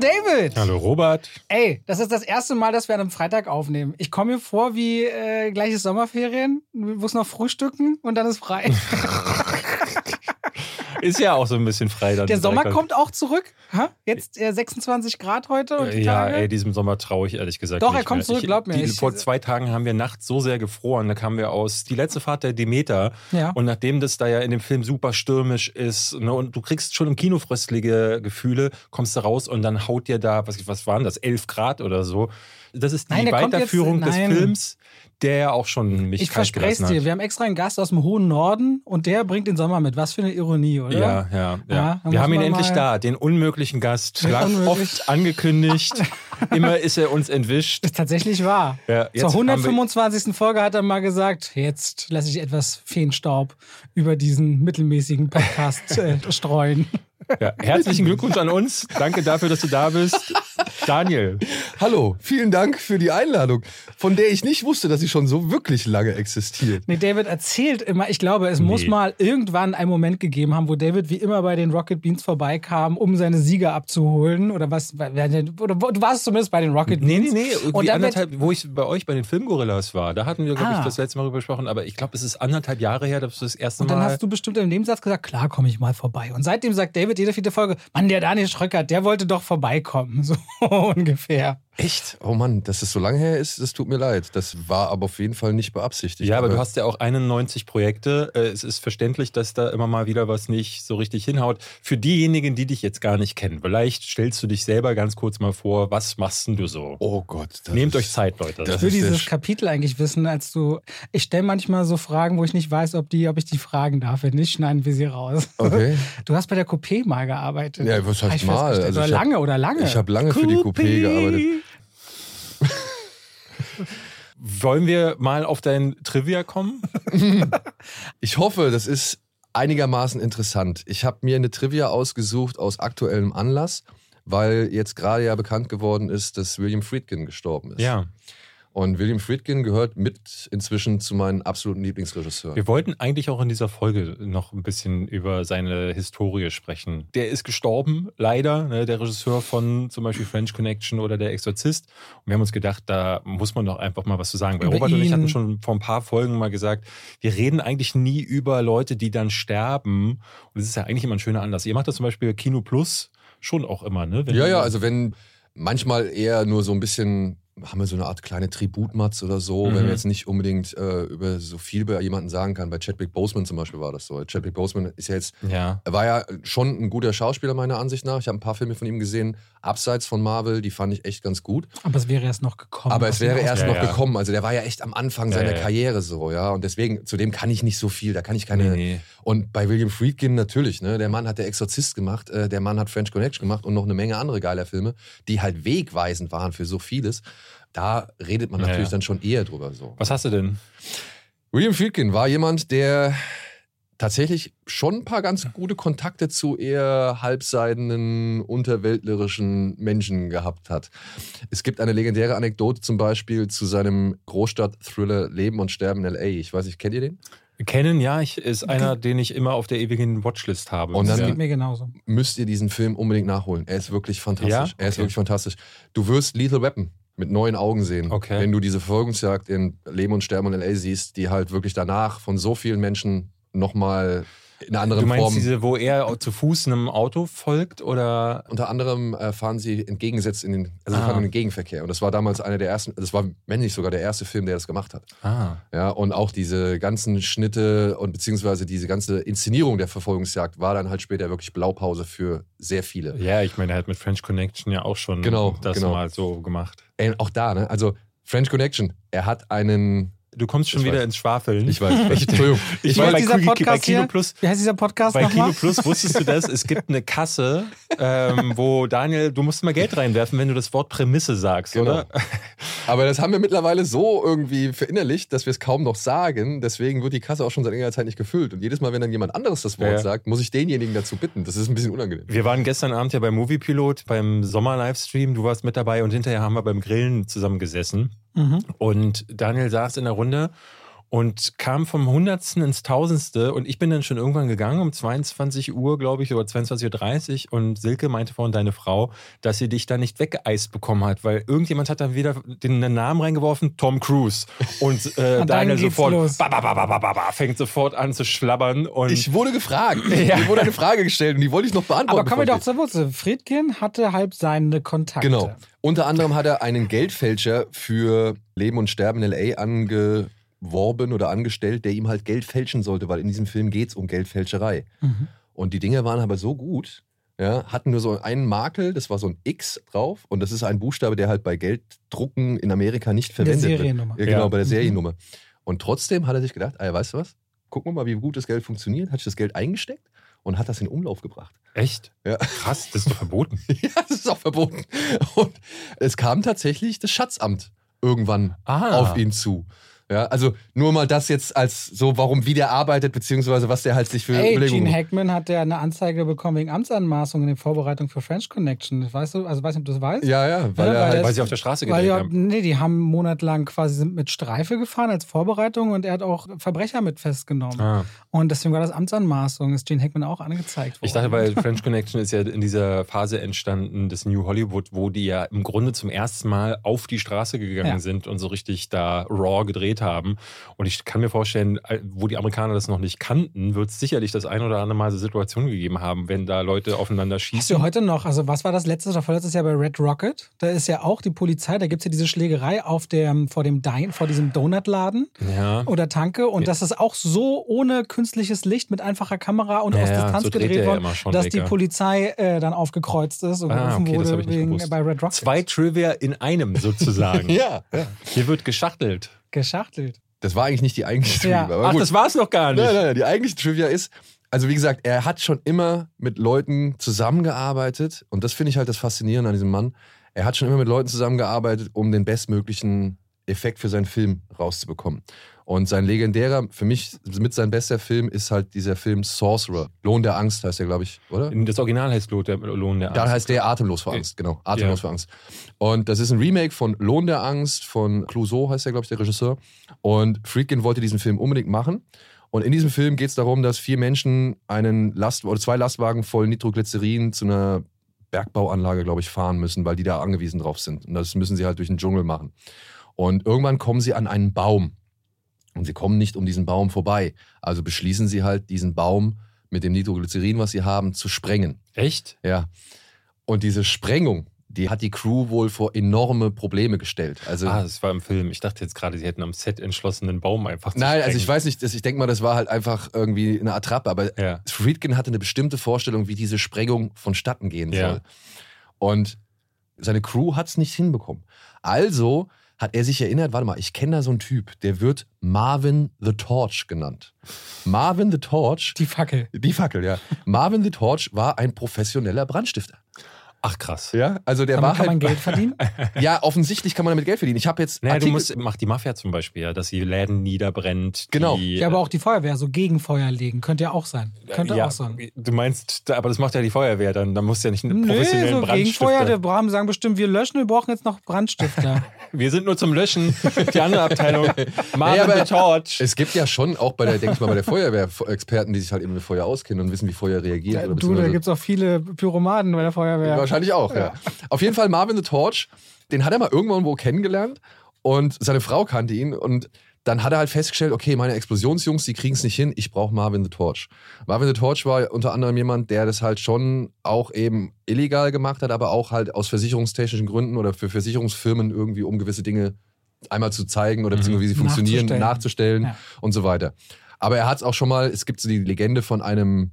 David. Hallo Robert. Ey, das ist das erste Mal, dass wir an einem Freitag aufnehmen. Ich komme mir vor wie äh, gleiches Sommerferien, wo es noch frühstücken und dann ist frei. Ist ja auch so ein bisschen frei dann. Der Sommer kommt auch zurück. Ha? Jetzt äh, 26 Grad heute und die Ja, Tage. ey, diesem Sommer traue ich ehrlich gesagt Doch, er kommt mehr. zurück, ich, glaub mir. Die, Ich- vor zwei Tagen haben wir nachts so sehr gefroren, da kamen wir aus die letzte Fahrt der Demeter Ja. und nachdem das da ja in dem Film super stürmisch ist ne, und du kriegst schon im Kino fröstliche Gefühle, kommst du raus und dann haut dir da, was, was waren das, 11 Grad oder so. Das ist die Nein, kommt jetzt- Weiterführung des. Films, der ja auch schon mich ich verspreche dir, wir haben extra einen Gast aus dem hohen Norden und der bringt den Sommer mit. Was für eine Ironie, oder? Ja, ja, ja. Ja, wir haben ihn endlich da, den unmöglichen Gast. Unmöglich- oft angekündigt. Immer ist er uns entwischt. Das ist tatsächlich wahr. Ja, Zur haben wir- 125. Folge hat er mal gesagt, jetzt lasse ich etwas Feenstaub über diesen mittelmäßigen Podcast äh, streuen. Ja, herzlichen Glückwunsch an uns. Danke dafür, dass du da bist. Daniel. Hallo, vielen Dank für die Einladung, von der ich nicht wusste, dass sie schon so wirklich lange existiert. Nee, David erzählt immer, ich glaube, es muss Nee. mal irgendwann einen Moment gegeben haben, wo David wie immer bei den Rocket Beans vorbeikam, um seine Sieger abzuholen. Oder was? Oder du warst zumindest bei den Rocket Nee, Beans. nee, nee. Und Irgendwie dann wird, anderthalb, wo ich bei euch bei den Filmgorillas war, da hatten wir, glaube Ah. ich, das letzte Mal drüber gesprochen. Aber ich glaube, es ist anderthalb Jahre her, dass du das erste und dann Mal. hast du bestimmt im Nebensatz gesagt, klar, komme ich mal vorbei. Und seitdem sagt David jede vierte Folge, Mann, der Daniel Schröckert, der wollte doch vorbeikommen. So ungefähr. Echt? Oh Mann, dass es so lange her ist, das tut mir leid. Das war aber auf jeden Fall nicht beabsichtigt. ja, aber du hast ja auch 91 Projekte. Äh, Es ist verständlich, dass da immer mal wieder was nicht so richtig hinhaut. Für diejenigen, die dich jetzt gar nicht kennen, vielleicht stellst du dich selber ganz kurz mal vor, was machst denn du so? Oh Gott. das Nehmt ist- euch Zeit, Leute. Das Ich will dieses Kapitel eigentlich wissen, als du. Ich stelle manchmal so Fragen, wo ich nicht weiß, ob, die, ob ich die fragen darf. Wenn nicht, schneiden wir sie raus. Okay. Du hast bei der Coupé mal gearbeitet. Ja, was heißt mal? Also oder ich hab- lange oder lange. ich hab lange für die Coupé gearbeitet. Wollen wir mal auf dein Trivia kommen? Ich hoffe, das ist einigermaßen interessant. Ich habe mir eine Trivia ausgesucht aus aktuellem Anlass, weil jetzt gerade ja bekannt geworden ist, dass William Friedkin gestorben ist. Ja. Und William Friedkin gehört mit inzwischen zu meinen absoluten Lieblingsregisseuren. Wir wollten eigentlich auch in dieser Folge noch ein bisschen über seine Historie sprechen. Der ist gestorben, leider, ne, der Regisseur von zum Beispiel French Connection oder Der Exorzist. Und wir haben uns gedacht, da muss man doch einfach mal was zu sagen. Weil Über Robert und ich ihn. hatten schon vor ein paar Folgen mal gesagt, wir reden eigentlich nie über Leute, die dann sterben. Und das ist ja eigentlich immer ein schöner Anlass. Ihr macht das zum Beispiel Kino Plus schon auch immer, ne? Wenn Ja, ja, also wenn manchmal eher nur so ein bisschen, haben wir so eine Art kleine Tributmatz oder so, Mhm. wenn wir jetzt nicht unbedingt äh, über so viel bei jemandem sagen kann. Bei Chadwick Boseman zum Beispiel war das so. Chadwick Boseman ist ja jetzt, Ja. war ja schon ein guter Schauspieler meiner Ansicht nach. Ich habe ein paar Filme von ihm gesehen, abseits von Marvel, die fand ich echt ganz gut. Aber es wäre erst noch gekommen. Aber es wäre erst Ja, noch ja. gekommen. Also der war ja echt am Anfang Ja, seiner. Karriere so, ja. Und deswegen, zu dem kann ich nicht so viel, da kann ich keine. Nee, nee. Und bei William Friedkin natürlich, ne? Der Mann hat der Exorzist gemacht, äh, der Mann hat French Connection gemacht und noch eine Menge andere geiler Filme, die halt wegweisend waren für so vieles. Da redet man Ja, natürlich ja. dann schon eher drüber so. Was hast du denn? William Friedkin war jemand, der tatsächlich schon ein paar ganz gute Kontakte zu eher halbseidenen, unterweltlerischen Menschen gehabt hat. Es gibt eine legendäre Anekdote zum Beispiel zu seinem Großstadt-Thriller Leben und Sterben in L.A. Ich weiß nicht, kennt ihr den? Kennen, ja, ich, ist einer, den ich immer auf der ewigen Watchlist habe. Und Das dann- geht mir genauso. Müsst ihr diesen Film unbedingt nachholen. Er ist wirklich fantastisch. Ja? Er ist Okay. wirklich fantastisch. Du wirst Lethal Weapon mit neuen Augen sehen, Okay. wenn du diese Verfolgungsjagd in Leben und Sterben in L.A. siehst, die halt wirklich danach von so vielen Menschen nochmal in einer anderen Du meinst Form diese, wo er zu Fuß einem Auto folgt oder? Unter anderem äh, fahren sie entgegengesetzt in den, also Ah. fahren in den Gegenverkehr. Und das war damals einer der ersten, das war, wenn nicht sogar der erste Film, der das gemacht hat. Ah. Ja, und auch diese ganzen Schnitte und beziehungsweise diese ganze Inszenierung der Verfolgungsjagd war dann halt später wirklich Blaupause für sehr viele. Ja, ich meine, er hat mit French Connection ja auch schon Genau, das genau. mal so gemacht. Ey, auch da, ne? Also French Connection, er hat einen, Du kommst schon Ich wieder weiß. ins Schwafeln. ich weiß, Entschuldigung, Ich ich war Wie bei, heißt dieser Kino- bei Podcast Kino hier? Plus. Wie heißt dieser Podcast Bei Kino? Plus wusstest du das? Es gibt eine Kasse, ähm, wo Daniel, du musst mal Geld reinwerfen, wenn du das Wort Prämisse sagst, Genau. oder? Aber das haben wir mittlerweile so irgendwie verinnerlicht, dass wir es kaum noch sagen. Deswegen wird die Kasse auch schon seit längerer Zeit nicht gefüllt. Und jedes Mal, wenn dann jemand anderes das Wort Ja. sagt, muss ich denjenigen dazu bitten. Das ist ein bisschen unangenehm. Wir waren gestern Abend ja beim Moviepilot, beim Sommer-Livestream. Du warst mit dabei und hinterher haben wir beim Grillen zusammengesessen. Mhm. Und Daniel saß in der Runde und kam vom Hundertsten ins Tausendste und ich bin dann schon irgendwann gegangen um 22 Uhr, glaube ich, oder 22.30 Uhr und Silke meinte vorhin deine Frau, dass sie dich da nicht weggeeist bekommen hat, weil irgendjemand hat dann wieder den Namen reingeworfen, Tom Cruise und, äh, Daniel sofort ba, ba, ba, ba, ba, ba, ba, fängt sofort an zu schlabbern und Ich wurde gefragt. Mir wurde eine Frage gestellt und die wollte ich noch beantworten. Aber kommen wir doch zur Wurzel. Friedkin hatte halb seine Kontakte. Genau. Unter anderem hat er einen Geldfälscher für Leben und Sterben in L.A. angeworben oder angestellt, der ihm halt Geld fälschen sollte, weil in diesem Film geht es um Geldfälscherei. Mhm. Und die Dinge waren aber so gut, ja, hatten nur so einen Makel, das war so ein X drauf und das ist ein Buchstabe, der halt bei Gelddrucken in Amerika nicht Der verwendet wird. Seriennummer. Ja, genau, Ja. bei der Mhm. Seriennummer. Und trotzdem hat er sich gedacht, ey, weißt du was? Gucken wir mal, wie gut das Geld funktioniert. Hat sich das Geld eingesteckt und hat das in Umlauf gebracht. echt Ja. krass, das ist doch verboten. Ja, das ist auch verboten. Und es kam tatsächlich das Schatzamt irgendwann Ah. auf ihn zu. Ja, also nur mal das jetzt als so, warum wie der arbeitet, beziehungsweise was der halt sich für Ey, Überlegungen Gene. Hackman hat ja eine Anzeige bekommen wegen Amtsanmaßung in der Vorbereitung für French Connection. Weißt du, also weiß nicht, ob du das weißt? Ja, ja, weil Ja, er weil halt, Weil sie auf der Straße gedreht ja, haben. nee, die haben monatelang quasi sind mit Streife gefahren als Vorbereitung und er hat auch Verbrecher mit festgenommen. Ah. Und deswegen war das Amtsanmaßung, ist Gene Hackman auch angezeigt worden. Ich dachte, weil French Connection ist ja in dieser Phase entstanden des New Hollywood, wo die ja im Grunde zum ersten Mal auf die Straße gegangen Ja. sind und so richtig da raw gedreht haben. Und ich kann mir vorstellen, wo die Amerikaner das noch nicht kannten, wird es sicherlich das ein oder andere Mal so Situationen gegeben haben, wenn da Leute aufeinander Hast schießen. du heute noch, also was war das letztes oder vorletztes Jahr bei Red Rocket? Da ist ja auch die Polizei, da gibt es ja diese Schlägerei auf dem, vor, dem Dine, vor diesem Donutladen ja. oder Tanke und das ist auch so ohne künstliches Licht mit einfacher Kamera und Ja, aus ja, Distanz so dreht gedreht ja worden, dass weg, die ja. Polizei äh, dann aufgekreuzt ist und Ah, gerufen okay, wurde wegen, gewusst. bei Red Rocket. Zwei Trivia in einem sozusagen. ja, ja. Hier wird geschachtelt. Geschachtelt. Das war eigentlich nicht die eigentliche Ja. Trivia. Aber Ach, gut. das war's noch gar nicht. Nein, nein, nein, die eigentliche Trivia ist, also wie gesagt, er hat schon immer mit Leuten zusammengearbeitet und das finde ich halt das Faszinierende an diesem Mann. Er hat schon immer mit Leuten zusammengearbeitet, um den bestmöglichen Effekt für seinen Film rauszubekommen. Und sein legendärer, für mich mit sein bester Film ist halt dieser Film Sorcerer. Lohn der Angst heißt der, glaube ich, oder? Das Original heißt Lohn der, Lohn der Da Angst. heißt der Atemlos vor Angst, genau. Atemlos Ja. vor Angst. Und das ist ein Remake von Lohn der Angst von Clouseau, heißt der, glaube ich, der Regisseur. Und Friedkin wollte diesen Film unbedingt machen. Und in diesem Film geht es darum, dass vier Menschen einen Last oder zwei Lastwagen voll Nitroglycerin zu einer Bergbauanlage, glaube ich, fahren müssen, weil die da angewiesen drauf sind. Und das müssen sie halt durch den Dschungel machen. Und irgendwann kommen sie an einen Baum. Und sie kommen nicht um diesen Baum vorbei. Also beschließen sie halt, diesen Baum mit dem Nitroglycerin, was sie haben, zu sprengen. Echt? Ja. Und diese Sprengung, die hat die Crew wohl vor enorme Probleme gestellt. Also, Ah, das war im Film. Ich dachte jetzt gerade, sie hätten am Set entschlossen, den Baum einfach zu nein, also ich sprengen. weiß nicht, ich denke mal, das war halt einfach irgendwie eine Attrappe, aber Ja. Friedkin hatte eine bestimmte Vorstellung, wie diese Sprengung vonstatten gehen Ja. soll. Und seine Crew hat es nicht hinbekommen. Also hat er sich erinnert, warte mal, ich kenne da so einen Typ, der wird Marvin the Torch genannt. Marvin the Torch, Die Fackel. die Fackel, ja. Marvin the Torch war ein professioneller Brandstifter. Ach krass. Ja, also der Kann, war man, kann man halt. Geld verdienen? Ja, offensichtlich kann man damit Geld verdienen. Ich habe jetzt. Naja, du Artikel- musst, macht die Mafia zum Beispiel, ja, dass sie Läden niederbrennt. Genau. Die, Ja, aber auch die Feuerwehr, so Gegenfeuer legen. Könnte ja auch sein. Könnte ja, auch sein. Du meinst, aber das macht ja die Feuerwehr dann. Da musst du ja nicht einen Nee, professionellen so Gegenfeuer, Brandstifter. der Braham sagen bestimmt, wir löschen, wir brauchen jetzt noch Brandstifter. Wir sind nur zum Löschen. Die andere Abteilung. Marvin aber- the Torch. Es gibt ja schon auch bei der, denke ich mal, bei der Feuerwehr Experten, die sich halt eben mit Feuer auskennen und wissen, wie Feuer reagiert. oder du, da gibt es auch viele Pyromanen bei der Feuerwehr. Wahrscheinlich auch, ja. Auf jeden Fall Marvin the Torch, den hat er mal irgendwann wo kennengelernt und seine Frau kannte ihn und dann hat er halt festgestellt, okay, meine Explosionsjungs, die kriegen es nicht hin, ich brauche Marvin the Torch. Marvin the Torch war unter anderem jemand, der das halt schon auch eben illegal gemacht hat, aber auch halt aus versicherungstechnischen Gründen oder für Versicherungsfirmen irgendwie, um gewisse Dinge einmal zu zeigen oder Mhm. beziehungsweise wie sie funktionieren, Nachzustellen. nachzustellen Ja. und so weiter. Aber er hat es auch schon mal, es gibt so die Legende von einem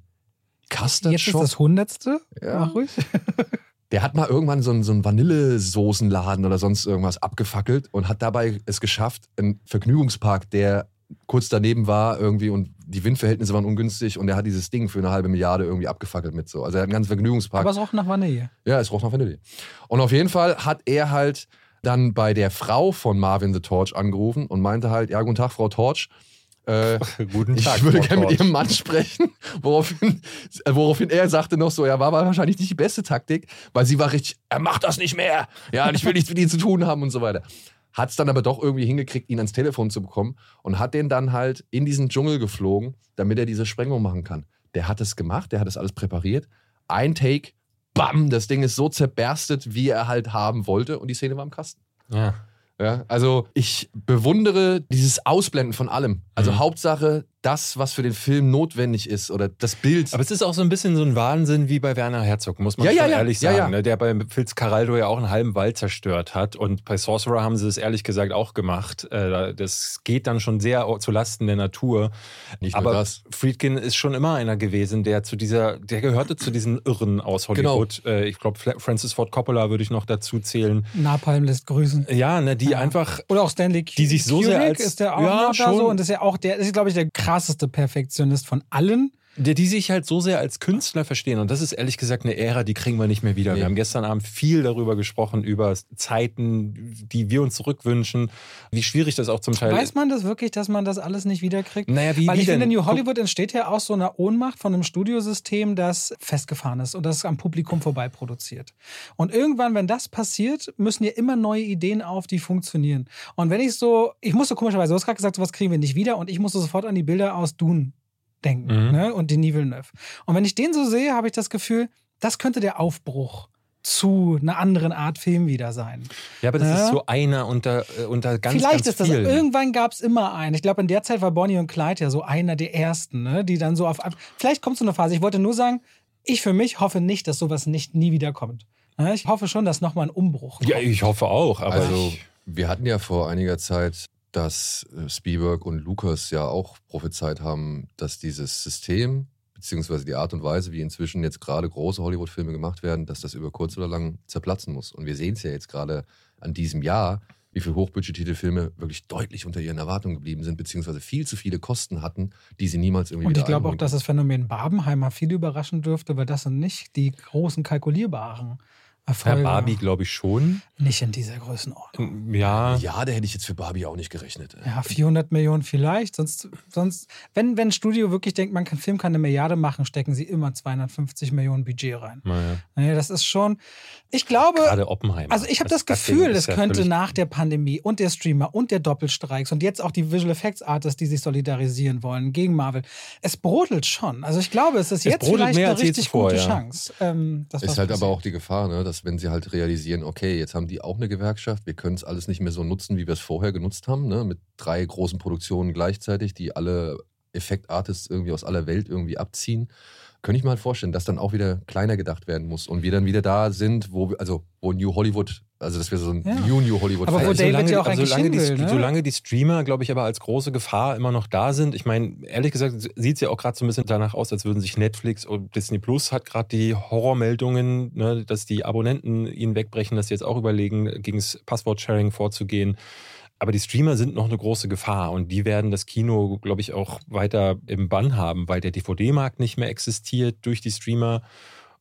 Custard Jetzt ist Shop. das Hundertste. Ja. Mach ruhig. Der hat mal irgendwann so einen, so einen Vanillesoßenladen oder sonst irgendwas abgefackelt und hat dabei es geschafft, einen Vergnügungspark, der kurz daneben war irgendwie und die Windverhältnisse waren ungünstig und er hat dieses Ding für eine halbe Milliarde irgendwie abgefackelt mit so. Also er hat einen ganzen Vergnügungspark. Aber es roch nach Vanille. ja, es roch nach Vanille. Und auf jeden Fall hat er halt dann bei der Frau von Marvin the Torch angerufen und meinte halt, ja, guten Tag, Frau Torch. Äh, Guten Tag. ich würde gerne mit. Ihrem Mann sprechen. Woraufhin, äh, woraufhin er sagte noch so, ja, war wahrscheinlich nicht die beste Taktik, weil sie war richtig, er macht das nicht mehr. Ja, und ich will nichts mit ihm zu tun haben und so weiter. hat es dann aber doch irgendwie hingekriegt, ihn ans Telefon zu bekommen und hat den dann halt in diesen Dschungel geflogen, damit er diese Sprengung machen kann. Der hat es gemacht, der hat es alles präpariert. Ein Take, bam, das Ding ist so zerberstet, wie er halt haben wollte und die Szene war im Kasten. Ja. Ja, also ich bewundere dieses Ausblenden von allem. Also Mhm. Hauptsache das, was für den Film notwendig ist oder das Bild. Aber es ist auch so ein bisschen so ein Wahnsinn wie bei Werner Herzog, muss man Ja, schon ja, ja. ehrlich Ja, sagen. ja. Ne? Der bei Fitzcarraldo ja auch einen halben Wald zerstört hat. Und bei Sorcerer haben sie es ehrlich gesagt auch gemacht. Äh, Das geht dann schon sehr zu Lasten der Natur. Nicht Aber das. Friedkin ist schon immer einer gewesen, der zu dieser, der gehörte zu diesen Irren aus Genau. Hollywood. Äh, Ich glaube, Francis Ford Coppola würde ich noch dazu zählen. Napalm lässt grüßen. Ja, ne, die Ja. einfach Oder auch Stanley Kubrick. Die sich so sehr als- ist der auch Ja, noch da schon. so und ist ja auch der, ist glaube ich der krasseste Perfektionist von allen. Die, die sich halt so sehr als Künstler verstehen. Und das ist ehrlich gesagt eine Ära, die kriegen wir nicht mehr wieder. Nee. Wir haben gestern Abend viel darüber gesprochen, über Zeiten, die wir uns zurückwünschen, wie schwierig das auch zum Teil Weiß ist. man das wirklich, dass man das alles nicht wiederkriegt? Naja, wie, Weil wie ich denn? finde, New Hollywood entsteht ja aus so einer Ohnmacht von einem Studiosystem, das festgefahren ist und das am Publikum vorbei produziert. Und irgendwann, wenn das passiert, müssen ja immer neue Ideen auf, die funktionieren. Und wenn ich so, ich musste komischerweise, du hast gerade gesagt, sowas kriegen wir nicht wieder und ich musste sofort an die Bilder aus Dune denken Mhm. ne? und Denis Villeneuve. Und wenn ich den so sehe, habe ich das Gefühl, das könnte der Aufbruch zu einer anderen Art Film wieder sein. Ja, aber das Ja. ist so einer unter, äh, unter ganz, Vielleicht ganz ist das, vielen. irgendwann gab es immer einen. Ich glaube, in der Zeit war Bonnie und Clyde ja so einer der ersten, ne? die dann so auf. Vielleicht kommt so eine Phase. Ich wollte nur sagen, ich für mich hoffe nicht, dass sowas nicht nie wieder kommt. Ne? Ich hoffe schon, dass nochmal ein Umbruch kommt. ja, ich hoffe auch. Aber Also, ich, wir hatten ja vor einiger Zeit, dass äh, Spielberg und Lucas ja auch prophezeit haben, dass dieses System, beziehungsweise die Art und Weise, wie inzwischen jetzt gerade große Hollywood-Filme gemacht werden, dass das über kurz oder lang zerplatzen muss. Und wir sehen es ja jetzt gerade an diesem Jahr, wie viele hochbudgetierte Filme wirklich deutlich unter ihren Erwartungen geblieben sind, beziehungsweise viel zu viele Kosten hatten, die sie niemals irgendwie Und ich glaube auch, dass das Phänomen Barbenheimer viel überraschen dürfte, weil das sind nicht die großen kalkulierbaren Herr Erfolge. Barbie, glaube ich schon. Nicht in dieser Größenordnung. Ja. Ja, da hätte ich jetzt für Barbie auch nicht gerechnet. Ja, 400 Millionen vielleicht. Sonst, sonst wenn, wenn ein Studio wirklich denkt, man kann Film kann eine Milliarde machen, stecken sie immer 250 Millionen Budget rein. Naja. Nee, das ist schon. Ich glaube, Gerade Oppenheimer. also ich habe das, Ding Gefühl, es ja könnte nach der Pandemie und der Streamer und der Doppelstreiks und jetzt auch die Visual Effects Artists, die sich solidarisieren wollen gegen Marvel. Es brodelt schon. Also ich glaube, es ist jetzt brodelt vielleicht mehr eine richtig gute ja. Chance. Ähm, Ist halt aber auch die Gefahr, ne, dass wenn sie halt realisieren, okay, jetzt haben die auch eine Gewerkschaft, wir können es alles nicht mehr so nutzen, wie wir es vorher genutzt haben, ne, mit drei großen Produktionen gleichzeitig, die alle Effektartists irgendwie aus aller Welt irgendwie abziehen. Könnte ich mir halt vorstellen, dass dann auch wieder kleiner gedacht werden muss und wir dann wieder da sind, wo also wo New Hollywood, also das wäre so ein Ja. New New Hollywood. Aber wo. David ja auch aber eigentlich solange, die, will, ne? solange die Streamer, glaube ich, aber als große Gefahr immer noch da sind. Ich meine, ehrlich gesagt, sieht es ja auch gerade so ein bisschen danach aus, als würden sich Netflix und Disney Plus hat gerade die Horrormeldungen, ne, dass die Abonnenten ihnen wegbrechen, dass sie jetzt auch überlegen, gegen das Passwort-Sharing vorzugehen. Aber die Streamer sind noch eine große Gefahr und die werden das Kino, glaube ich, auch weiter im Bann haben, weil der DVD-Markt nicht mehr existiert durch die Streamer.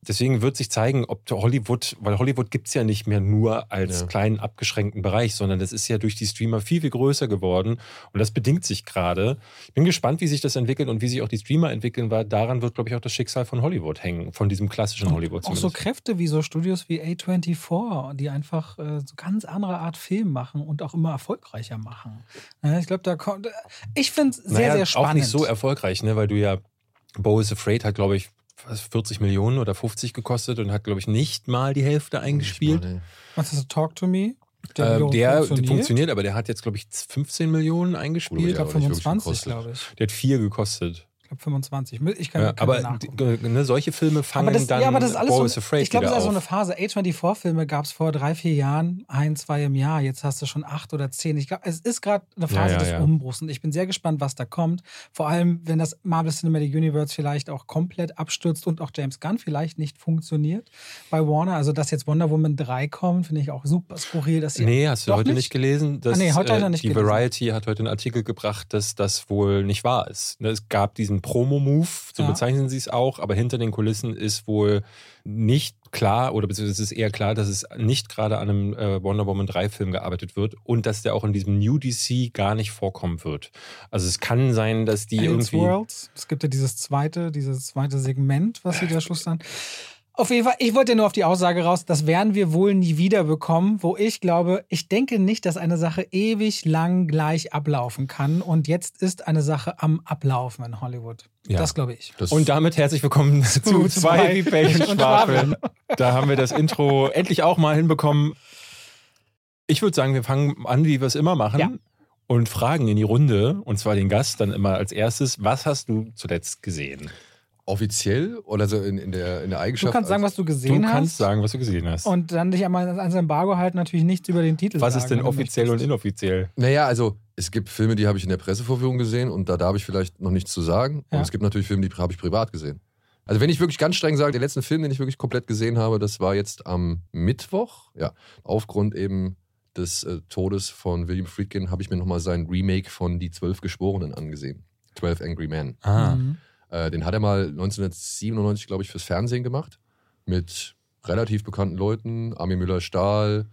Deswegen wird sich zeigen, ob Hollywood, weil Hollywood gibt es ja nicht mehr nur als Ja. kleinen abgeschränkten Bereich, sondern das ist ja durch die Streamer viel, viel größer geworden. Und das bedingt sich gerade. Ich bin gespannt, wie sich das entwickelt und wie sich auch die Streamer entwickeln, weil daran wird, glaube ich, auch das Schicksal von Hollywood hängen, von diesem klassischen Hollywood Auch so. Kräfte wie so Studios wie A24, die einfach äh, so ganz andere Art Film machen und auch immer erfolgreicher machen. Ja, ich glaube, da kommt. Ich finde es sehr, naja, sehr spannend. Auch nicht so erfolgreich, ne? weil du ja, Bo is Afraid hat, glaube ich, 40 Millionen oder 50 gekostet und hat, glaube ich, nicht mal die Hälfte eingespielt. Ich Was ist das, Talk to Me? Der, wiederum äh, der funktioniert. aber der hat jetzt, glaube ich, 15 Millionen eingespielt. Ich Ja, glaube aber nicht wirklich 25, gekostet. glaube ich. Der hat vier gekostet. Ich glaube 25. Ich kann, Ja, kann aber die- ne, solche Filme fangen das, dann ja, aber das ist alles Bo so, Afraid ich glaube, das ist so eine auf. Phase. A24-Filme gab es vor drei, vier Jahren, ein, zwei im Jahr. Jetzt hast du schon acht oder zehn. Ich glaube, es ist gerade eine Phase ja, des ja. Umbruchs und ich bin sehr gespannt, was da kommt. Vor allem, wenn das Marvel Cinematic Universe vielleicht auch komplett abstürzt und auch James Gunn vielleicht nicht funktioniert bei Warner. Also, dass jetzt Wonder Woman 3 kommt, finde ich auch super skurril. Dass sie Nee, hast du heute nicht? nicht, gelesen? Dass, Ah, nee, heute hat er äh, nicht Die gelesen. Variety hat heute einen Artikel gebracht, dass das wohl nicht wahr ist. Ne, Es gab diesen Promo-Move, so Ja. bezeichnen sie es auch, aber hinter den Kulissen ist wohl nicht klar, oder beziehungsweise es ist eher klar, dass es nicht gerade an einem äh, Wonder Woman 3-Film gearbeitet wird und dass der auch in diesem New DC gar nicht vorkommen wird. Also es kann sein, dass die Aliens irgendwie. Worlds. Es gibt ja dieses zweite, dieses zweite Segment, was sie da Schluss dann. Auf jeden Fall, ich wollte nur auf die Aussage raus, das werden wir wohl nie wieder bekommen, wo ich glaube, ich denke nicht, dass eine Sache ewig lang gleich ablaufen kann. Und jetzt ist eine Sache am Ablaufen in Hollywood. Ja. Das glaube ich. Das Und damit herzlich willkommen zu, Zu zwei zwei wie Pech und und Schwafeln. Da haben wir das Intro endlich auch mal hinbekommen. Ich würde sagen, wir fangen an, wie wir es immer machen. Ja. Und fragen in die Runde, und zwar den Gast dann immer als erstes, was hast du zuletzt gesehen? Offiziell oder so in, in, der, in der Du Eigenschaft. kannst sagen, was du Du gesehen kannst hast. sagen, was du gesehen hast. Und dann dich einmal ans Embargo halten, natürlich nichts über den Titel was sagen. ist denn du offiziell und inoffiziell? Naja, also es gibt Filme, die habe ich in der Pressevorführung gesehen und da darf ich vielleicht noch nichts zu sagen. Ja. Und es gibt natürlich Filme, die habe ich privat gesehen. Also wenn ich wirklich ganz streng sage, der letzte Film, den ich wirklich komplett gesehen habe, das war jetzt am Mittwoch. Ja, aufgrund eben des äh, Todes von William Friedkin habe ich mir nochmal sein Remake von Die Zwölf Geschworenen angesehen. 12 Angry Men. Ah, Mhm. Äh, den hat er mal 1997, glaube ich, fürs Fernsehen gemacht. Mit relativ bekannten Leuten. Armin Müller-Stahl,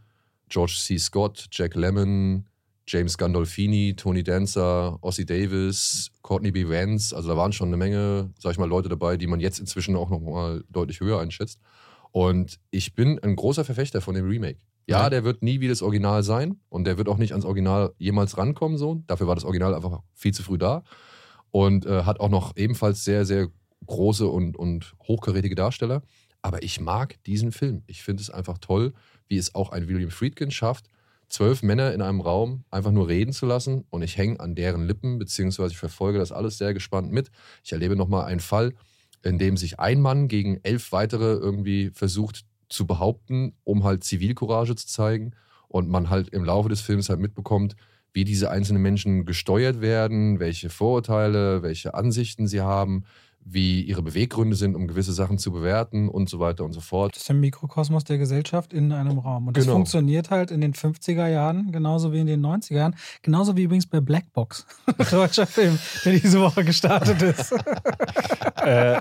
George C. Scott, Jack Lemmon, James Gandolfini, Tony Dancer, Ossie Davis, Courtney B. Vance. Also da waren schon eine Menge, sag ich mal, Leute dabei, die man jetzt inzwischen auch noch mal deutlich höher einschätzt. Und ich bin ein großer Verfechter von dem Remake. Ja, Ja. der wird nie wie das Original sein und der wird auch nicht ans Original jemals rankommen. So. Dafür war das Original einfach viel zu früh da und äh, hat auch noch ebenfalls sehr, sehr große und, und hochkarätige Darsteller. Aber ich mag diesen Film. Ich finde es einfach toll, wie es auch ein William Friedkin schafft, zwölf Männer in einem Raum einfach nur reden zu lassen und ich hänge an deren Lippen, beziehungsweise ich verfolge das alles sehr gespannt mit. Ich erlebe nochmal einen Fall, in dem sich ein Mann gegen elf weitere irgendwie versucht zu behaupten, um halt Zivilcourage zu zeigen und man halt im Laufe des Films halt mitbekommt, wie diese einzelnen Menschen gesteuert werden, welche Vorurteile, welche Ansichten sie haben, wie ihre Beweggründe sind, um gewisse Sachen zu bewerten und so weiter und so fort. Das ist der Mikrokosmos der Gesellschaft in einem Raum. Und das Genau. funktioniert halt in den 50er Jahren genauso wie in den 90er Jahren. Genauso wie übrigens bei Black Box. Deutscher Film, der diese Woche gestartet ist. äh,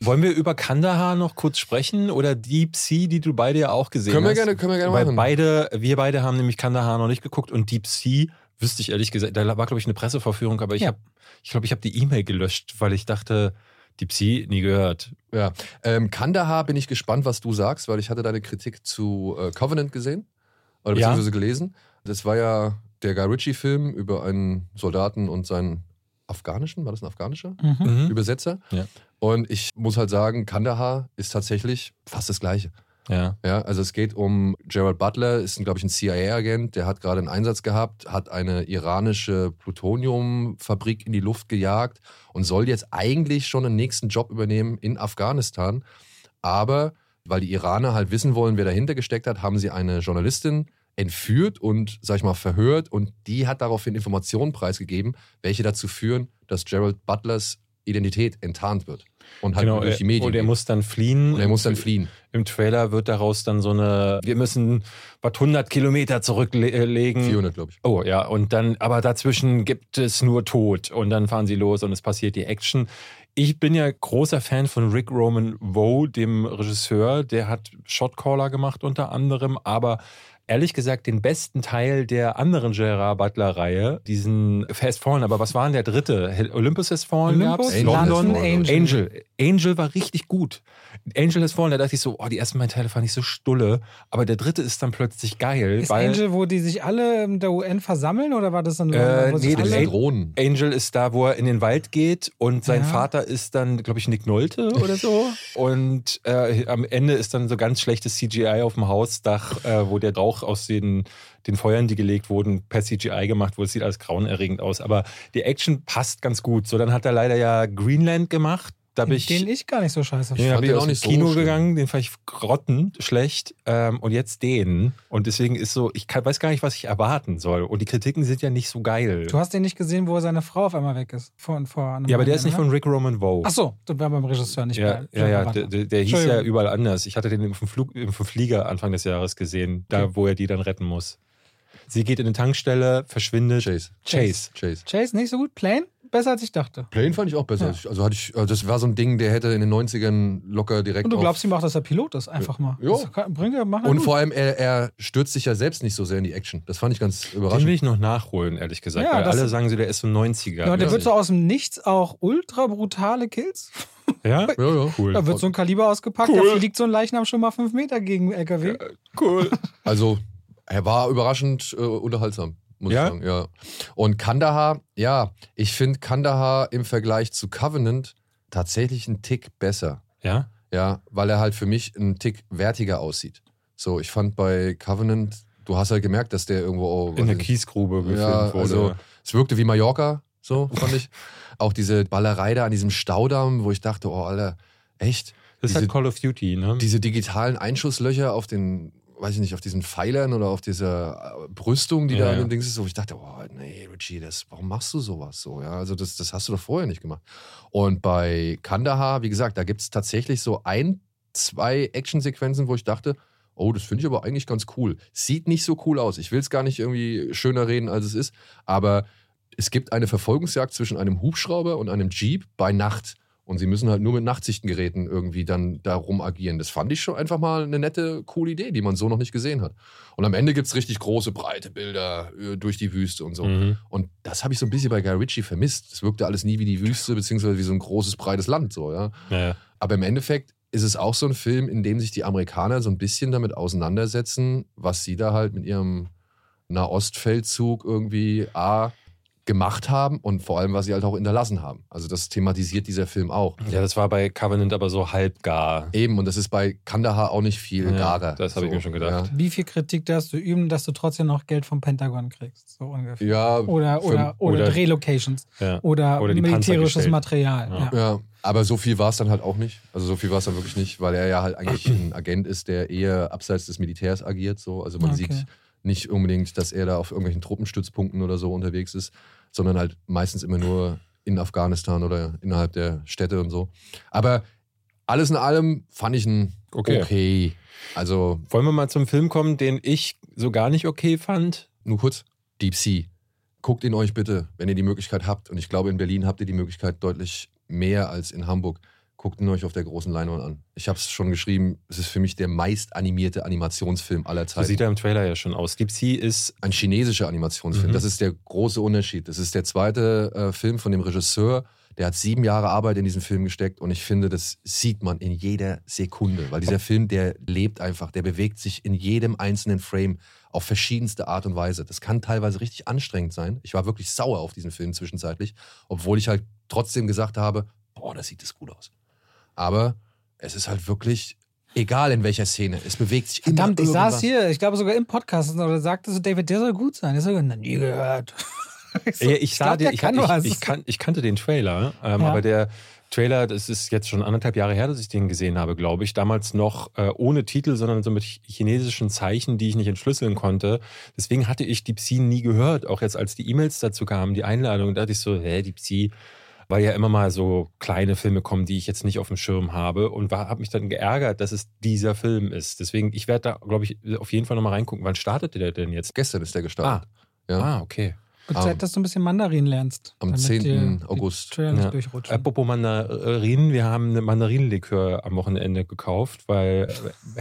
wollen wir über Kandahar noch kurz sprechen oder Deep Sea, die du beide ja auch gesehen Können wir hast? gerne, können wir gerne Weil machen. beide, wir beide haben nämlich Kandahar noch nicht geguckt und Deep Sea wüsste ich ehrlich gesagt, da war glaube ich eine Presseverführung, aber ich Ja. habe, ich glaube, ich habe die E-Mail gelöscht, weil ich dachte, Deep Sea nie gehört. Ja, ähm, Kandahar bin ich gespannt, was du sagst, weil ich hatte deine Kritik zu äh, Covenant gesehen oder Ja. beziehungsweise gelesen. Das war ja der Guy Ritchie-Film über einen Soldaten und seinen afghanischen, war das ein afghanischer Mhm. Mhm. Übersetzer? Ja. Und ich muss halt sagen, Kandahar ist tatsächlich fast das Gleiche. Ja. Ja, also es geht um Gerald Butler, ist, glaube ich, ein CIA-Agent, der hat gerade einen Einsatz gehabt, hat eine iranische Plutoniumfabrik in die Luft gejagt und soll jetzt eigentlich schon einen nächsten Job übernehmen in Afghanistan. Aber weil die Iraner halt wissen wollen, wer dahinter gesteckt hat, haben sie eine Journalistin entführt und, sag ich mal, verhört und die hat daraufhin Informationen preisgegeben, welche dazu führen, dass Gerald Butlers Identität enttarnt wird und halt Genau, durch die Medien. und er geht. muss dann fliehen. und er muss dann fliehen. Im Trailer wird daraus dann so eine, wir müssen was 100 Kilometer zurücklegen. 400, glaube ich. Oh ja, und dann, aber dazwischen gibt es nur Tod und dann fahren sie los und es passiert die Action. Ich bin ja großer Fan von Rick Roman Woe, dem Regisseur. Der hat Shotcaller gemacht unter anderem, aber ehrlich gesagt den besten Teil der anderen Gerard Butler-Reihe, diesen Fast Fallen. Aber was war denn der dritte? Olympus Has Fallen? London, London, Angel. Angel. Angel war richtig gut. Angel Has Fallen, da dachte ich so, oh, die ersten beiden Teile fand ich so stulle, aber der dritte ist dann plötzlich geil. Ist weil Angel, wo die sich alle in der UN versammeln oder war das dann Äh, nee, Das alle Drohnen. Angel ist da, wo er in den Wald geht und sein Ja. Vater ist dann, glaube ich, Nick Nolte oder so. und äh, am Ende ist dann so ganz schlechtes CGI auf dem Hausdach, äh, wo der Rauch aus den, den Feuern, die gelegt wurden, per CGI gemacht wurde. Es sieht alles grauenerregend aus. Aber die Action passt ganz gut. So, dann hat er leider ja Greenland gemacht. Da bin ich. den ich gar nicht so scheiße Ja, fand bin ich den aus auch dem nicht so Kino schlimm. gegangen, den fand ich grotten schlecht. Ähm, und jetzt den. Und deswegen ist so, ich kann, weiß gar nicht, was ich erwarten soll. Und die Kritiken sind ja nicht so geil. Du hast den nicht gesehen, wo seine Frau auf einmal weg ist. Vor, vor einem Ja, aber der ist nicht ne? von Rick Roman Vogue. Ach so, das war beim Regisseur nicht Ja, bei ja, ja, der, der, hieß ja überall anders. Ich hatte den im, Flug, im Flieger Anfang des Jahres gesehen, da Okay. wo er die dann retten muss. Sie geht in eine Tankstelle, verschwindet. Chase. Chase. Chase. Chase nicht so gut, Plane besser als ich dachte. Plane fand ich auch besser. Ja. Also hatte ich, also das war so ein Ding, der hätte in den 90ern locker direkt. Und du glaubst ihm auch, dass er Pilot ist, einfach mal. Ja. Bringt er, macht Und gut. vor allem, er, er stürzt sich ja selbst nicht so sehr in die Action. Das fand ich ganz Den will überraschend. ich noch nachholen, ehrlich gesagt. Ja, weil alle sagen so, der ist so 90er. Ja, der Ja. wird so aus dem Nichts auch ultra brutale Kills Ja? Ja, ja. Cool. Da wird so ein Kaliber ausgepackt, Cool. da fliegt so ein Leichnam schon mal fünf Meter gegen den LKW. cool. Also, er war überraschend äh, unterhaltsam, muss Ja? ich sagen. Ja. Und Kandahar, ja, ich finde Kandahar im Vergleich zu Covenant tatsächlich einen Tick besser. Ja? Ja, weil er halt für mich einen Tick wertiger aussieht. So, ich fand bei Covenant, du hast halt gemerkt, dass der irgendwo auch, In der Kiesgrube gefilmt Ja, wurde. also es wirkte wie Mallorca, so fand ich. Auch diese Ballerei da an diesem Staudamm, wo ich dachte, oh Alter, echt? das ist diese- halt Call of Duty, ne? Diese digitalen Einschusslöcher auf den, weiß ich nicht, auf diesen Pfeilern oder auf dieser äh, Brüstung, die Ja, da an ja. dem Ding ist, so, wo ich dachte, oh nee, Richie, das, warum machst du sowas so? Ja, also das, das hast du doch vorher nicht gemacht. Und bei Kandahar, wie gesagt, da gibt es tatsächlich so ein, zwei Actionsequenzen, wo ich dachte, oh, das finde ich aber eigentlich ganz cool. Sieht nicht so cool aus. Ich will es gar nicht irgendwie schöner reden, als es ist, aber es gibt eine Verfolgungsjagd zwischen einem Hubschrauber und einem Jeep bei Nacht. Und sie müssen halt nur mit Nachtsichtengeräten irgendwie dann darum agieren. Das fand ich schon einfach mal eine nette, coole Idee, die man so noch nicht gesehen hat. Und am Ende gibt es richtig große, breite Bilder äh, durch die Wüste und so. Mhm. Und das habe ich so ein bisschen bei Guy Ritchie vermisst. Es wirkte alles nie wie die Wüste, beziehungsweise wie so ein großes, breites Land. So, ja. Ja, ja. Aber im Endeffekt ist es auch so ein Film, in dem sich die Amerikaner so ein bisschen damit auseinandersetzen, was sie da halt mit ihrem Nahostfeldzug irgendwie A gemacht haben und vor allem, was sie halt auch hinterlassen haben. Also das thematisiert dieser Film auch. ja, das war bei Covenant aber so halbgar. Eben, und das ist bei Kandahar auch nicht viel Ja, garer. das habe ich mir schon gedacht. Wie viel Kritik darfst du üben, dass du trotzdem noch Geld vom Pentagon kriegst? So ungefähr. Ja, ja, Oder, für- oder, oder, oder- Drehlocations. Ja. Oder, Oder militärisches. Material. Ja. Ja. Ja, aber so viel war es dann halt auch nicht. Also so viel war es dann wirklich nicht, weil er ja halt eigentlich ein Agent ist, der eher abseits des Militärs agiert. So. Also man Okay. sieht nicht unbedingt, dass er da auf irgendwelchen Truppenstützpunkten oder so unterwegs ist, sondern halt meistens immer nur in Afghanistan oder innerhalb der Städte und so. Aber alles in allem fand ich ihn Okay. okay. Also Wollen wir mal zum Film kommen, den ich so gar nicht okay fand? nur kurz, Deep Sea. Guckt ihn euch bitte, wenn ihr die Möglichkeit habt. Und ich glaube, in Berlin habt ihr die Möglichkeit deutlich mehr als in Hamburg. Guckt ihn euch auf der großen Leinwand an. Ich habe es schon geschrieben, es ist für mich der meist animierte Animationsfilm aller So Zeiten. sieht er im Trailer ja schon aus. Deep Sea ist Ein chinesischer Animationsfilm. Mhm. Das ist der große Unterschied. Das ist der zweite äh, Film von dem Regisseur. Der hat sieben Jahre Arbeit in diesen Film gesteckt und ich finde, das sieht man in jeder Sekunde, weil dieser Film, der lebt einfach, der bewegt sich in jedem einzelnen Frame auf verschiedenste Art und Weise. Das kann teilweise richtig anstrengend sein. Ich war wirklich sauer auf diesen Film zwischenzeitlich, obwohl ich halt trotzdem gesagt habe, boah, das sieht das gut aus. Aber es ist halt wirklich egal in welcher Szene, es bewegt sich immer Verdammt, ich saß hier, ich glaube sogar im Podcast und sagte so, David, der soll gut sein. Ich so, noch nie gehört. Ich so, ich, sah glaub, dir, der ich, kann ich, was. ich, kan, ich kannte den Trailer, ähm, Ja. aber der Trailer, das ist jetzt schon anderthalb Jahre her, dass ich den gesehen habe, glaube ich. Damals noch äh, ohne Titel, sondern so mit chinesischen Zeichen, die ich nicht entschlüsseln konnte. Deswegen hatte ich Deep Sea nie gehört. Auch jetzt, als die E-Mails dazu kamen, die Einladung, da dachte ich so, hä, Deep Sea, weil ja immer mal so kleine Filme kommen, die ich jetzt nicht auf dem Schirm habe und habe mich dann geärgert, dass es dieser Film ist. Deswegen, ich werde da, glaube ich, auf jeden Fall nochmal reingucken. Wann startete der denn jetzt? Gestern ist der gestartet. Ja. Ah, okay. Wird Zeit, dass du ein bisschen Mandarin lernst. Am damit 10. dir die August. Ja. Apropos Mandarinen, wir haben eine Mandarinenlikör am Wochenende gekauft, weil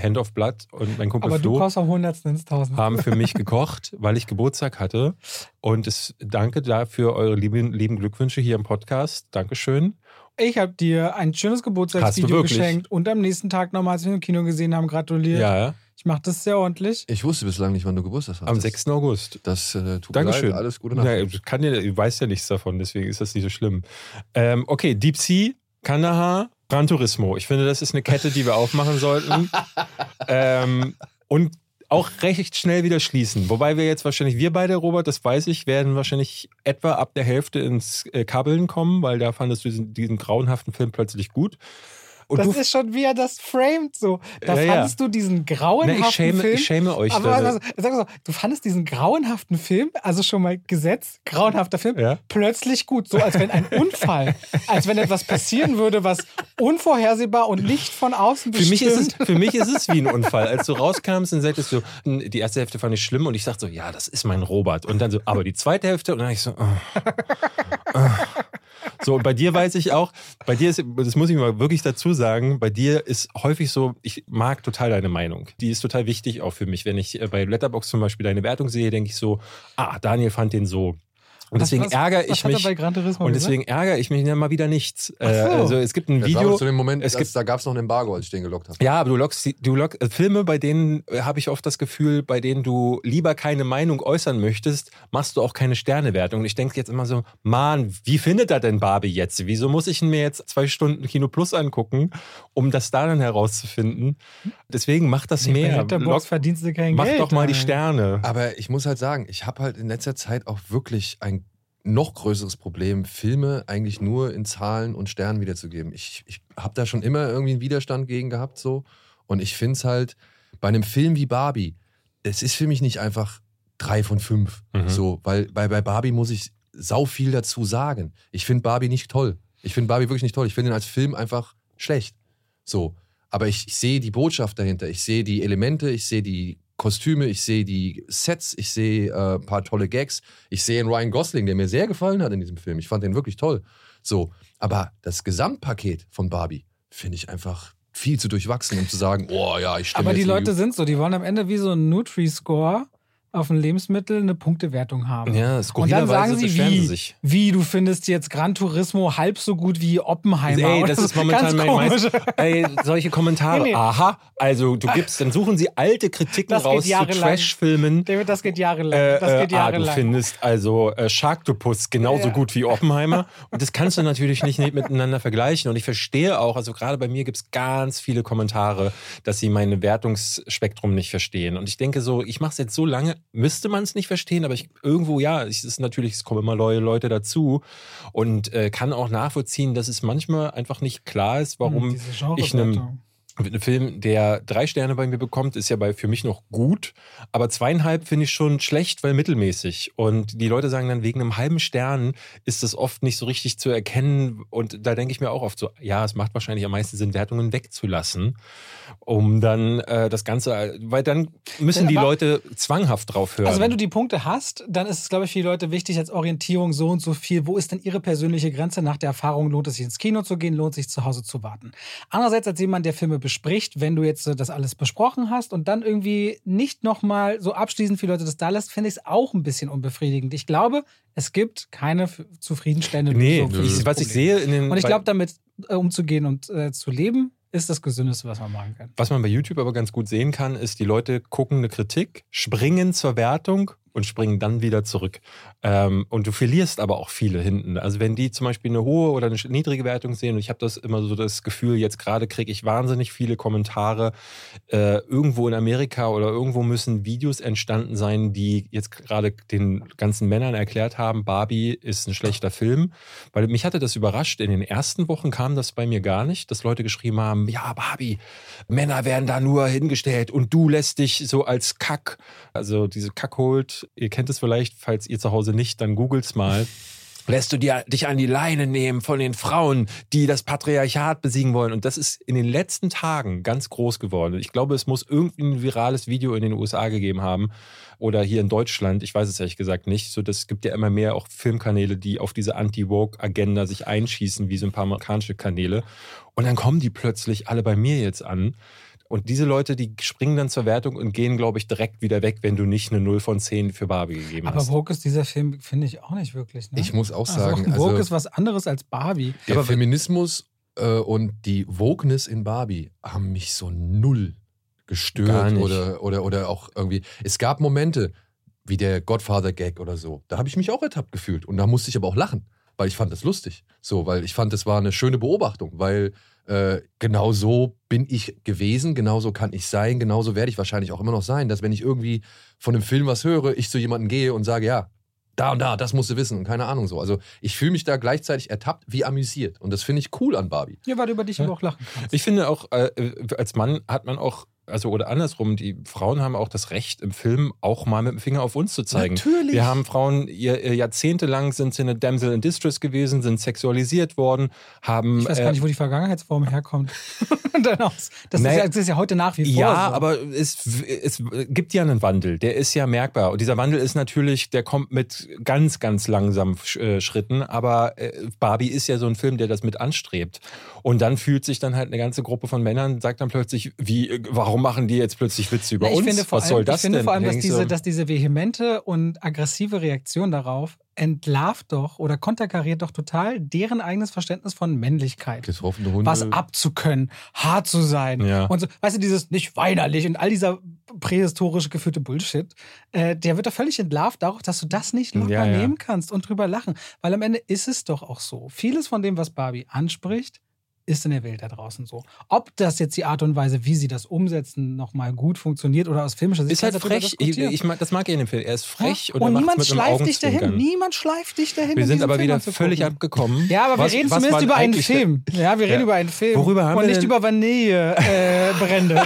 Hand of Blood und mein Kumpel Aber du Flo brauchst auch Hundertstel ins Tausend. haben für mich gekocht, weil ich Geburtstag hatte. Und es, danke dafür eure lieben, lieben Glückwünsche hier im Podcast. Dankeschön. Ich habe dir ein schönes du Geburtstagsvideo geschenkt und am nächsten Tag nochmal, als wir im Kino gesehen haben, gratuliert. Ja, Ich mache das sehr ordentlich. Ich wusste bislang nicht, wann du Geburtstag hast. am 6. August. Das äh, tut Dankeschön. mir leid. Alles Gute Nacht. Ja, ich kann ja, ich weiß ja nichts davon, deswegen ist das nicht so schlimm. Ähm, okay, Deep Sea, Kandahar, Gran Turismo. Ich finde, das ist eine Kette, die wir aufmachen sollten. ähm, und auch recht schnell wieder schließen. Wobei wir jetzt wahrscheinlich, wir beide, Robert, das weiß ich, werden wahrscheinlich etwa ab der Hälfte ins äh, Kabbeln kommen, weil da fandest du diesen, diesen grauenhaften Film plötzlich gut. Und das ist schon wie er das framed so. Da Ja, ja. fandest du diesen grauenhaften na, ich, schäme, Film. ich schäme euch. aber also, sag mal so, du fandest diesen grauenhaften Film, also schon mal Gesetz, grauenhafter Film, Ja. plötzlich gut. So als wenn ein Unfall, als wenn etwas passieren würde, was unvorhersehbar und nicht von außen Für mich, ist bestimmt. es, für mich ist es wie ein Unfall. Als du rauskamst und sagtest so, die erste Hälfte fand ich schlimm und ich sagte so, ja, das ist mein Robert. Und dann so, aber die zweite Hälfte und dann ich so, oh, oh. So und bei dir weiß ich auch, bei dir ist, das muss ich mal wirklich dazu sagen, bei dir ist häufig so, ich mag total deine Meinung. Die ist total wichtig auch für mich. Wenn ich äh, bei Letterbox zum Beispiel deine Wertung sehe, denke ich so, ah, Daniel fand den so. Und Was- deswegen was- ärgere was ich mich. bei Gran Turismo Und gesagt? deswegen ärgere ich mich ja mal wieder nichts. Äh, so. Also es gibt ein Das Video. aber zu dem Moment, es gibt da gab es noch ein Embargo, als ich den gelockt habe. Ja, aber du lockst, du lockst äh, Filme, bei denen äh, habe ich oft das Gefühl, bei denen du lieber keine Meinung äußern möchtest, machst du auch keine Sternewertung. Und ich denke jetzt immer so, Mann, wie findet er denn Barbie jetzt? Wieso muss ich ihn mir jetzt zwei Stunden Kino Plus angucken, um das da dann herauszufinden? Deswegen mach das Nee, mehr. Letterboxd Lock, verdienst du kein mach Geld. doch mal die. Sterne. Aber ich muss halt sagen, ich habe halt in letzter Zeit auch wirklich ein noch größeres Problem, Filme eigentlich nur in Zahlen und Sternen wiederzugeben. Ich, ich habe da schon immer irgendwie einen Widerstand gegen gehabt so. Und ich finde es halt bei einem Film wie Barbie, es ist für mich nicht einfach drei von fünf. Mhm. So, weil bei, bei Barbie muss ich sau viel dazu sagen. Ich finde Barbie nicht toll. Ich finde Barbie wirklich nicht toll. Ich finde ihn als Film einfach schlecht. So. Aber ich, ich sehe die Botschaft dahinter. Ich sehe die Elemente, ich sehe die Kostüme, ich sehe die Sets, ich sehe äh, ein paar tolle Gags. Ich sehe einen Ryan Gosling, der mir sehr gefallen hat in diesem Film. Ich fand den wirklich toll. So. Aber das Gesamtpaket von Barbie finde ich einfach viel zu durchwachsen, um zu sagen, oh ja, ich stimme Aber die Leute in sind so, die wollen am Ende wie so ein Nutri-Score auf ein Lebensmittel eine Punktewertung haben. Ja, Und dann sagen sie, wie, sie sich. wie du findest jetzt Gran Turismo halb so gut wie Oppenheimer. Ey, das so. ist momentan mein meist, ey, solche Kommentare. Nee, nee. Aha, also du gibst, dann suchen sie alte Kritiken Das raus zu jahrelang. Trash-Filmen. David, das geht jahrelang. Äh, das geht äh, ah, du jahrelang. findest also äh, Sharktopus genauso Ja. gut wie Oppenheimer. Und das kannst du natürlich nicht miteinander vergleichen. Und ich verstehe auch, also gerade bei mir gibt es ganz viele Kommentare, dass sie mein Wertungsspektrum nicht verstehen. Und ich denke so, ich mache es jetzt so lange, müsste man es nicht verstehen, aber ich, irgendwo ja, es ist natürlich, es kommen immer neue Leute dazu und äh, kann auch nachvollziehen, dass es manchmal einfach nicht klar ist, warum Hm, ich einem Genrewertung. ein Film, der drei Sterne bei mir bekommt, ist ja bei, für mich noch gut, aber zweieinhalb finde ich schon schlecht, weil mittelmäßig. Und die Leute sagen dann, wegen einem halben Stern ist das oft nicht so richtig zu erkennen. Und da denke ich mir auch oft so, ja, es macht wahrscheinlich am meisten Sinn, Wertungen wegzulassen, um dann äh, das Ganze, weil dann müssen die Leute zwanghaft drauf hören. Also wenn du die Punkte hast, dann ist es, glaube ich, für die Leute wichtig als Orientierung so und so viel. Wo ist denn ihre persönliche Grenze nach der Erfahrung? Lohnt es sich ins Kino zu gehen? Lohnt es sich zu Hause zu warten? Andererseits als jemand, der Filme bespricht, wenn du jetzt äh, das alles besprochen hast und dann irgendwie nicht nochmal so abschließend viele Leute das da lässt, finde ich es auch ein bisschen unbefriedigend. Ich glaube, es gibt keine zufriedenstellende nee, Lösung für ich, was ich sehe in den Und ich glaube, damit äh, umzugehen und äh, zu leben, ist das Gesündeste, was man machen kann. Was man bei YouTube aber ganz gut sehen kann, ist, die Leute gucken eine Kritik, springen zur Wertung und springen dann wieder zurück. Ähm, und du verlierst aber auch viele hinten. Also wenn die zum Beispiel eine hohe oder eine niedrige Wertung sehen, und ich habe das immer so das Gefühl, jetzt gerade kriege ich wahnsinnig viele Kommentare. Äh, irgendwo in Amerika oder irgendwo müssen Videos entstanden sein, die jetzt gerade den ganzen Männern erklärt haben, Barbie ist ein schlechter Film. Weil mich hatte das überrascht. In den ersten Wochen kam das bei mir gar nicht, dass Leute geschrieben haben, ja, Barbie, Männer werden da nur hingestellt und du lässt dich so als Kack, also diese Ihr kennt es vielleicht, falls ihr zu Hause nicht, dann googelt's mal. Lässt du dir, dich an die Leine nehmen von den Frauen, die das Patriarchat besiegen wollen. Und das ist in den letzten Tagen ganz groß geworden. Ich glaube, es muss irgendwie ein virales Video in den USA gegeben haben oder hier in Deutschland. Ich weiß es ehrlich gesagt nicht. So, das gibt ja immer mehr auch Filmkanäle, die auf diese Anti-Woke-Agenda sich einschießen, wie so ein paar amerikanische Kanäle. Und dann kommen die plötzlich alle bei mir jetzt an. Und diese Leute, die springen dann zur Wertung und gehen, glaube ich, direkt wieder weg, wenn du nicht eine 0 von 10 für Barbie gegeben Aber hast. Woke ist dieser Film, finde ich, auch nicht wirklich. Ne? Ich muss auch also, sagen, Woke also, ist was anderes als Barbie. der Aber- Feminismus äh, und die Wokeness in Barbie haben mich so null gestört nicht. oder, oder, oder auch irgendwie. Es gab Momente, wie der Godfather-Gag oder so. Da habe ich mich auch ertappt gefühlt. Und da musste ich aber auch lachen, weil ich fand das lustig. So, weil ich fand, das war eine schöne Beobachtung, weil äh, genau so bin ich gewesen, genauso kann ich sein, genauso werde ich wahrscheinlich auch immer noch sein, dass wenn ich irgendwie von einem Film was höre, ich zu jemandem gehe und sage, ja, da und da, das musst du wissen und keine Ahnung so. Also ich fühle mich da gleichzeitig ertappt wie amüsiert und das finde ich cool an Barbie. Ja, weil du über dich Ja. aber auch lachen kannst. Ich finde auch, äh, als Mann hat man auch, also oder andersrum, die Frauen haben auch das Recht im Film auch mal mit dem Finger auf uns zu zeigen. Natürlich. Wir haben Frauen, ihr, jahrzehntelang sind sie eine Damsel in Distress gewesen, sind sexualisiert worden, haben. Ich weiß äh, gar nicht, wo die Vergangenheitsform herkommt. Das, ist ja, das ist ja heute nach wie vor. Ja, so. aber es, es gibt ja einen Wandel, der ist ja merkbar. Und dieser Wandel ist natürlich, der kommt mit ganz, ganz langsamen äh, Schritten. Aber äh, Barbie ist ja so ein Film, der das mit anstrebt. Und dann fühlt sich dann halt eine ganze Gruppe von Männern, sagt dann plötzlich, wie, äh, warum machen die jetzt plötzlich Witze über ich uns? finde vor Was allem, soll das ich finde denn? vor allem, dass diese, dass diese vehemente und aggressive Reaktion darauf entlarvt doch oder konterkariert doch total deren eigenes Verständnis von Männlichkeit. Getroffene Hunde. Was abzukönnen, hart zu sein. Ja. Und so, weißt du, dieses nicht weinerlich und all dieser prähistorisch geführte Bullshit, äh, der wird doch völlig entlarvt darauf, dass du das nicht locker Ja, ja. nehmen kannst und drüber lachen. Weil am Ende ist es doch auch so. Vieles von dem, was Barbie anspricht, ist in der Welt da draußen so. Ob das jetzt die Art und Weise, wie sie das umsetzen, nochmal gut funktioniert oder aus filmischer Sicht Ist halt frech. Ich, ich mag, das mag ich in dem Film. Er ist frech Ja? und, und niemand schleift dich dahin. Niemand schleift dich dahin. Wir sind aber Film wieder völlig abgekommen. Ja, aber Was- wir reden zumindest über einen Film. Ja, wir reden Ja. über einen Film. Worüber haben Und wir nicht denn- über Vanillebrände. Äh.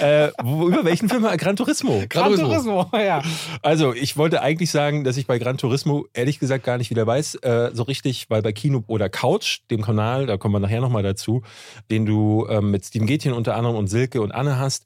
Äh, über welchen Film? Gran Turismo. Gran Gran Turismo. Turismo, ja. Also, ich wollte eigentlich sagen, dass ich bei Gran Turismo ehrlich gesagt gar nicht wieder weiß, äh, so richtig, weil bei Kino oder Couch, dem Kanal, da kommen wir nachher nochmal dazu, den du ähm, mit Steven Gätchen unter anderem und Silke und Anne hast,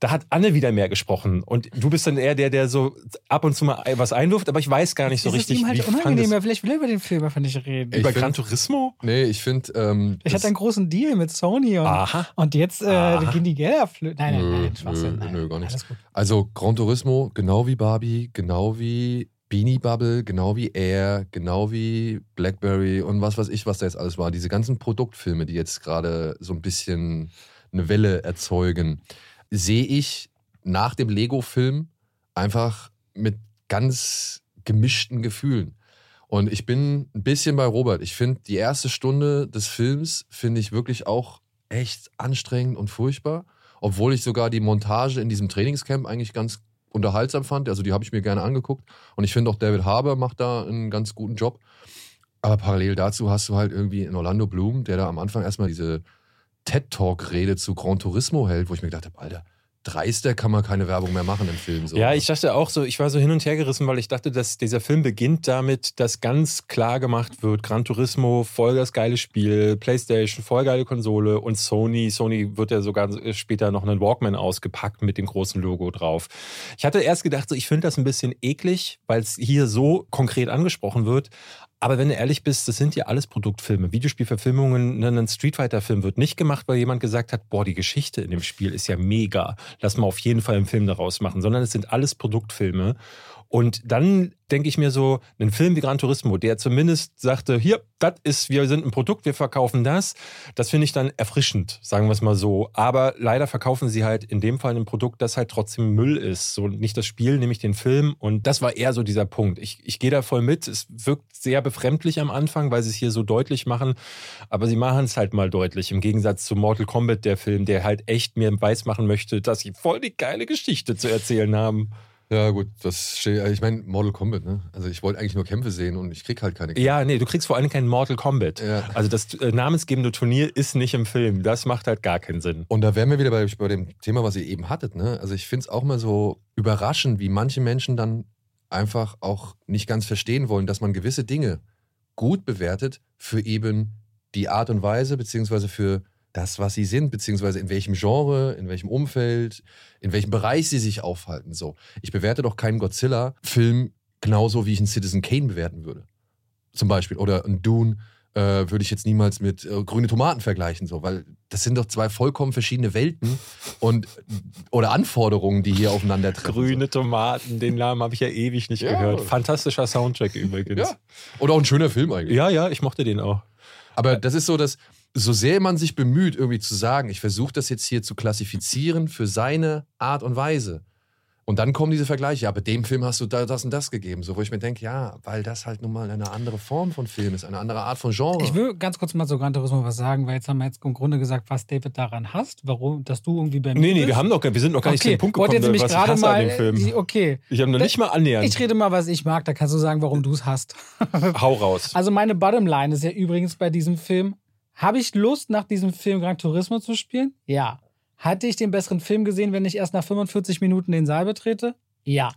da hat Anne wieder mehr gesprochen. Und du bist dann eher der, der so ab und zu mal was einwirft, aber ich weiß gar nicht so ist richtig, es ihm halt wie unangenehm. fandest- Ja, Vielleicht will er über den Film einfach nicht reden. Ich über Gran Turismo? Nee, ich finde. Ähm, Ich hatte einen großen Deal mit Sony und, Aha. und jetzt äh, Aha. gehen die Gelder flöten. Nein, nein, Nö, nein, Schwachsinn. nö, nein, nö, gar nicht. Also Gran Turismo, genau wie Barbie, genau wie Beanie Bubble, genau wie Air, genau wie Blackberry und was weiß ich, was da jetzt alles war. Diese ganzen Produktfilme, die jetzt gerade so ein bisschen eine Welle erzeugen, sehe ich nach dem Lego-Film einfach mit ganz gemischten Gefühlen. Und ich bin ein bisschen bei Robert. Ich finde die erste Stunde des Films finde ich wirklich auch echt anstrengend und furchtbar, obwohl ich sogar die Montage in diesem Trainingscamp eigentlich ganz unterhaltsam fand. Also die habe ich mir gerne angeguckt und ich finde auch David Harbour macht da einen ganz guten Job. Aber parallel dazu hast du halt irgendwie in Orlando Bloom, der da am Anfang erstmal diese TED-Talk-Rede zu Gran Turismo hält, wo ich mir gedacht habe, Alter, dreister kann man keine Werbung mehr machen im Film. So. Ja, ich dachte auch so, ich war so hin und her gerissen, weil ich dachte, dass dieser Film beginnt damit, dass ganz klar gemacht wird, Gran Turismo, voll das geile Spiel, Playstation, voll geile Konsole und Sony. Sony wird ja sogar später noch einen Walkman ausgepackt mit dem großen Logo drauf. Ich hatte erst gedacht, so, ich finde das ein bisschen eklig, weil es hier so konkret angesprochen wird. Aber wenn du ehrlich bist, das sind ja alles Produktfilme. Videospielverfilmungen, ne, ein Street Fighter-Film wird nicht gemacht, weil jemand gesagt hat, boah, die Geschichte in dem Spiel ist ja mega. Lass mal auf jeden Fall einen Film daraus machen, sondern es sind alles Produktfilme. Und dann denke ich mir so, ein Film wie Gran Turismo, der zumindest sagte, hier, das ist, wir sind ein Produkt, wir verkaufen das, das finde ich dann erfrischend, sagen wir es mal so. Aber leider verkaufen sie halt in dem Fall ein Produkt, das halt trotzdem Müll ist. So nicht das Spiel, nämlich den Film. Und das war eher so dieser Punkt. Ich, ich gehe da voll mit. Es wirkt sehr befremdlich am Anfang, weil sie es hier so deutlich machen. Aber sie machen es halt mal deutlich. Im Gegensatz zu Mortal Kombat, der Film, der halt echt mir weiß machen möchte, dass sie voll die geile Geschichte zu erzählen haben. Ja, gut, das steht, ich meine, Mortal Kombat, ne? Also ich wollte eigentlich nur Kämpfe sehen und ich krieg halt keine Kämpfe. Ja, nee, du kriegst vor allem keinen Mortal Kombat. Ja. Also das äh, namensgebende Turnier ist nicht im Film. Das macht halt gar keinen Sinn. Und da wären wir wieder bei, bei dem Thema, was ihr eben hattet, ne? Also ich finde es auch mal so überraschend, wie manche Menschen dann einfach auch nicht ganz verstehen wollen, dass man gewisse Dinge gut bewertet für eben die Art und Weise, beziehungsweise für das, was sie sind, beziehungsweise in welchem Genre, in welchem Umfeld, in welchem Bereich sie sich aufhalten. So. Ich bewerte doch keinen Godzilla-Film genauso, wie ich einen Citizen Kane bewerten würde. Zum Beispiel. Oder einen Dune äh, würde ich jetzt niemals mit äh, grüne Tomaten vergleichen, so, weil das sind doch zwei vollkommen verschiedene Welten und oder Anforderungen, die hier aufeinandertreffen. Grüne Tomaten, den Namen habe ich ja ewig nicht Ja. gehört. Fantastischer Soundtrack übrigens. Ja. Oder auch ein schöner Film eigentlich. ja, ja, ich mochte den auch. Aber das ist so, dass so sehr man sich bemüht, irgendwie zu sagen, ich versuche das jetzt hier zu klassifizieren für seine Art und Weise. Und dann kommen diese Vergleiche, ja, bei dem Film hast du da, das und das gegeben. So, wo ich mir denke, ja, weil das halt nun mal eine andere Form von Film ist, eine andere Art von Genre. Ich will ganz kurz mal zu Gran Turismo was sagen, weil jetzt haben wir jetzt im Grunde gesagt, was David daran hasst, warum, dass du irgendwie bei mir Nee, nee, bist. wir, haben noch, wir sind noch gar nicht zu dem Punkt wollte gekommen, jetzt nämlich was ich gerade hasse mal, an dem Film. die- okay, Ich habe noch nicht mal annähernd. ich rede mal, was ich mag, da kannst du sagen, warum du es hast. Hau raus. Also meine Bottomline ist ja übrigens bei diesem Film, habe ich Lust, nach diesem Film Gran Turismo zu spielen? Ja. Hatte ich den besseren Film gesehen, wenn ich erst nach 45 Minuten den Saal betrete? Ja.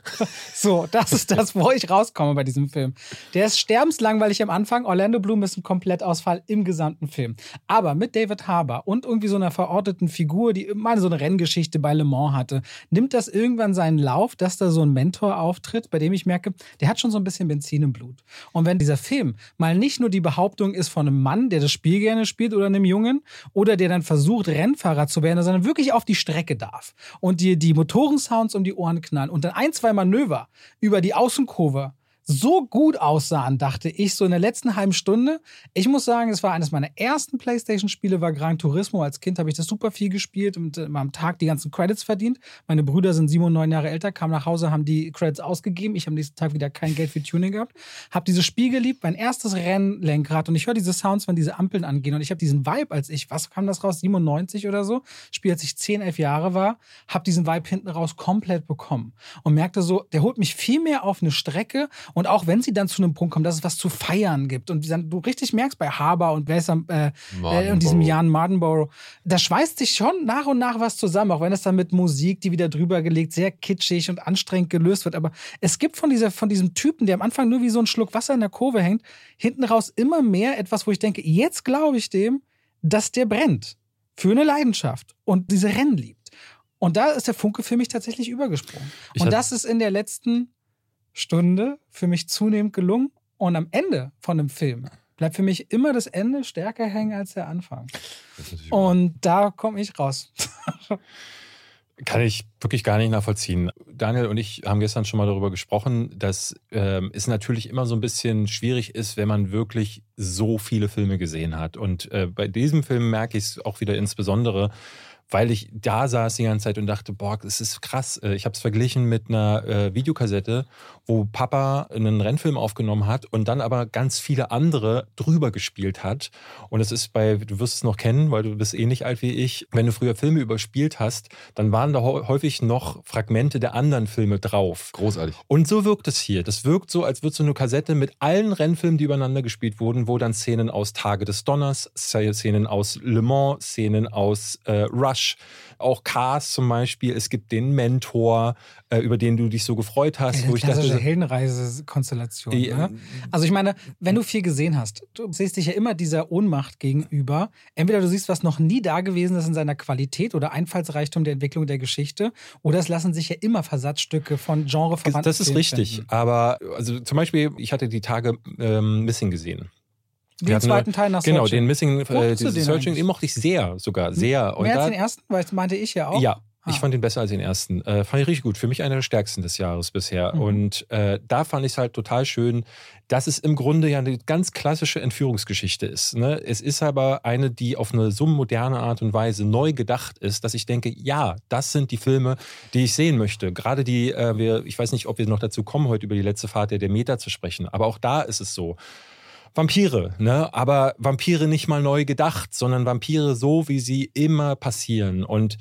So, das ist das, wo ich rauskomme bei diesem Film. Der ist sterbenslangweilig am Anfang. Orlando Bloom ist ein Komplettausfall im gesamten Film. Aber mit David Harbour und irgendwie so einer verorteten Figur, die mal so eine Renngeschichte bei Le Mans hatte, nimmt das irgendwann seinen Lauf, dass da so ein Mentor auftritt, bei dem ich merke, der hat schon so ein bisschen Benzin im Blut. Und wenn dieser Film mal nicht nur die Behauptung ist von einem Mann, der das Spiel gerne spielt oder einem Jungen oder der dann versucht, Rennfahrer zu werden, sondern wirklich auf die Strecke darf und dir die Motorensounds um die Ohren knallen und dann ein, zwei Manöver über die Außenkurve so gut aussahen, dachte ich, so in der letzten halben Stunde. Ich muss sagen, es war eines meiner ersten PlayStation-Spiele, war Gran Turismo. Als Kind habe ich das super viel gespielt und äh, am Tag die ganzen Credits verdient. Meine Brüder sind sieben und neun Jahre älter, kamen nach Hause, haben die Credits ausgegeben. Ich habe am nächsten Tag wieder kein Geld für Tuning gehabt. Habe dieses Spiel geliebt, mein erstes Rennlenkrad und ich höre diese Sounds, wenn diese Ampeln angehen und ich habe diesen Vibe, als ich, was kam das raus, 97 oder so, Spiel, als ich 10, 11 Jahre war, habe diesen Vibe hinten raus komplett bekommen und merkte so, der holt mich viel mehr auf eine Strecke und auch wenn sie dann zu einem Punkt kommen, dass es was zu feiern gibt und dann du richtig merkst bei Haber und Besser äh, äh, und diesem Jan Mardenborough, da schweißt sich schon nach und nach was zusammen, auch wenn es dann mit Musik, die wieder drüber gelegt, sehr kitschig und anstrengend gelöst wird. Aber es gibt von, dieser, von diesem Typen, der am Anfang nur wie so ein Schluck Wasser in der Kurve hängt, hinten raus immer mehr etwas, wo ich denke, jetzt glaube ich dem, dass der brennt für eine Leidenschaft und diese Rennen liebt. Und da ist der Funke für mich tatsächlich übergesprungen. Ich und das ist in der letzten Stunde für mich zunehmend gelungen. Und am Ende von einem Film bleibt für mich immer das Ende stärker hängen als der Anfang. Und da komme ich raus. Kann ich wirklich gar nicht nachvollziehen. Daniel und ich haben gestern schon mal darüber gesprochen, dass ähm, es natürlich immer so ein bisschen schwierig ist, wenn man wirklich so viele Filme gesehen hat. Und äh, bei diesem Film merke ich es auch wieder insbesondere, weil ich da saß die ganze Zeit und dachte, boah, es ist krass. Äh, Ich habe es verglichen mit einer äh, Videokassette, wo Papa einen Rennfilm aufgenommen hat und dann aber ganz viele andere drüber gespielt hat. Und es ist bei, du wirst es noch kennen, weil du bist ähnlich alt wie ich, wenn du früher Filme überspielt hast, dann waren da häufig noch Fragmente der anderen Filme drauf. großartig. Und so wirkt es hier. Das wirkt so, als würde so eine Kassette mit allen Rennfilmen, die übereinander gespielt wurden, wo dann Szenen aus Tage des Donners, Szenen aus Le Mans, Szenen aus äh, Rush, auch Cars zum Beispiel. Es gibt den Mentor, äh, über den du dich so gefreut hast, Eine wo ich dachte, Heldenreise-Konstellation. Die, ne? ähm, Also ich meine, wenn du viel gesehen hast, du siehst dich ja immer dieser Ohnmacht gegenüber. Entweder du siehst, was noch nie da gewesen ist in seiner Qualität oder Einfallsreichtum der Entwicklung der Geschichte, oder es lassen sich ja immer Versatzstücke von Genre das ist richtig. Aber also zum Beispiel, ich hatte die Tage ähm, Missing gesehen. Den zweiten Teil nach Genau, Searching. den Missing, äh, den Searching, eigentlich? den mochte ich sehr sogar, sehr. Und Mehr als den ersten, weil das meinte ich ja auch. Ja, Ah. ich fand ihn besser als den ersten. Äh, fand ich richtig gut. Für mich einer der stärksten des Jahres bisher. Mhm. Und äh, da fand ich es halt total schön, dass es im Grunde ja eine ganz klassische Entführungsgeschichte ist. Ne? Es ist aber eine, die auf eine so moderne Art und Weise neu gedacht ist, dass ich denke, ja, das sind die Filme, die ich sehen möchte. Gerade die, äh, wir, ich weiß nicht, ob wir noch dazu kommen, heute über die letzte Fahrt der Demeter zu sprechen, aber auch da ist es so. Vampire, ne? Aber Vampire nicht mal neu gedacht, sondern Vampire so, wie sie immer passieren. Und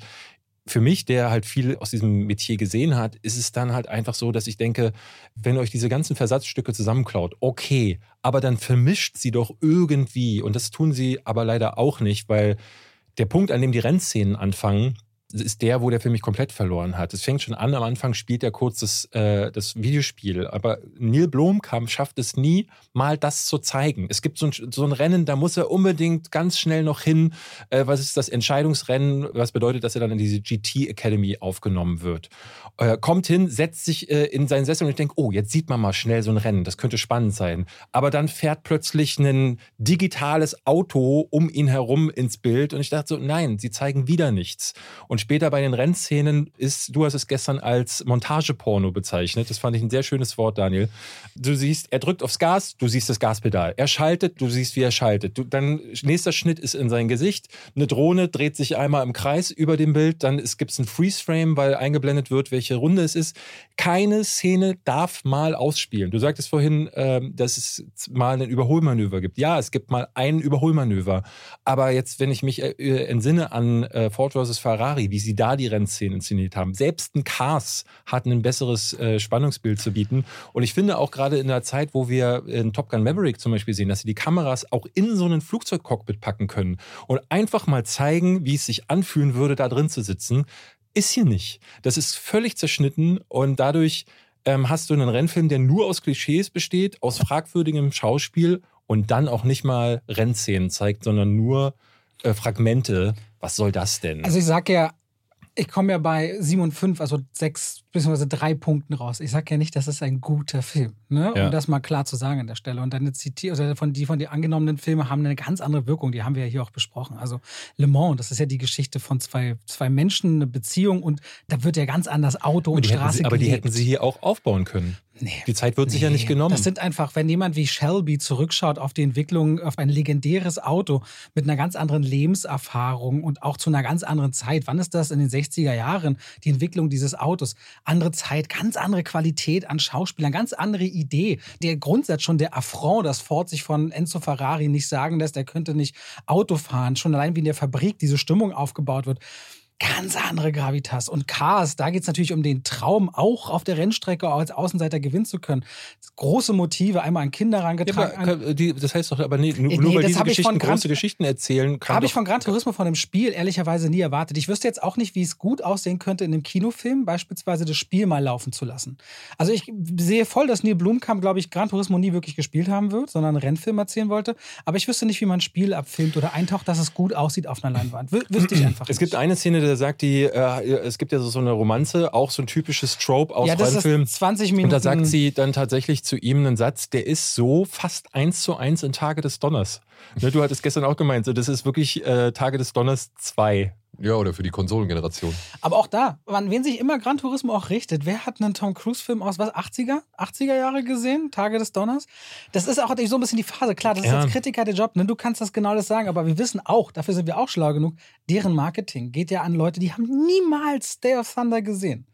für mich, der halt viel aus diesem Metier gesehen hat, ist es dann halt einfach so, dass ich denke, wenn euch diese ganzen Versatzstücke zusammenklaut, okay, aber dann vermischt sie doch irgendwie. Und das tun sie aber leider auch nicht, weil der Punkt, an dem die Rennszenen anfangen, ist der, wo der Film mich komplett verloren hat. Es fängt schon an, am Anfang spielt er kurz das, äh, das Videospiel, aber Neil Blomkamp schafft es nie, mal das zu zeigen. Es gibt so ein, so ein Rennen, da muss er unbedingt ganz schnell noch hin. Äh, was ist das Entscheidungsrennen? Was bedeutet, dass er dann in diese GT Academy aufgenommen wird? Äh, kommt hin, setzt sich äh, in seinen Sessel und ich denke, oh, jetzt sieht man mal schnell so ein Rennen, das könnte spannend sein. Aber dann fährt plötzlich ein digitales Auto um ihn herum ins Bild und ich dachte so, nein, sie zeigen wieder nichts. Und später bei den Rennszenen ist, du hast es gestern als Montageporno bezeichnet. Das fand ich ein sehr schönes Wort, Daniel. Du siehst, er drückt aufs Gas, du siehst das Gaspedal. Er schaltet, du siehst, wie er schaltet. Du, dann nächster Schnitt ist in sein Gesicht. Eine Drohne dreht sich einmal im Kreis über dem Bild. Dann gibt es ein Freeze-Frame, weil eingeblendet wird, welche Runde es ist. Keine Szene darf mal ausspielen. Du sagtest vorhin, ähm, dass es mal ein Überholmanöver gibt. Ja, es gibt mal ein Überholmanöver. Aber jetzt, wenn ich mich äh, entsinne an äh, Ford vs. Ferrari, wie sie da die Rennszenen inszeniert haben, selbst ein Cars hat ein besseres äh, Spannungsbild zu bieten. Und ich finde auch gerade in der Zeit, wo wir in Top Gun Maverick zum Beispiel sehen, dass sie die Kameras auch in so einen Flugzeugcockpit packen können und einfach mal zeigen, wie es sich anfühlen würde, da drin zu sitzen, ist hier nicht. Das ist völlig zerschnitten und dadurch ähm, hast du einen Rennfilm, der nur aus Klischees besteht, aus fragwürdigem Schauspiel und dann auch nicht mal Rennszenen zeigt, sondern nur äh, Fragmente. Was soll das denn? Also ich sag ja, ich komme ja bei 7 und 5, also 6 bzw. 3 Punkten raus. Ich sag ja nicht, das ist ein guter Film. Ne? Ja. Um das mal klar zu sagen an der Stelle. Und deine Zitier also von die von dir angenommenen Filme haben eine ganz andere Wirkung. Die haben wir ja hier auch besprochen. Also Le Mans, das ist ja die Geschichte von zwei, zwei Menschen, eine Beziehung und da wird ja ganz anders Auto und die hätten Straße sie, aber die gelebt. hätten sie hier auch aufbauen können. Nee. Die Zeit wird sich ja Nee, nicht genommen. Das sind einfach, wenn jemand wie Shelby zurückschaut auf die Entwicklung, auf ein legendäres Auto mit einer ganz anderen Lebenserfahrung und auch zu einer ganz anderen Zeit. Wann ist das in den 60er Jahren, die Entwicklung dieses Autos? Andere Zeit, ganz andere Qualität an Schauspielern, ganz andere Idee. Der Grundsatz schon, der Affront, dass Ford sich von Enzo Ferrari nicht sagen lässt, er könnte nicht Auto fahren. Schon allein wie in der Fabrik diese Stimmung aufgebaut wird ganz andere Gravitas. Und Cars, da geht es natürlich um den Traum, auch auf der Rennstrecke als Außenseiter gewinnen zu können. Große Motive, einmal an Kinder ja, herangetragen. aber, äh, die, das heißt doch, aber nee, nur, Nee, nur weil diese Geschichten Gran- große Geschichten erzählen, kann habe ich von Gran Turismo von dem Spiel ehrlicherweise nie erwartet. Ich wüsste jetzt auch nicht, wie es gut aussehen könnte, in einem Kinofilm beispielsweise das Spiel mal laufen zu lassen. Also ich sehe voll, dass Neil Blomkamp, glaube ich, Gran Turismo nie wirklich gespielt haben wird, sondern einen Rennfilm erzählen wollte. Aber ich wüsste nicht, wie man ein Spiel abfilmt oder eintaucht, dass es gut aussieht auf einer Leinwand. Wü wüsste ich einfach Es gibt nicht. eine Szene, da sagt die, äh, es gibt ja so eine Romanze, auch so ein typisches Trope aus ja, das ist 20 Minuten. Und da sagt sie dann tatsächlich zu ihm einen Satz, der ist so fast eins zu eins in Tage des Donners. Ne, du hattest gestern auch gemeint, so, das ist wirklich äh, Tage des Donners 2. Ja, oder für die Konsolengeneration. Aber auch da, an wen sich immer Gran Turismo auch richtet. Wer hat einen Tom Cruise-Film aus was, 80er? 80er Jahre gesehen? Tage des Donners? Das ist auch so ein bisschen die Phase. Klar, das ist Ja. als Kritiker der Job, ne? Du kannst das genau das sagen, aber wir wissen auch, dafür sind wir auch schlau genug, deren Marketing geht ja an Leute, die haben niemals Day of Thunder gesehen.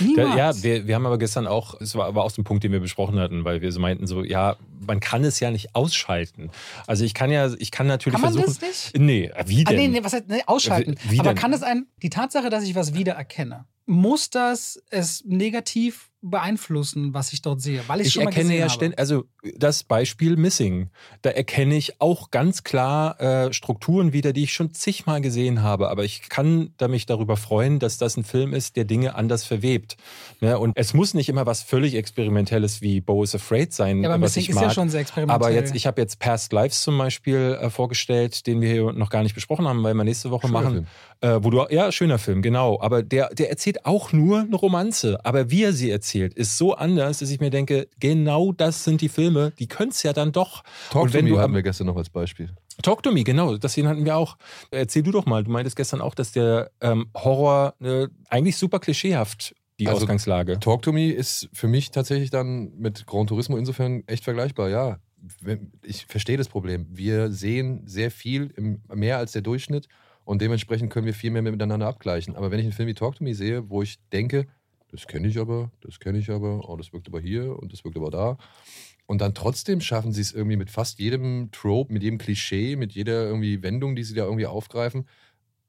Niemals. ja, wir, wir haben aber gestern auch, es war aber auch so ein Punkt, den wir besprochen hatten, weil wir so meinten, so, ja, man kann es ja nicht ausschalten. Also ich kann ja, ich kann natürlich Kann man versuchen. das nicht? Nee, wie Ah, denn? nee, nee, was heißt, nee, ausschalten. Wie aber denn? kann es ein, die Tatsache, dass ich was wiedererkenne, muss das es negativ beeinflussen, was ich dort sehe? Weil ich, ich schon mal erkenne ja ständig, also das Beispiel Missing, da erkenne ich auch ganz klar äh, Strukturen wieder, die ich schon zigmal gesehen habe, aber ich kann da mich darüber freuen, dass das ein Film ist, der Dinge anders verwebt. Ne? Und es muss nicht immer was völlig Experimentelles wie Bo is Afraid sein, Ja, aber was Missing ich mag. Ja schon sehr experimentell. aber jetzt, ich habe jetzt Past Lives zum Beispiel äh, vorgestellt, den wir hier noch gar nicht besprochen haben, weil wir nächste Woche Schöner machen. Äh, wo du, ja, schöner Film, genau. Aber der, der erzählt auch nur eine Romanze. Aber wie er sie erzählt, ist so anders, dass ich mir denke, genau das sind die Filme, die können es ja dann doch. Talk Und to wenn Me du hatten am- wir gestern noch als Beispiel. Talk to Me, genau, das hatten wir auch. Erzähl du doch mal, du meintest gestern auch, dass der ähm, Horror äh, eigentlich super klischeehaft die Also, Ausgangslage. Talk to Me ist für mich tatsächlich dann mit Gran Turismo insofern echt vergleichbar. Ja, ich verstehe das Problem. Wir sehen sehr viel, im, mehr als der Durchschnitt und dementsprechend können wir viel mehr miteinander abgleichen. Aber wenn ich einen Film wie Talk to Me sehe, wo ich denke, das kenne ich aber, das kenne ich aber, oh, das wirkt aber hier und das wirkt aber da. Und dann trotzdem schaffen sie es irgendwie mit fast jedem Trope, mit jedem Klischee, mit jeder irgendwie Wendung, die sie da irgendwie aufgreifen,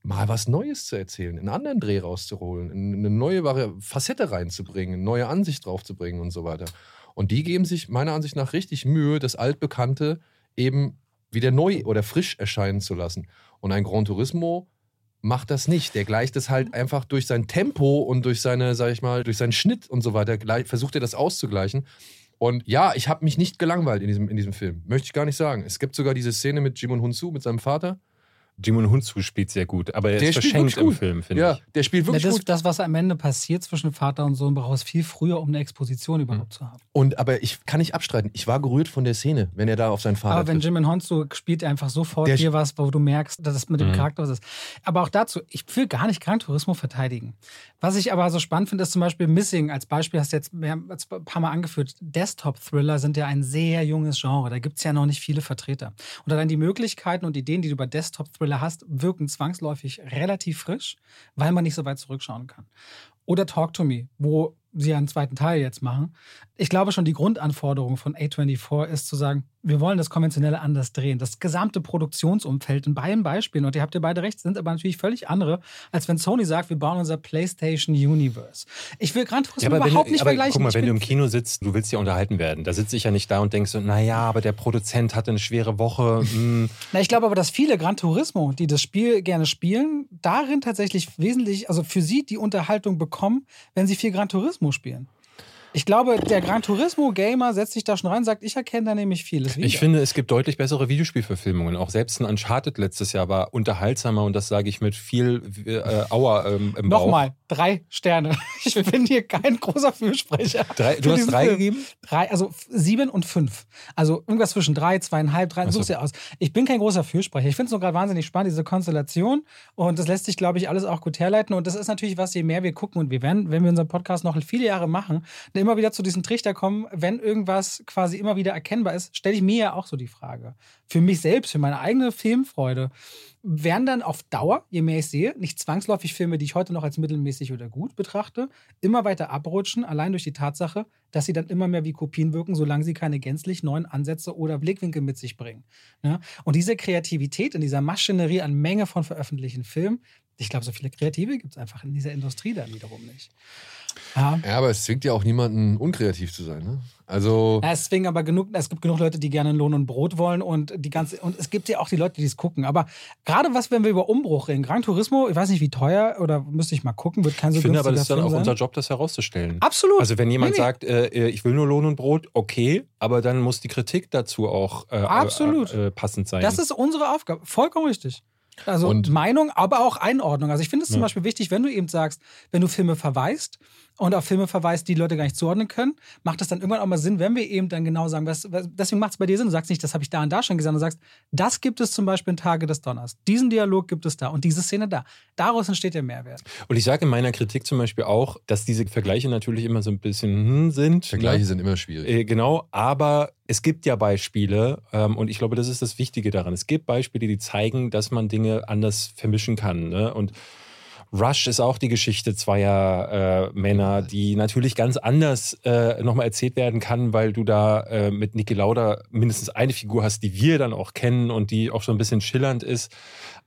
mal was Neues zu erzählen, einen anderen Dreh rauszuholen, eine neue Facette reinzubringen, eine neue Ansicht draufzubringen und so weiter. Und die geben sich meiner Ansicht nach richtig Mühe, das Altbekannte eben wieder neu oder frisch erscheinen zu lassen. Und ein Gran Turismo macht das nicht. Der gleicht es halt einfach durch sein Tempo und durch seine, sag ich mal, durch seinen Schnitt und so weiter, versucht er das auszugleichen. Und ja, ich habe mich nicht gelangweilt in diesem, in diesem Film. Möchte ich gar nicht sagen. Es gibt sogar diese Szene mit Jimon Hunsu, mit seinem Vater. Jimon Hunzu spielt sehr gut, aber er Der ist verschenkt im gut. Film, finde Ja, ich. der spielt Ja, wirklich das, gut. das, was am Ende passiert zwischen Vater und Sohn, braucht es viel früher, um eine Exposition überhaupt zu haben. Und aber ich kann nicht abstreiten. Ich war gerührt von der Szene, wenn er da auf seinen Vater Aber wenn trifft. Jim Honsu spielt er einfach sofort Der- dir was, wo du merkst, dass es mit dem Mhm. Charakter was ist. Aber auch dazu, ich will gar nicht Gran Turismo verteidigen. Was ich aber so spannend finde, ist zum Beispiel Missing. Als Beispiel hast du jetzt ein paar Mal angeführt. Desktop-Thriller sind ja ein sehr junges Genre. Da gibt es ja noch nicht viele Vertreter. Und dann die Möglichkeiten und Ideen, die du bei Desktop-Thriller hast, wirken zwangsläufig relativ frisch, weil man nicht so weit zurückschauen kann. Oder Talk to Me, wo sie einen zweiten Teil jetzt machen. Ich glaube schon, die Grundanforderung von A24 ist zu sagen, wir wollen das Konventionelle anders drehen. Das gesamte Produktionsumfeld in beiden Beispielen, und ihr habt ja beide recht, sind aber natürlich völlig andere, als wenn Sony sagt, wir bauen unser PlayStation Universe. Ich will Gran Turismo Ja, wenn überhaupt du, nicht aber vergleichen. guck mal, wenn du im Kino sitzt, du willst ja unterhalten werden. Da sitze ich ja nicht da und denkst so, naja, aber der Produzent hatte eine schwere Woche. hm. Na, ich glaube aber, dass viele Gran Turismo, die das Spiel gerne spielen, darin tatsächlich wesentlich, also für sie die Unterhaltung bekommen, wenn sie viel Gran Turismo spielen. Ich glaube, der Gran Turismo-Gamer setzt sich da schon rein und sagt, ich erkenne da nämlich vieles wieder. Ich finde, es gibt deutlich bessere Videospielverfilmungen. Auch selbst ein Uncharted letztes Jahr war unterhaltsamer und das sage ich mit viel äh, Auer ähm, im Bauch. Nochmal, drei Sterne. Ich bin hier kein großer Fürsprecher. Drei, du hast drei Film. gegeben? Drei, also sieben und fünf. Also irgendwas zwischen drei, zweieinhalb, drei, so. such's dir aus. Ich bin kein großer Fürsprecher. Ich finde es nur gerade wahnsinnig spannend, diese Konstellation. Und das lässt sich, glaube ich, alles auch gut herleiten. Und das ist natürlich was, je mehr wir gucken und wir werden, wenn wir unseren Podcast noch viele Jahre machen, immer wieder zu diesem Trichter kommen, wenn irgendwas quasi immer wieder erkennbar ist, stelle ich mir ja auch so die Frage. Für mich selbst, für meine eigene Filmfreude, werden dann auf Dauer, je mehr ich sehe, nicht zwangsläufig Filme, die ich heute noch als mittelmäßig oder gut betrachte, immer weiter abrutschen, allein durch die Tatsache, dass sie dann immer mehr wie Kopien wirken, solange sie keine gänzlich neuen Ansätze oder Blickwinkel mit sich bringen. Ja? Und diese Kreativität in dieser Maschinerie an Menge von veröffentlichten Filmen, ich glaube, so viele Kreative gibt es einfach in dieser Industrie dann wiederum nicht. Ja. ja, aber es zwingt ja auch niemanden, unkreativ zu sein. Ne? Also ja, es zwingt aber genug, es gibt genug Leute, die gerne Lohn und Brot wollen und die ganze und es gibt ja auch die Leute, die es gucken. Aber gerade was, wenn wir über Umbruch reden, Gran Turismo, ich weiß nicht, wie teuer oder müsste ich mal gucken, wird kein so Ich finde aber, das ist dann auch sein. unser Job, das herauszustellen. Absolut. Also wenn jemand Nee, nee. sagt, äh, ich will nur Lohn und Brot, okay, aber dann muss die Kritik dazu auch äh, Absolut. Äh, äh, passend sein. Das ist unsere Aufgabe. Vollkommen richtig. Also Und- Meinung, aber auch Einordnung. Also ich finde es zum Ja. Beispiel wichtig, wenn du eben sagst, wenn du Filme verweist und auf Filme verweist, die Leute gar nicht zuordnen können, macht es dann irgendwann auch mal Sinn, wenn wir eben dann genau sagen, was, was, deswegen macht es bei dir Sinn. Du sagst nicht, das habe ich da und da schon gesagt, du sagst, das gibt es zum Beispiel in Tage des Donners. Diesen Dialog gibt es da und diese Szene da. Daraus entsteht der Mehrwert. Und ich sage in meiner Kritik zum Beispiel auch, dass diese Vergleiche natürlich immer so ein bisschen hm, sind. Vergleiche ne? sind immer schwierig. Äh, genau, aber es gibt ja Beispiele ähm, und ich glaube, das ist das Wichtige daran. Es gibt Beispiele, die zeigen, dass man Dinge anders vermischen kann. Ne? Und Rush ist auch die Geschichte zweier äh, Männer, die natürlich ganz anders äh, nochmal erzählt werden kann, weil du da äh, mit Niki Lauda mindestens eine Figur hast, die wir dann auch kennen und die auch so ein bisschen schillernd ist.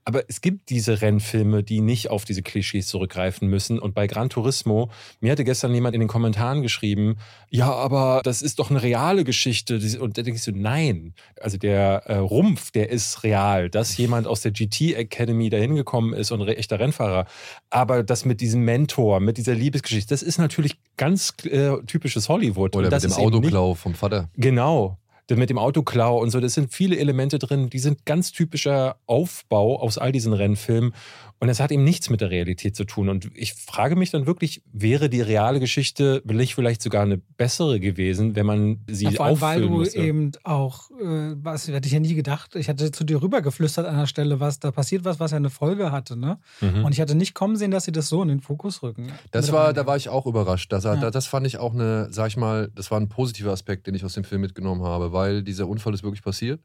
Aber es gibt diese Rennfilme, die nicht auf diese Klischees zurückgreifen müssen. Und bei Gran Turismo, mir hatte gestern jemand in den Kommentaren geschrieben, ja, aber das ist doch eine reale Geschichte. Und da denke ich so, nein. Also der äh, Rumpf, der ist real. Dass jemand aus der GT Academy dahin gekommen ist und echter Rennfahrer. Aber das mit diesem Mentor, mit dieser Liebesgeschichte, das ist natürlich ganz äh, typisches Hollywood. Oder mit dem Autoklau vom Vater. Genau. Mit dem Autoklau und so, das sind viele Elemente drin, die sind ganz typischer Aufbau aus all diesen Rennfilmen. Und es hat eben nichts mit der Realität zu tun. Und ich frage mich dann wirklich, wäre die reale Geschichte nicht vielleicht sogar eine bessere gewesen, wenn man sie Ja, vor allem, weil du müsste? eben auch, äh, was hätte ich ja nie gedacht, ich hatte zu dir rübergeflüstert an der Stelle, was da passiert was, was ja eine Folge hatte, ne? Mhm. Und ich hatte nicht kommen sehen, dass sie das so in den Fokus rücken. Das war, da war ich auch überrascht. Das, Ja. da- das fand ich auch eine, sag ich mal, das war ein positiver Aspekt, den ich aus dem Film mitgenommen habe, weil dieser Unfall ist wirklich passiert.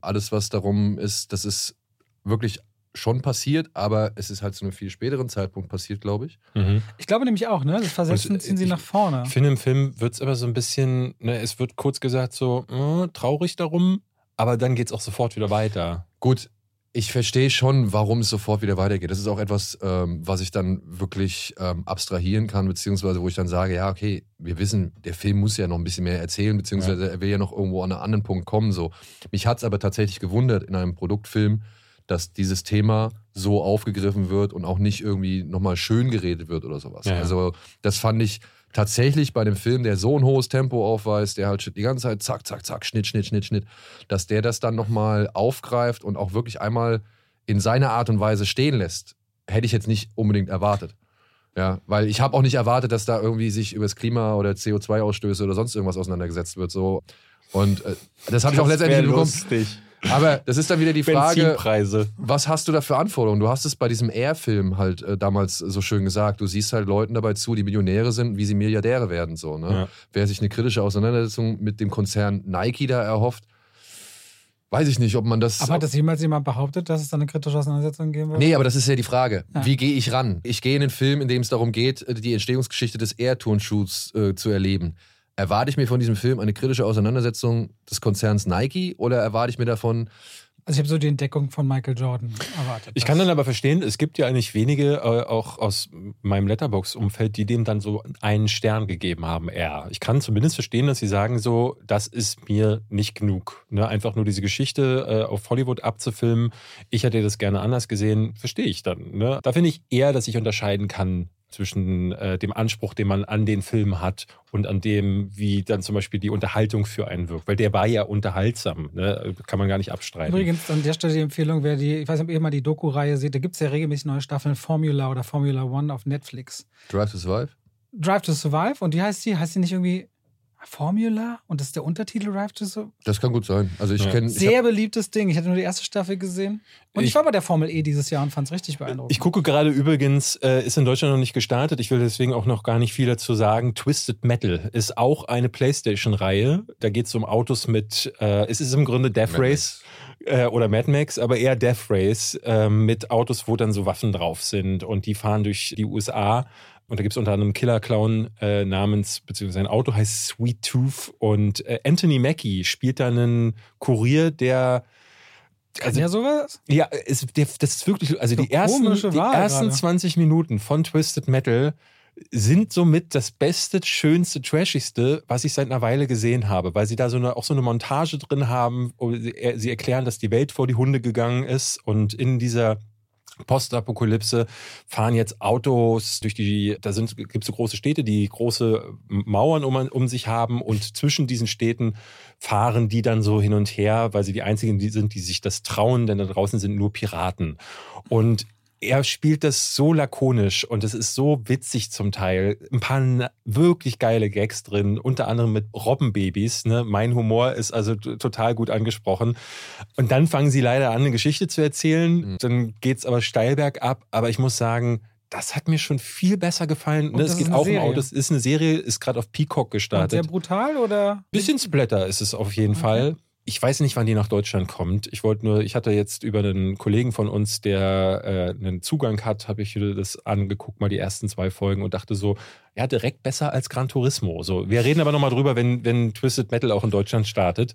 Alles, was darum ist, das ist wirklich schon passiert, aber es ist halt zu einem viel späteren Zeitpunkt passiert, glaube ich. Mhm. Ich glaube nämlich auch, ne? Das Versetzen es- ziehen sie ich- nach vorne. Ich finde, im Film wird es aber so ein bisschen, ne, es wird kurz gesagt so, äh, traurig darum, aber dann geht es auch sofort wieder weiter. Gut, ich verstehe schon, warum es sofort wieder weitergeht. Das ist auch etwas, ähm, was ich dann wirklich ähm, abstrahieren kann, beziehungsweise wo ich dann sage, ja, okay, wir wissen, der Film muss ja noch ein bisschen mehr erzählen, beziehungsweise er will ja noch irgendwo an einen anderen Punkt kommen. So. Mich hat es aber tatsächlich gewundert in einem Produktfilm, dass dieses Thema so aufgegriffen wird und auch nicht irgendwie nochmal schön geredet wird oder sowas. Ja, ja. Also das fand ich tatsächlich bei dem Film, der so ein hohes Tempo aufweist, der halt die ganze Zeit zack, zack, zack, Schnitt, Schnitt, Schnitt, Schnitt, dass der das dann nochmal aufgreift und auch wirklich einmal in seiner Art und Weise stehen lässt, hätte ich jetzt nicht unbedingt erwartet. Ja, weil ich habe auch nicht erwartet, dass da irgendwie sich über das Klima oder CO2-Ausstöße oder sonst irgendwas auseinandergesetzt wird. So. Und äh, das habe ich auch letztendlich wär hinbekommen. lustig. Aber das ist dann wieder die Frage, Benzinpreise. was hast du da für Anforderungen? Du hast es bei diesem Air-Film halt äh, damals so schön gesagt. Du siehst halt Leuten dabei zu, die Millionäre sind, wie sie Milliardäre werden. So, ne? Ja. Wer sich eine kritische Auseinandersetzung mit dem Konzern Nike da erhofft, weiß ich nicht, ob man das. Aber hat das jemals jemand behauptet, dass es da eine kritische Auseinandersetzung geben wird? Nee, aber das ist ja die Frage. Ja. Wie gehe ich ran? Ich gehe in einen Film, in dem es darum geht, äh, die Entstehungsgeschichte des Air-Turnschuhs äh, zu erleben. Erwarte ich mir von diesem Film eine kritische Auseinandersetzung des Konzerns Nike oder erwarte ich mir davon, Also ich habe so die Entdeckung von Michael Jordan erwartet. Ich kann dann aber verstehen, es gibt ja eigentlich wenige, äh, auch aus meinem Letterbox-Umfeld, die dem dann so einen Stern gegeben haben, eher. Ich kann zumindest verstehen, dass sie sagen so, das ist mir nicht genug. Ne? Einfach nur diese Geschichte äh, auf Hollywood abzufilmen, ich hätte das gerne anders gesehen, verstehe ich dann. Ne? Da finde ich eher, dass ich unterscheiden kann zwischen äh, dem Anspruch, den man an den Film hat und an dem, wie dann zum Beispiel die Unterhaltung für einen wirkt. Weil der war ja unterhaltsam, ne? kann man gar nicht abstreiten. Übrigens an der Stelle die Empfehlung, wer die, ich weiß nicht, ob ihr mal die Doku-Reihe seht, da gibt es ja regelmäßig neue Staffeln Formula oder Formula One auf Netflix. Drive to Survive? Drive to Survive und wie heißt die? Heißt die nicht irgendwie Formula und das ist der Untertitel Drive to Survive. Das kann gut sein. Also ich Ja. kenne. Sehr beliebtes Ding. Ich hatte nur die erste Staffel gesehen. Und ich, Ich- war bei der Formel E dieses Jahr und fand es richtig beeindruckend. Ich gucke gerade übrigens, äh, ist in Deutschland noch nicht gestartet. Ich will deswegen auch noch gar nicht viel dazu sagen. Twisted Metal ist auch eine PlayStation-Reihe. Da geht es um Autos mit, äh, es ist im Grunde Death Mad Race äh, oder Mad Max, aber eher Death Race äh, mit Autos, wo dann so Waffen drauf sind und die fahren durch die USA. Und da gibt es unter anderem Killer-Clown äh, namens, beziehungsweise sein Auto heißt Sweet Tooth. Und äh, Anthony Mackie spielt da einen Kurier, der Kann ja sowas? ja, es, der, das ist wirklich, also So die ersten, die ersten gerade. 20 Minuten von Twisted Metal sind somit das beste, schönste, trashigste, was ich seit einer Weile gesehen habe, weil sie da so eine, auch so eine Montage drin haben, wo sie, sie erklären, dass die Welt vor die Hunde gegangen ist und in dieser Postapokalypse fahren jetzt Autos durch die, da sind, gibt es so große Städte, die große Mauern um, um sich haben und zwischen diesen Städten fahren die dann so hin und her, weil sie die einzigen sind, die sich das trauen, denn da draußen sind nur Piraten. Und er spielt das so lakonisch und es ist so witzig zum Teil. Ein paar wirklich geile Gags drin, unter anderem mit Robbenbabys. Ne? Mein Humor ist also total gut angesprochen. Und dann fangen sie leider an, eine Geschichte zu erzählen. Mhm. Dann geht's aber steil bergab. Aber ich muss sagen, das hat mir schon viel besser gefallen. Ne? Es geht auch um Serie. Autos. Ist eine Serie, ist gerade auf Peacock Und sehr gestartet. brutal oder? Bisschen Splatter ist es auf jeden Okay. Fall. Ich weiß nicht, wann die nach Deutschland kommt. Ich wollte nur, ich hatte jetzt über einen Kollegen von uns, der äh, einen Zugang hat, habe ich das angeguckt, mal die ersten zwei Folgen und dachte so, ja, direkt besser als Gran Turismo. So, wir reden aber nochmal drüber, wenn, wenn Twisted Metal auch in Deutschland startet.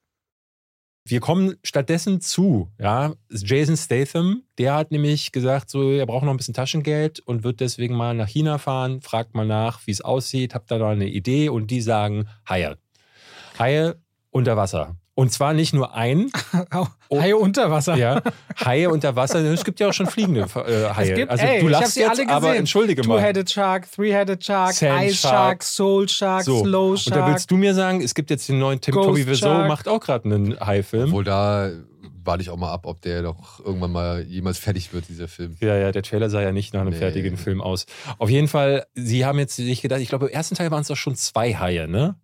Wir kommen stattdessen zu, ja, Jason Statham, der hat nämlich gesagt, so, er braucht noch ein bisschen Taschengeld und wird deswegen mal nach China fahren, fragt mal nach, wie es aussieht, habt da noch eine Idee und die sagen, Haie. Haie unter Wasser. Und zwar nicht nur ein, Haie unter Wasser. Oh. ja, Haie unter Wasser. Es gibt ja auch schon fliegende äh, Haie. Es gibt, also ey, du lachst sie jetzt, alle gesehen. aber entschuldige mal. Two-Headed Shark, Three-Headed Shark, Sand Ice Shark. Shark, Soul Shark, So. Slow Und da Shark. willst du mir sagen, es gibt jetzt den neuen Tim Ghost Tommy Wiseau, Shark. macht auch gerade einen Haifilm. Obwohl da warte ich auch mal ab, ob der doch irgendwann mal jemals fertig wird, dieser Film. Ja, ja, der Trailer sah ja nicht nach einem Nee. fertigen Film aus. Auf jeden Fall, sie haben jetzt sich gedacht, ich glaube, im ersten Teil waren es doch schon zwei Haie, ne?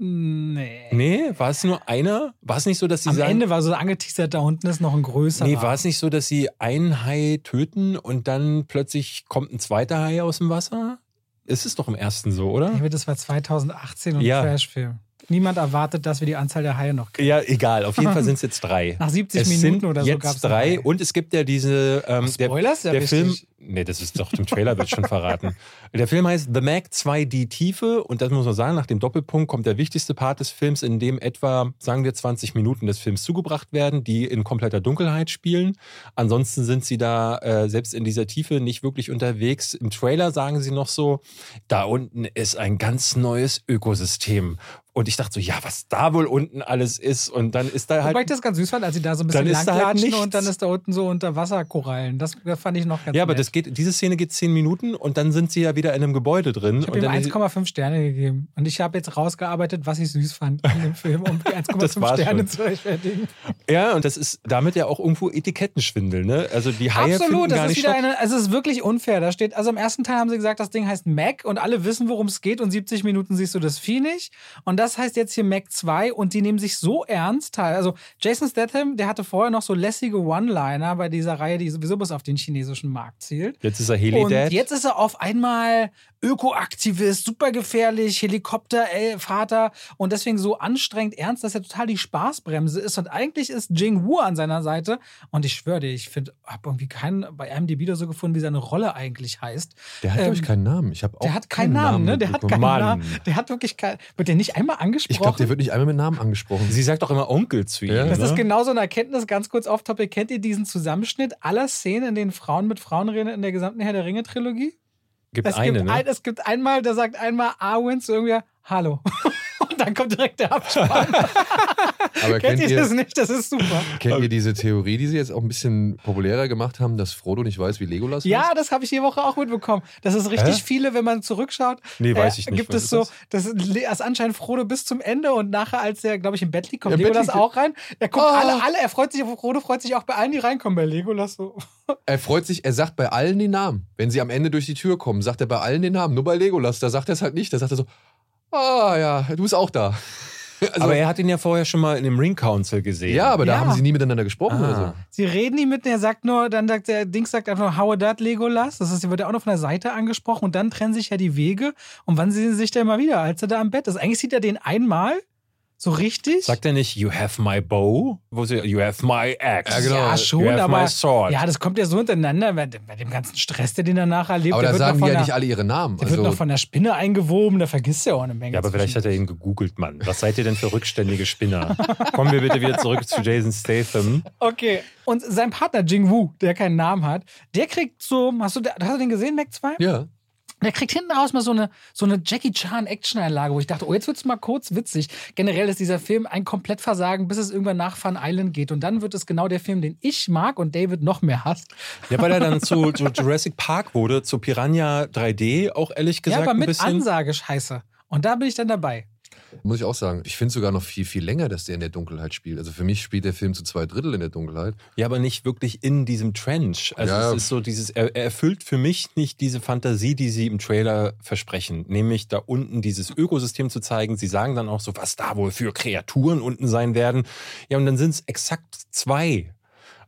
Nee. Nee, war es nur einer? War es nicht so, dass sie Am sagen. Ende war so angeteasert, da unten ist noch ein größerer. nee, war es nicht so, dass sie einen Hai töten und dann plötzlich kommt ein zweiter Hai aus dem Wasser? Ist es doch im ersten so, oder? David, das war 2018 und Ja. ein Trashfilm. Niemand erwartet, dass wir die Anzahl der Haie noch kriegen. Ja, egal. Auf jeden Fall sind es jetzt drei. Nach 70 es Minuten oder so jetzt gab's drei. drei. Und es gibt ja diese. Ähm, Ach, Spoiler ist ja der, der Film. wichtig. Nee, das ist doch im Trailer wird schon verraten. Der Film heißt The Mag 2 Die Tiefe. Und das muss man sagen, nach dem Doppelpunkt kommt der wichtigste Part des Films, in dem etwa, sagen wir, 20 Minuten des Films zugebracht werden, die in kompletter Dunkelheit spielen. Ansonsten sind sie da äh, selbst in dieser Tiefe nicht wirklich unterwegs. Im Trailer sagen sie noch so, da unten ist ein ganz neues Ökosystem. Und ich dachte so, ja, was da wohl unten alles ist. Und dann ist da halt. Wobei ich das ganz süß fand, als sie da so ein bisschen halt langklatschen nichts. und dann ist da unten so unter Wasserkorallen. Das, das fand ich noch ganz ja, aber nett. das geht, diese Szene geht zehn Minuten und dann sind sie ja wieder in einem Gebäude drin. Ich habe ihm dann 1,5 Sterne gegeben. Und ich habe jetzt rausgearbeitet, was ich süß fand in dem Film, um die Das 1,5 war's Sterne schon. zu rechtfertigen. ja, und das ist damit ja auch irgendwo Etikettenschwindel, ne? Also die Haie Absolut, das gar ist wieder statt. eine, also es ist wirklich unfair. Da steht, also im ersten Teil haben sie gesagt, das Ding heißt Mac und alle wissen, worum es geht und 70 Minuten siehst du das Vieh nicht. Und das heißt jetzt hier Mac 2 und die nehmen sich so ernst. Also Jason Statham, der hatte vorher noch so lässige One-Liner bei dieser Reihe, die sowieso bis auf den chinesischen Markt zielt. Jetzt ist er Heli-Dad. Und jetzt ist er auf einmal Ökoaktivist, super gefährlich, Helikoptervater und deswegen so anstrengend ernst, dass er total die Spaßbremse ist. Und eigentlich ist Jing Wu an seiner Seite. Und ich schwöre dir, ich finde, habe irgendwie keinen bei IMDb oder so gefunden, wie seine Rolle eigentlich heißt. Der hat, glaube ich, Ähm, keinen Namen. Ich habe auch Der hat keinen Namen, ne? Der hat keinen Mann. Namen. Der hat wirklich keinen. Wird der nicht einmal angesprochen? Ich glaube, der wird nicht einmal mit Namen angesprochen. Sie sagt doch immer Onkel zu ihm. Ja. Das ne? ist genau so eine Erkenntnis, ganz kurz off-topic. Kennt ihr diesen Zusammenschnitt aller Szenen, in denen Frauen mit Frauen reden in der gesamten Herr der Ringe-Trilogie? Gibt Es, eine, gibt ne? ein, es gibt einmal, da sagt einmal Arwen zu irgendwer Hallo. Und dann kommt direkt der Abspann. Aber Kennt ihr das nicht? Das ist super. kennt ihr diese Theorie, die sie jetzt auch ein bisschen populärer gemacht haben, dass Frodo nicht weiß, wie Legolas Ja, heißt? das habe ich die Woche auch mitbekommen. Das ist richtig Hä? viele, wenn man zurückschaut. Nee, weiß ich nicht. Gibt es so, das? das ist anscheinend Frodo bis zum Ende und nachher, als er, glaube ich, im Bett liegt, kommt Ja, Legolas auch rein. Er guckt Oh. alle, alle, er freut sich Frodo, freut sich auch bei allen, die reinkommen bei Legolas so. Er freut sich, er sagt bei allen den Namen. Wenn sie am Ende durch die Tür kommen, sagt er bei allen den Namen. Nur bei Legolas, da sagt er es halt nicht. Da sagt er so, ah ja, du bist auch da. Also, aber er hat ihn ja vorher schon mal in dem Ring Council gesehen. ja, aber da Ja. haben sie nie miteinander gesprochen oder Ah. so. Sie reden nie mit, er sagt nur, dann sagt der Dings sagt einfach nur, how that Legolas. Das ist, wird ja auch noch von der Seite angesprochen und dann trennen sich ja die Wege. Und wann sehen sie sich denn mal wieder, als er da am Bett ist? Eigentlich sieht er den einmal so richtig. Sagt er nicht, you have my bow? Wo sie, you have my axe. Ja, genau. Ja, schon, you have aber my sword. ja, das kommt ja so hintereinander bei, bei dem ganzen Stress, der den danach erlebt. Aber der da wird sagen die ja der, nicht alle ihre Namen. Der wird noch Also, von der Spinne eingewoben, da vergisst er auch eine Menge. Ja, aber vielleicht hat er ihn gegoogelt, Mann. Was seid ihr denn für rückständige Spinner? Kommen wir bitte wieder zurück zu Jason Statham. Okay. Und sein Partner Jing Wu, der keinen Namen hat, der kriegt so, hast du, hast du den gesehen, Mac 2? ja. Der kriegt hinten raus mal so eine, so eine Jackie Chan Action-Einlage, wo ich dachte, oh, jetzt wird's mal kurz witzig. Generell ist dieser Film ein Komplettversagen, bis es irgendwann nach Fun Island geht. Und dann wird es genau der Film, den ich mag und David noch mehr hasst. Ja, weil er dann zu, zu Jurassic Park wurde, zu Piranha 3D, auch ehrlich gesagt ja, aber mit. Ansage scheiße. Und da bin ich dann dabei. Muss ich auch sagen. Ich finde sogar noch viel, viel länger, dass der in der Dunkelheit spielt. Also für mich spielt der Film zu zwei Drittel in der Dunkelheit. Ja, aber nicht wirklich in diesem Trench. Also Ja. es ist so dieses, er, er erfüllt für mich nicht diese Fantasie, die sie im Trailer versprechen. Nämlich da unten dieses Ökosystem zu zeigen. Sie sagen dann auch so, was da wohl für Kreaturen unten sein werden. Ja, und dann sind es exakt zwei.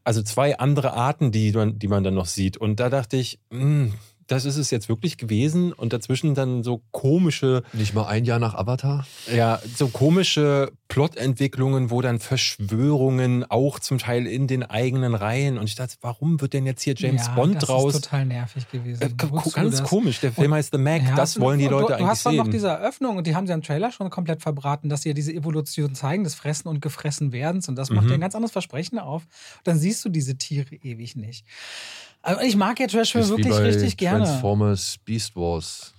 Also zwei andere Arten, die man, die man dann noch sieht. Und da dachte ich, mh, das ist es jetzt wirklich gewesen. Und dazwischen dann so komische Nicht mal ein Jahr nach Avatar. ja, so komische Plotentwicklungen, wo dann Verschwörungen auch zum Teil in den eigenen Reihen. Und ich dachte, warum wird denn jetzt hier James ja, Bond das draus? ist total nervig gewesen. Äh, ganz das? komisch. Der Film heißt The Mac. Ja, das wollen die Leute du, eigentlich Du hast dann sehen. noch diese Eröffnung und die haben sie im Trailer schon komplett verbraten, dass sie ja diese Evolution zeigen, des Fressen und Gefressen werdens und das macht Mhm. ja ein ganz anderes Versprechen auf. Und dann siehst du diese Tiere ewig nicht. Aber ich mag ja Trashfilme wirklich richtig gerne. Transformers Beast Wars.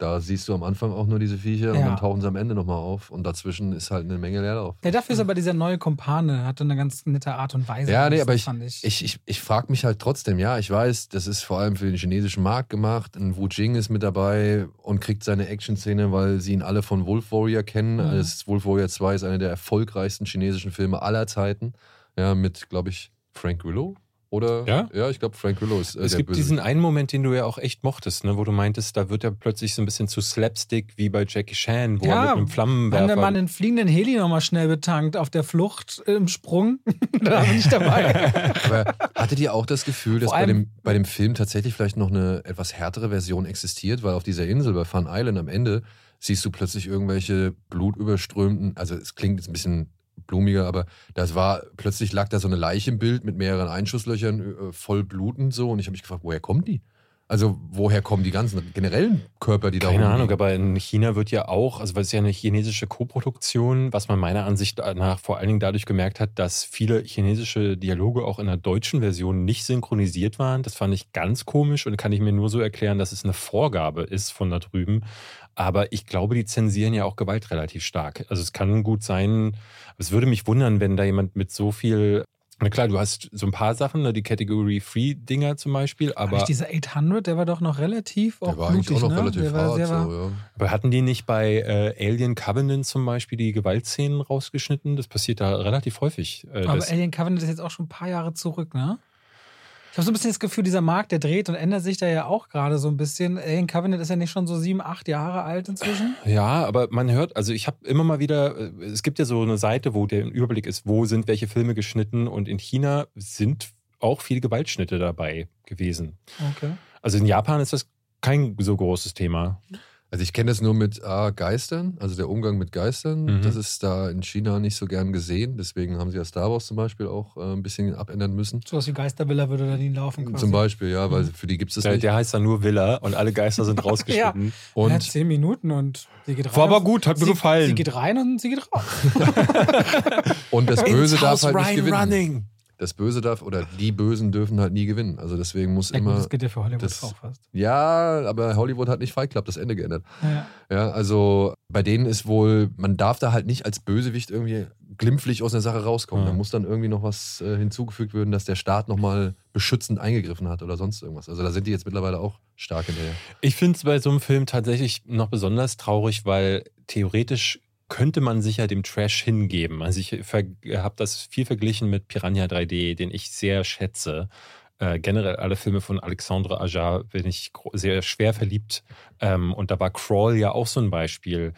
Da siehst du am Anfang auch nur diese Viecher und Ja. dann tauchen sie am Ende nochmal auf. Und dazwischen ist halt eine Menge Leerlauf. Ja, dafür ist aber dieser neue Kumpane, hatte eine ganz nette Art und Weise. Ja, nee, aber ich, fand ich, ich, ich, frage mich halt trotzdem, ja, ich weiß, das ist vor allem für den chinesischen Markt gemacht. Ein Wu Jing ist mit dabei und kriegt seine Action-Szene, weil sie ihn alle von Wolf Warrior kennen. Mhm. Als Wolf Warrior 2 ist einer der erfolgreichsten chinesischen Filme aller Zeiten. Ja, mit, glaube ich, Frank Grillo. Oder? Ja? Ja, ich glaube, Frank Grillo ist äh, es der gibt Böse. diesen einen Moment, den du ja auch echt mochtest, ne, wo du meintest, da wird er plötzlich so ein bisschen zu Slapstick wie bei Jackie Chan, wo er Ja, mit einem Wenn Flammenwerfer. der Mann den fliegenden Heli nochmal schnell betankt auf der Flucht im Sprung, da bin ich dabei. Aber hattet ihr auch das Gefühl, dass bei dem, bei dem Film tatsächlich vielleicht noch eine etwas härtere Version existiert? Weil auf dieser Insel bei Fun Island am Ende siehst du plötzlich irgendwelche blutüberströmten, also es klingt jetzt ein bisschen blumiger, aber das war, plötzlich lag da so eine Leiche im Bild mit mehreren Einschusslöchern, äh, voll blutend so und ich habe mich gefragt, woher kommt die? Also woher kommen die ganzen generellen Körper, die da Keine rumliegen? Ahnung, aber in China wird ja auch, also weil es ja eine chinesische Koproduktion, was man meiner Ansicht nach vor allen Dingen dadurch gemerkt hat, dass viele chinesische Dialoge auch in der deutschen Version nicht synchronisiert waren. Das fand ich ganz komisch und kann ich mir nur so erklären, dass es eine Vorgabe ist von da drüben. Aber ich glaube, die zensieren ja auch Gewalt relativ stark. Also es kann gut sein, es würde mich wundern, wenn da jemand mit so viel na klar, du hast so ein paar Sachen, ne, die Category Free Dinger zum Beispiel, Aber aber, dieser 800, der war doch noch relativ auch Der war eigentlich blutig, auch noch ne? relativ der war hart. sehr, So, ja. aber hatten die nicht bei äh, Alien Covenant zum Beispiel die Gewaltszenen rausgeschnitten? Das passiert da relativ häufig. Äh, Aber Alien Covenant ist jetzt auch schon ein paar Jahre zurück, ne? Ich habe so ein bisschen das Gefühl, dieser Markt, der dreht und ändert sich da ja auch gerade so ein bisschen. Alien Covenant ist ja nicht schon so sieben, acht Jahre alt inzwischen. ja, aber man hört, also ich habe immer mal wieder, äh, es gibt ja so eine Seite, wo der Überblick ist, wo sind welche Filme geschnitten und in China sind auch viele Gewaltschnitte dabei gewesen. Okay. Also in Japan ist das kein so großes Thema. Also ich kenne das nur mit ah, Geistern, also der Umgang mit Geistern. Mhm. Das ist da in China nicht so gern gesehen. Deswegen haben sie ja Star Wars zum Beispiel auch äh, ein bisschen abändern müssen. Sowas wie Geistervilla würde da nie laufen quasi. Zum Beispiel, ja, weil Mhm. für die gibt es das Der, nicht. der heißt dann nur Villa und alle Geister sind rausgeschnitten. Und ja, zehn Minuten und sie geht rein. War aber gut, hat mir sie, gefallen. Sie geht rein und sie geht raus. Und das Böse darf halt nicht Ryan gewinnen. Running. Das Böse darf, oder die Bösen dürfen halt nie gewinnen. Also deswegen muss Ja, gut, immer. das geht ja für Hollywood das- auch fast. Ja, aber Hollywood hat nicht Fight Club das Ende geändert. Ja. Ja, also bei denen ist wohl, man darf da halt nicht als Bösewicht irgendwie glimpflich aus der Sache rauskommen. Ja. Da muss dann irgendwie noch was äh, hinzugefügt werden, dass der Staat nochmal beschützend eingegriffen hat oder sonst irgendwas. Also da sind die jetzt mittlerweile auch stark hinterher. Ich finde es bei so einem Film tatsächlich noch besonders traurig, weil theoretisch könnte man sich ja dem Trash hingeben. Also ich habe das viel verglichen mit Piranha 3D, den ich sehr schätze. Äh, generell alle Filme von Alexandre Aja bin ich sehr schwer verliebt. Ähm, und da war Crawl ja auch so ein Beispiel.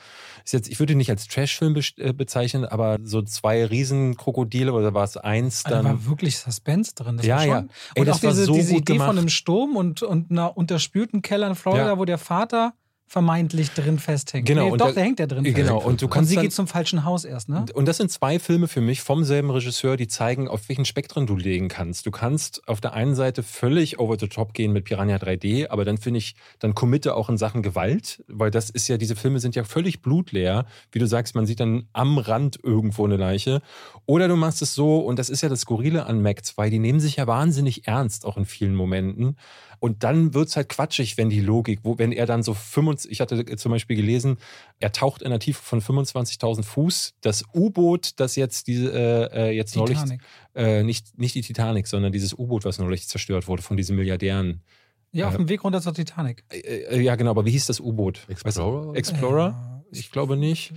Ist jetzt, ich würde ihn nicht als Trash-Film best- äh, bezeichnen, aber so zwei Riesenkrokodile oder war es eins Also Da dann? war wirklich Suspense drin. Das Ja, war schon, ja. Und Ey, das auch war diese, so diese Idee von gemacht. einem Sturm und, und einer unterspülten Keller in Florida, Ja. wo der Vater vermeintlich drin festhängt. Genau, Nee, und doch, da- der hängt ja drin Genau, fest. und du Und kannst sie dann, geht zum falschen Haus erst, ne? Und das sind zwei Filme für mich vom selben Regisseur, die zeigen, auf welchen Spektren du legen kannst. Du kannst auf der einen Seite völlig over the top gehen mit Piranha 3D, aber dann finde ich, dann committe auch in Sachen Gewalt, weil das ist ja, diese Filme sind ja völlig blutleer. Wie du sagst, man sieht dann am Rand irgendwo eine Leiche. Oder du machst es so, und das ist ja das Skurrile an Mac 2, die nehmen sich ja wahnsinnig ernst, auch in vielen Momenten. Und dann wird's halt quatschig, wenn die Logik, wo, wenn er dann so 25, ich hatte zum Beispiel gelesen, er taucht in einer Tiefe von 25.000 Fuß. Das U-Boot, das jetzt diese, äh, äh, jetzt neulich, Titanic. äh, nicht, nicht die Titanic, sondern dieses U-Boot, was neulich zerstört wurde von diesen Milliardären. Ja, auf äh, dem Weg runter zur Titanic. Äh, äh, ja, genau, aber wie hieß das U-Boot? Explorer? Explorer? Ja, Ich glaube nicht.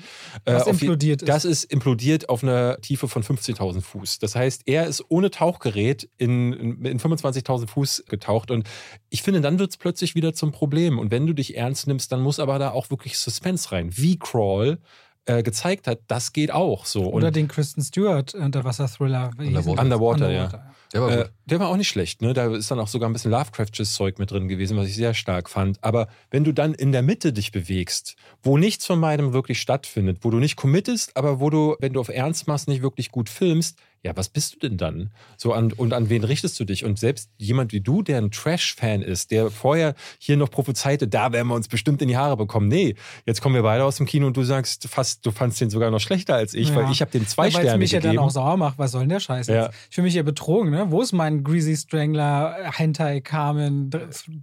Äh, Was auf je- implodiert ist. Das ist implodiert auf einer Tiefe von 15.000 Fuß. Das heißt, er ist ohne Tauchgerät in, in, in 25.000 Fuß getaucht. Und ich finde, dann wird es plötzlich wieder zum Problem. Und wenn du dich ernst nimmst, dann muss aber da auch wirklich Suspense rein. Wie Crawl äh, gezeigt hat, das geht auch so. Oder Und den Kristen Stewart Unterwasser-Thriller. Wie hieß Underwater. es? Underwater, ja. Der war äh, der war auch nicht schlecht, ne? Da ist dann auch sogar ein bisschen Lovecraftsches Zeug mit drin gewesen, was ich sehr stark fand. Aber wenn du dann in der Mitte dich bewegst, wo nichts von beidem wirklich stattfindet, wo du nicht committest, aber wo du, wenn du auf Ernst machst, nicht wirklich gut filmst, ja, was bist du denn dann? So an, und an wen richtest du dich? Und selbst jemand wie du, der ein Trash-Fan ist, der vorher hier noch prophezeite, da werden wir uns bestimmt in die Haare bekommen. Nee, jetzt kommen wir beide aus dem Kino und du sagst fast, du fandst den sogar noch schlechter als ich, Ja. weil ich habe dem zwei ja, Sterne mich ja dann auch sauer macht. Was soll denn der Scheiß Ja. jetzt? Ich fühle mich hier betrogen, ne? Wo ist mein Greasy Strangler, Hentai, Carmen,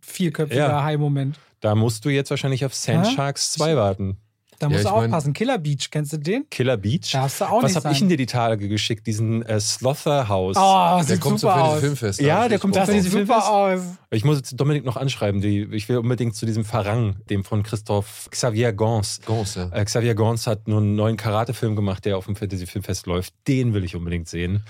vierköpfiger Ja. High-Moment? Da musst du jetzt wahrscheinlich auf Sand? Sharks 2 warten. Da Ja, musst du ich mein- aufpassen. Killer Beach, kennst du den? Killer Beach. Darfst du auch Was nicht habe ich denn dir die Tage geschickt? Diesen äh, Slotherhouse. Oh, Der sieht kommt zum super Fantasy aus. Filmfest. Ja, der kommt Das sieht Fantasy super Filmfest? aus. Ich muss jetzt Dominik noch anschreiben. Die, ich will unbedingt zu diesem Farang, dem von Christoph Xavier Gans. Gans, ja. Äh, Xavier Gans hat nur einen neuen Karate-Film gemacht, der auf dem Fantasy Filmfest läuft. Den will ich unbedingt sehen.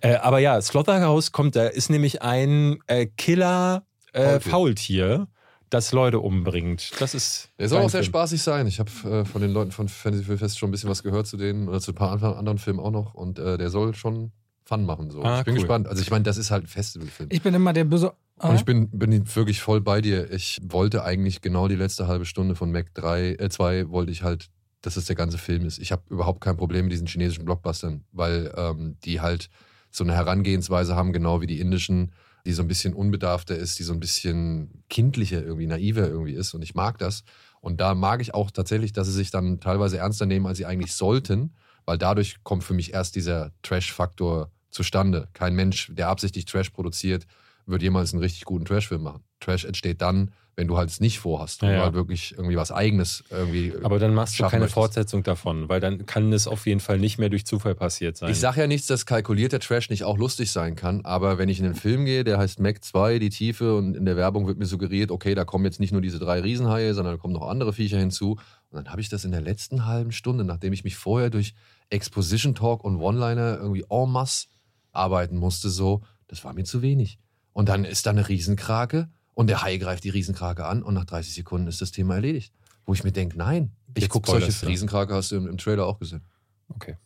Äh, aber ja, Slaughterhouse kommt, da ist nämlich ein äh, Killer äh, Faultier. Das Leute umbringt. Das ist. Der soll auch sehr Film. spaßig sein. Ich habe äh, von den Leuten von Fantasy Filmfest schon ein bisschen was gehört zu denen oder zu ein paar anderen- anderen Filmen auch noch. Und äh, der soll schon Fun machen. So. Ah, ich bin cool. gespannt. Also ich meine, das ist halt ein Festivalfilm. Ich bin immer der böse Und ich bin, bin wirklich voll bei dir. Ich wollte eigentlich genau die letzte halbe Stunde von Mac 3, äh 2 wollte ich halt, dass es der ganze Film ist. Ich habe überhaupt kein Problem mit diesen chinesischen Blockbustern, weil ähm, die halt so eine Herangehensweise haben, genau wie die indischen, die so ein bisschen unbedarfter ist, die so ein bisschen kindlicher irgendwie, naiver irgendwie ist. Und ich mag das. Und da mag ich auch tatsächlich, dass sie sich dann teilweise ernster nehmen, als sie eigentlich sollten, weil dadurch kommt für mich erst dieser Trash-Faktor zustande. Kein Mensch, der absichtlich Trash produziert, wird jemals einen richtig guten Trash-Film machen. Trash entsteht dann, wenn du halt es nicht vorhast, Ja, ja. halt wirklich irgendwie was Eigenes irgendwie. Aber dann machst du keine möchtest. Fortsetzung davon, weil dann kann es auf jeden Fall nicht mehr durch Zufall passiert sein. Ich sage ja nichts, dass kalkulierter Trash nicht auch lustig sein kann, aber wenn ich in einen Film gehe, der heißt Mac 2, die Tiefe, und in der Werbung wird mir suggeriert, okay, da kommen jetzt nicht nur diese drei Riesenhaie, sondern da kommen noch andere Viecher hinzu. Und dann habe ich das in der letzten halben Stunde, nachdem ich mich vorher durch Exposition Talk und One-Liner irgendwie en masse arbeiten musste, so, das war mir zu wenig. Und dann ist da eine Riesenkrake und der Hai greift die Riesenkrake an und nach 30 Sekunden ist das Thema erledigt. Wo ich mir denke, nein, ich gucke solche du. Riesenkrake, hast du im, im Trailer auch gesehen. okay.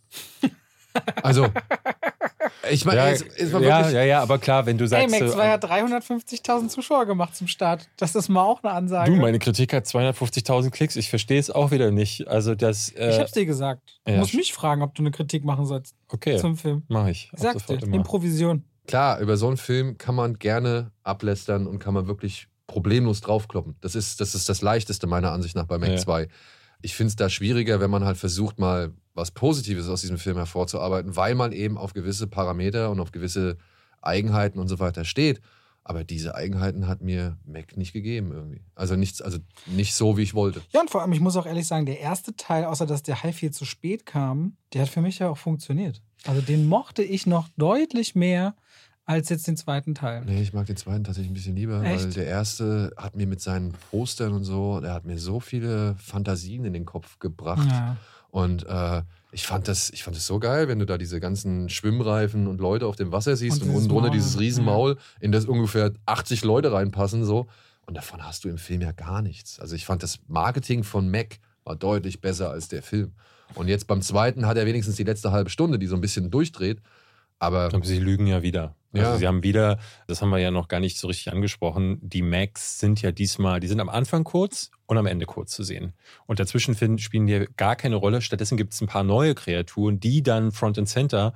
Also, ich meine, Ja, es, es war ja, wirklich. ja, ja, aber klar, wenn du sagst, Max so, 2 hat 350.000 Zuschauer gemacht zum Start. Das ist mal auch eine Ansage. du, meine Kritik hat 250.000 Klicks. Ich verstehe es auch wieder nicht. Also das, ich äh, hab's dir gesagt. Du ja. musst mich fragen, ob du eine Kritik machen sollst okay, zum Film. mache ich. Sag dir. Improvision. Klar, über so einen Film kann man gerne ablästern und kann man wirklich problemlos draufkloppen. Das ist das, ist das Leichteste meiner Ansicht nach bei Mac Ja. 2. Ich finde es da schwieriger, wenn man halt versucht, mal was Positives aus diesem Film hervorzuarbeiten, weil man eben auf gewisse Parameter und auf gewisse Eigenheiten und so weiter steht. Aber diese Eigenheiten hat mir Mac nicht gegeben irgendwie. Also nichts, also nicht so, wie ich wollte. Ja, und vor allem, ich muss auch ehrlich sagen, der erste Teil, außer dass der Hai viel zu spät kam, der hat für mich ja auch funktioniert. Also den mochte ich noch deutlich mehr als jetzt den zweiten Teil. Nee, ich mag den zweiten tatsächlich ein bisschen lieber, weil Echt? der erste hat mir mit seinen Postern und so, der hat mir so viele Fantasien in den Kopf gebracht. Ja. Und äh, ich fand das, ich fand das so geil, wenn du da diese ganzen Schwimmreifen und Leute auf dem Wasser siehst Und und, dieses unten drunter dieses. Riesenmaul, in das ungefähr 80 Leute reinpassen so. Und davon hast du im Film ja gar nichts. Also ich fand das Marketing von Mac war deutlich besser als der Film. Und jetzt beim zweiten hat er wenigstens die letzte halbe Stunde, die so ein bisschen durchdreht. Aber Aber sie lügen ja wieder. Also Ja. sie haben wieder, das haben wir ja noch gar nicht so richtig angesprochen, die Macs sind ja diesmal, die sind am Anfang kurz und am Ende kurz zu sehen. Und dazwischen finden, spielen die gar keine Rolle. Stattdessen gibt es ein paar neue Kreaturen, die dann Front and Center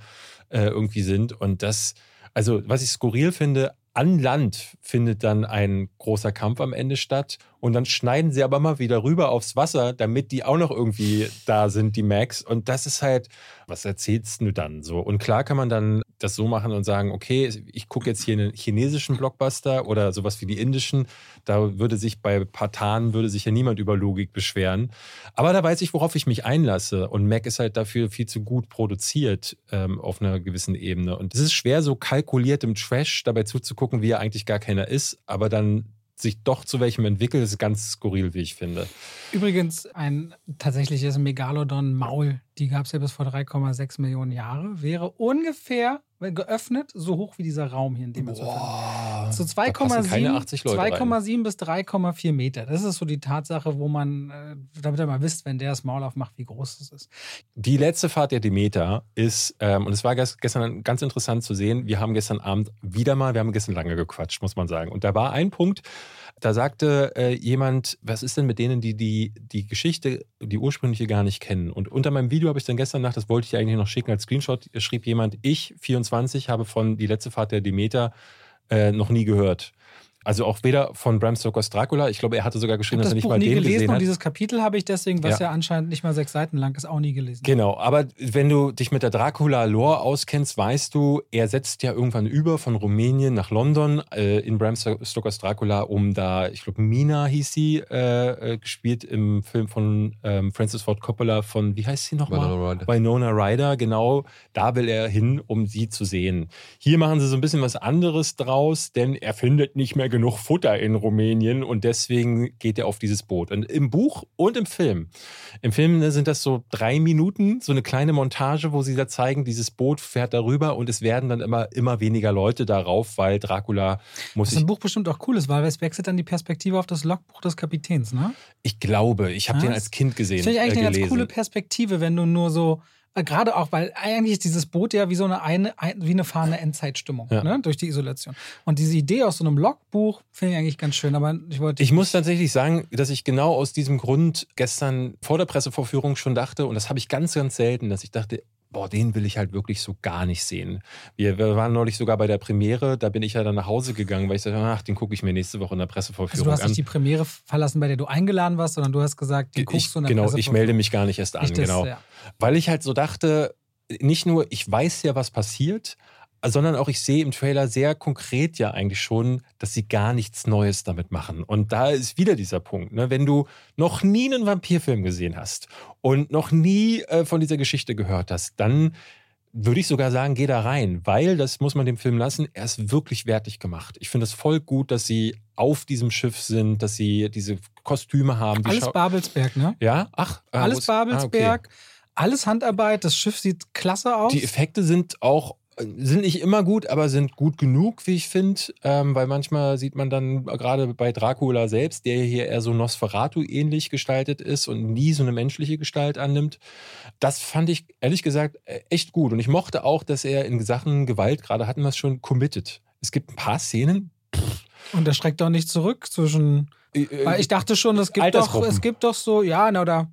äh, irgendwie sind. Und das, also was ich skurril finde, an Land findet dann ein großer Kampf am Ende statt und dann schneiden sie aber mal wieder rüber aufs Wasser, damit die auch noch irgendwie da sind, die Max. Und das ist halt, was erzählst du dann so? Und klar kann man dann das so machen und sagen, okay, ich gucke jetzt hier einen chinesischen Blockbuster oder sowas wie die indischen. Da würde sich bei Patan würde sich ja niemand über Logik beschweren. Aber da weiß ich, worauf ich mich einlasse. Und Mac ist halt dafür viel zu gut produziert ähm, auf einer gewissen Ebene. Und es ist schwer, so kalkuliert im Trash dabei zuzugucken, wie er eigentlich gar keiner ist, aber dann sich doch zu welchem entwickelt, ist ganz skurril, wie ich finde. Übrigens, ein tatsächliches Megalodon-Maul, die gab es ja bis vor 3,6 Millionen Jahre, wäre ungefähr geöffnet so hoch wie dieser Raum hier, in dem wir uns befinden. So da passen keine 80 Leute rein. 2,7 bis 3,4 Meter. Das ist so die Tatsache, wo man, äh, damit ihr mal wisst, wenn der das Maul aufmacht, wie groß es ist. Die letzte Fahrt der Demeter ist, ähm, und es war ges- gestern ganz interessant zu sehen, wir haben gestern Abend wieder mal, wir haben gestern lange gequatscht, muss man sagen. Und da war ein Punkt, da sagte äh, jemand, was ist denn mit denen, die, die die Geschichte, die ursprüngliche gar nicht kennen? Und unter meinem Video habe ich dann gestern Nacht, das wollte ich eigentlich noch schicken als Screenshot, schrieb jemand, ich, 24, habe von die letzte Fahrt der Demeter äh, noch nie gehört. Also auch weder von Bram Stokers Dracula, ich glaube, er hatte sogar geschrieben, dass er nicht Buch mal nie den gelesen gesehen und hat. dieses Kapitel habe ich deswegen, was Ja. ja. anscheinend nicht mal sechs Seiten lang ist, auch nie gelesen. Genau, aber wenn du dich mit der Dracula-Lore auskennst, weißt du, er setzt ja irgendwann über von Rumänien nach London äh, in Bram Stokers Dracula, um da, ich glaube, Mina hieß sie, äh, äh, gespielt im Film von ähm, Francis Ford Coppola von, wie heißt sie nochmal? Winona Ryder, genau, da will er hin, um sie zu sehen. Hier machen sie so ein bisschen was anderes draus, denn er findet nicht mehr genug Futter in Rumänien und deswegen geht er auf dieses Boot. Und im Buch und im Film. Im Film ne, sind das so drei Minuten, so eine kleine Montage, wo sie da zeigen, dieses Boot fährt darüber und es werden dann immer, immer weniger Leute darauf, weil Dracula muss Was sich im Buch bestimmt auch cool ist, weil es wechselt dann die Perspektive auf das Logbuch des Kapitäns, ne? Ich glaube, ich habe den das- als Kind gesehen. Das finde ich eigentlich äh, eine ganz coole Perspektive, wenn du nur so Gerade auch, weil eigentlich ist dieses Boot ja wie so eine, eine ein- wie eine fahrende Endzeitstimmung, Ja. ne? durch die Isolation. Und diese Idee aus so einem Logbuch finde ich eigentlich ganz schön, aber ich wollte. Ich muss tatsächlich sagen, dass ich genau aus diesem Grund gestern vor der Pressevorführung schon dachte, und das habe ich ganz, ganz selten, dass ich dachte, boah, den will ich halt wirklich so gar nicht sehen. Wir, wir waren neulich sogar bei der Premiere, da bin ich ja dann nach Hause gegangen, weil ich sagte, ach, den gucke ich mir nächste Woche in der also Pressevorführung du hast an. nicht die Premiere verlassen, bei der du eingeladen warst, sondern du hast gesagt, die guckst du in der genau, ich melde mich gar nicht erst an, das, genau. ja. Weil ich halt so dachte, nicht nur, ich weiß ja, was passiert, sondern auch ich sehe im Trailer sehr konkret ja eigentlich schon, dass sie gar nichts Neues damit machen. Und da ist wieder dieser Punkt, ne? wenn du noch nie einen Vampirfilm gesehen hast und noch nie äh, von dieser Geschichte gehört hast, dann würde ich sogar sagen, geh da rein, weil, das muss man dem Film lassen, er ist wirklich wertig gemacht. Ich finde es voll gut, dass sie auf diesem Schiff sind, dass sie diese Kostüme haben. Die Alles Schau- Babelsberg, ne? ja, ach, wo Alles Babelsberg, Ah, alles Handarbeit, das Schiff sieht klasse aus. Die Effekte sind auch äh, sind nicht immer gut, aber sind gut genug, wie ich finde, ähm, weil manchmal sieht man dann gerade bei Dracula selbst, der hier eher so Nosferatu-ähnlich gestaltet ist und nie so eine menschliche Gestalt annimmt. Das fand ich ehrlich gesagt äh, echt gut und ich mochte auch, dass er in Sachen Gewalt, gerade hatten wir es schon, committed. Es gibt ein paar Szenen. Und der schreckt doch nicht zurück zwischen. äh, äh, Weil ich dachte schon, es gibt doch, es gibt doch so, ja, na, oder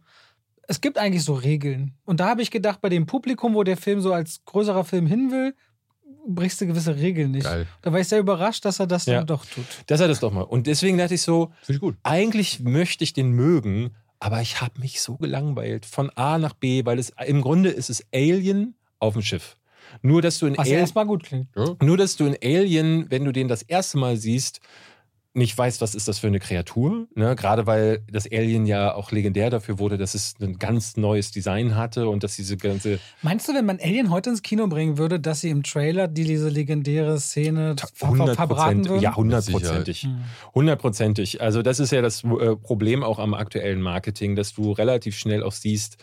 es gibt eigentlich so Regeln. Und da habe ich gedacht, bei dem Publikum, wo der Film so als größerer Film hin will, brichst du gewisse Regeln nicht. Geil. Da war ich sehr überrascht, dass er das Ja. dann doch tut. dass er das doch mal. Und deswegen dachte ich so, Finde ich gut. eigentlich möchte ich den mögen, aber ich habe mich so gelangweilt von A nach B, weil es im Grunde ist es Alien auf dem Schiff. Nur dass du in Was ja Alien, erstmal gut klingt. Ja. nur dass du in Alien, wenn du den das erste Mal siehst, nicht weißt, was ist das für eine Kreatur. Ne? Gerade weil das Alien ja auch legendär dafür wurde, dass es ein ganz neues Design hatte und dass diese ganze Meinst du, wenn man Alien heute ins Kino bringen würde, dass sie im Trailer die, diese legendäre Szene ver- ver- 100 verbraten würden? ja, hundertprozentig. Hm. Hundertprozentig. Also das ist ja das äh, Problem auch am aktuellen Marketing, dass du relativ schnell auch siehst,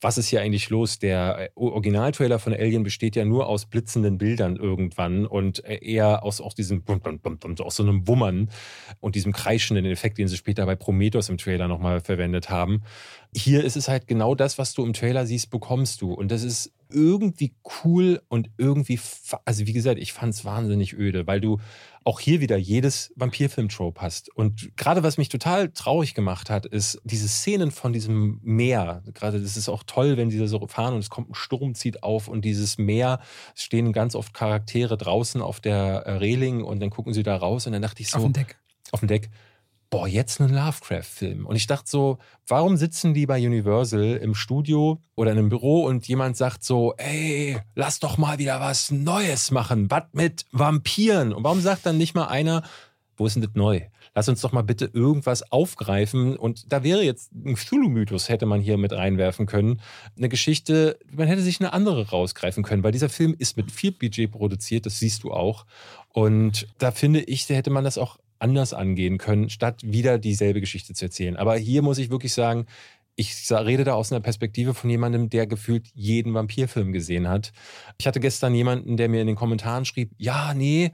was ist hier eigentlich los? Der äh, Originaltrailer von Alien besteht ja nur aus blitzenden Bildern irgendwann und äh, eher aus, aus diesem aus so einem Wummern und diesem kreischenden Effekt, den sie später bei Prometheus im Trailer nochmal verwendet haben. Hier ist es halt genau das, was du im Trailer siehst, bekommst du. Und das ist irgendwie cool und irgendwie, also wie gesagt, ich fand es wahnsinnig öde, weil du auch hier wieder jedes Vampirfilm-Trope hast. Und gerade was mich total traurig gemacht hat, ist diese Szenen von diesem Meer. Gerade das ist auch toll, wenn sie da so fahren und es kommt ein Sturm, zieht auf und dieses Meer, es stehen ganz oft Charaktere draußen auf der äh, Reling und dann gucken sie da raus und dann dachte ich so, Auf dem Deck. auf dem Deck, boah, jetzt ein Lovecraft-Film. Und ich dachte so, warum sitzen die bei Universal im Studio oder in einem Büro und jemand sagt so, ey, lass doch mal wieder was Neues machen, was mit Vampiren? Und warum sagt dann nicht mal einer, wo ist denn das neu? Lass uns doch mal bitte irgendwas aufgreifen. Und da wäre jetzt ein Cthulhu-Mythos, hätte man hier mit reinwerfen können. Eine Geschichte, man hätte sich eine andere rausgreifen können, weil dieser Film ist mit viel Budget produziert, das siehst du auch. Und da finde ich, da hätte man das auch anders angehen können, statt wieder dieselbe Geschichte zu erzählen. Aber hier muss ich wirklich sagen, ich rede da aus einer Perspektive von jemandem, der gefühlt jeden Vampirfilm gesehen hat. Ich hatte gestern jemanden, der mir in den Kommentaren schrieb, ja, nee,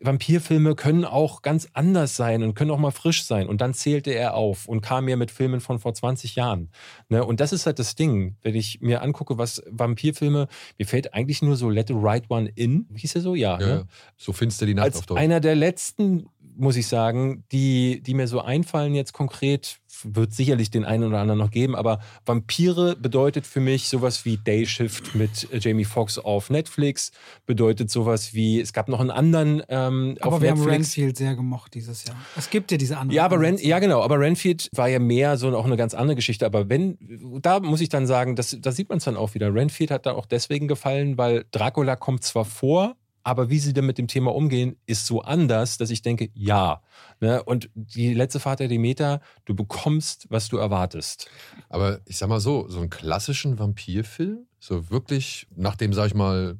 Vampirfilme können auch ganz anders sein und können auch mal frisch sein. Und dann zählte er auf und kam mir mit Filmen von vor 20 Jahren. Ne? Und das ist halt das Ding, wenn ich mir angucke, was Vampirfilme, mir fällt eigentlich nur so Let the Right One In, hieß er so? Ja. Ja, ne? So finster die Nacht auf als Deutsch. einer der letzten, muss ich sagen, die, die mir so einfallen jetzt konkret, wird sicherlich den einen oder anderen noch geben, aber Vampire bedeutet für mich sowas wie Day Shift mit äh, Jamie Foxx auf Netflix, bedeutet sowas wie, es gab noch einen anderen ähm, Aber auf wir haben. Renfield sehr gemocht dieses Jahr. Es gibt ja diese anderen. Ja, aber Ren, ja genau, aber Renfield war ja mehr so auch eine ganz andere Geschichte. Aber wenn, da muss ich dann sagen, das, da sieht man es dann auch wieder. Renfield hat da auch deswegen gefallen, weil Dracula kommt zwar vor, aber wie sie dann mit dem Thema umgehen, ist so anders, dass ich denke, ja. Ne? Und die letzte Fahrt der Demeter, du bekommst, was du erwartest. Aber ich sag mal so, so einen klassischen Vampirfilm, so wirklich nach dem, sag ich mal,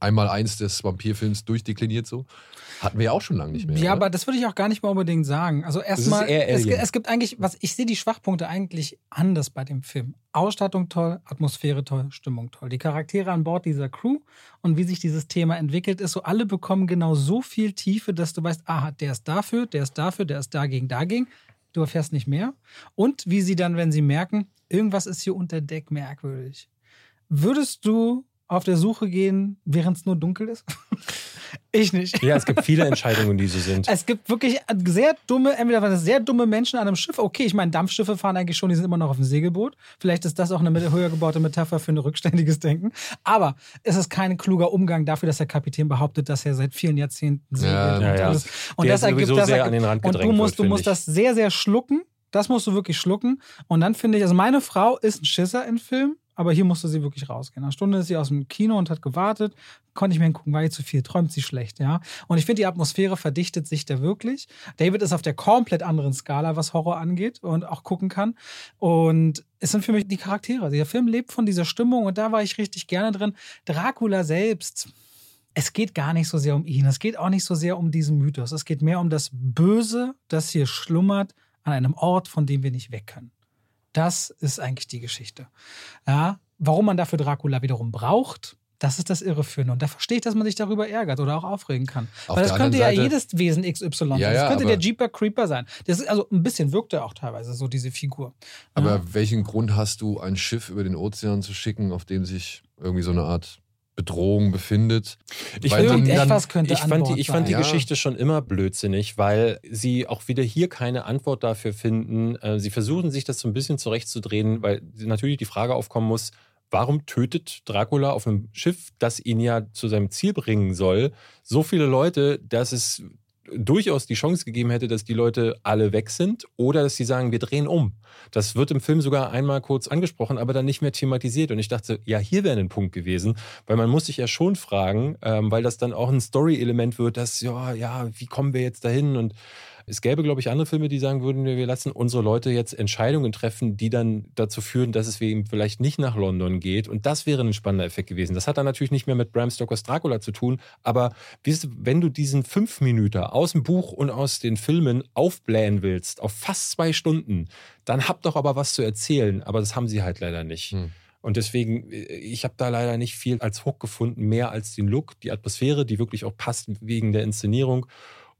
einmal eins des Vampirfilms durchdekliniert so, hatten wir ja auch schon lange nicht mehr. Ja, oder? aber das würde ich auch gar nicht mal unbedingt sagen. Also erstmal, es, es gibt eigentlich, was ich sehe die Schwachpunkte eigentlich anders bei dem Film. Ausstattung toll, Atmosphäre toll, Stimmung toll. Die Charaktere an Bord dieser Crew und wie sich dieses Thema entwickelt, ist so, alle bekommen genau so viel Tiefe, dass du weißt, aha, der ist dafür, der ist dafür, der ist dagegen, dagegen. Du erfährst nicht mehr. Und wie sie dann, wenn sie merken, irgendwas ist hier unter Deck merkwürdig. Würdest du auf der Suche gehen, während es nur dunkel ist? ich nicht. Ja, es gibt viele Entscheidungen, die so sind. Es gibt wirklich sehr dumme, entweder waren das sehr dumme Menschen an einem Schiff. Okay, ich meine, Dampfschiffe fahren eigentlich schon, die sind immer noch auf dem Segelboot. Vielleicht ist das auch eine höher gebaute Metapher für ein rückständiges Denken. Aber es ist kein kluger Umgang dafür, dass der Kapitän behauptet, dass er seit vielen Jahrzehnten segelt. Ja, und ja, alles. Und Der das ergibt das sehr ergibt, an den Rand Und du musst, wird, du musst das sehr, sehr schlucken. Das musst du wirklich schlucken. Und dann finde ich, also meine Frau ist ein Schisser in Film, aber hier musste sie wirklich rausgehen. Eine Stunde ist sie aus dem Kino und hat gewartet. Konnte ich mir hingucken, war ihr zu viel, träumt sie schlecht, ja. Und ich finde, die Atmosphäre verdichtet sich da wirklich. David ist auf der komplett anderen Skala, was Horror angeht und auch gucken kann. Und es sind für mich die Charaktere. Der Film lebt von dieser Stimmung und da war ich richtig gerne drin. Dracula selbst. Es geht gar nicht so sehr um ihn. Es geht auch nicht so sehr um diesen Mythos. Es geht mehr um das Böse, das hier schlummert an einem Ort, von dem wir nicht weg können. Das ist eigentlich die Geschichte. Ja, warum man dafür Dracula wiederum braucht, das ist das Irreführende. Und da verstehe ich, dass man sich darüber ärgert oder auch aufregen kann. Auf Weil das könnte ja Seite- jedes Wesen XY sein. Ja, das ja, könnte aber- der Jeeper Creeper sein. Das ist, also ein bisschen wirkt er auch teilweise so, diese Figur. Aber Ja. welchen Grund hast du, ein Schiff über den Ozean zu schicken, auf dem sich irgendwie so eine Art Bedrohung befindet? Ich Weil fand- dann- Irgendetwas könnte Ich an fand, die, ich fand die sein. Geschichte schon immer blödsinnig, weil sie auch wieder hier keine Antwort dafür finden. Äh, Sie versuchen sich das so ein bisschen zurechtzudrehen, weil natürlich die Frage aufkommen muss, warum tötet Dracula auf einem Schiff, das ihn ja zu seinem Ziel bringen soll, so viele Leute, dass es durchaus die Chance gegeben hätte, dass die Leute alle weg sind oder dass sie sagen, wir drehen um. Das wird im Film sogar einmal kurz angesprochen, aber dann nicht mehr thematisiert. Und ich dachte, ja, hier wäre ein Punkt gewesen, weil man muss sich ja schon fragen, ähm, weil das dann auch ein Story-Element wird, dass, ja, ja, wie kommen wir jetzt dahin? Und es gäbe, glaube ich, andere Filme, die sagen würden, wir lassen unsere Leute jetzt Entscheidungen treffen, die dann dazu führen, dass es eben vielleicht nicht nach London geht. Und das wäre ein spannender Effekt gewesen. Das hat dann natürlich nicht mehr mit Bram Stokers Dracula zu tun, aber wenn du diesen fünf Minuten aus dem Buch und aus den Filmen aufblähen willst, auf fast zwei Stunden, dann habt doch aber was zu erzählen. Aber das haben sie halt leider nicht. Hm. Und deswegen, äh, ich habe da leider nicht viel als Hook gefunden, mehr als den Look, die Atmosphäre, die wirklich auch passt wegen der Inszenierung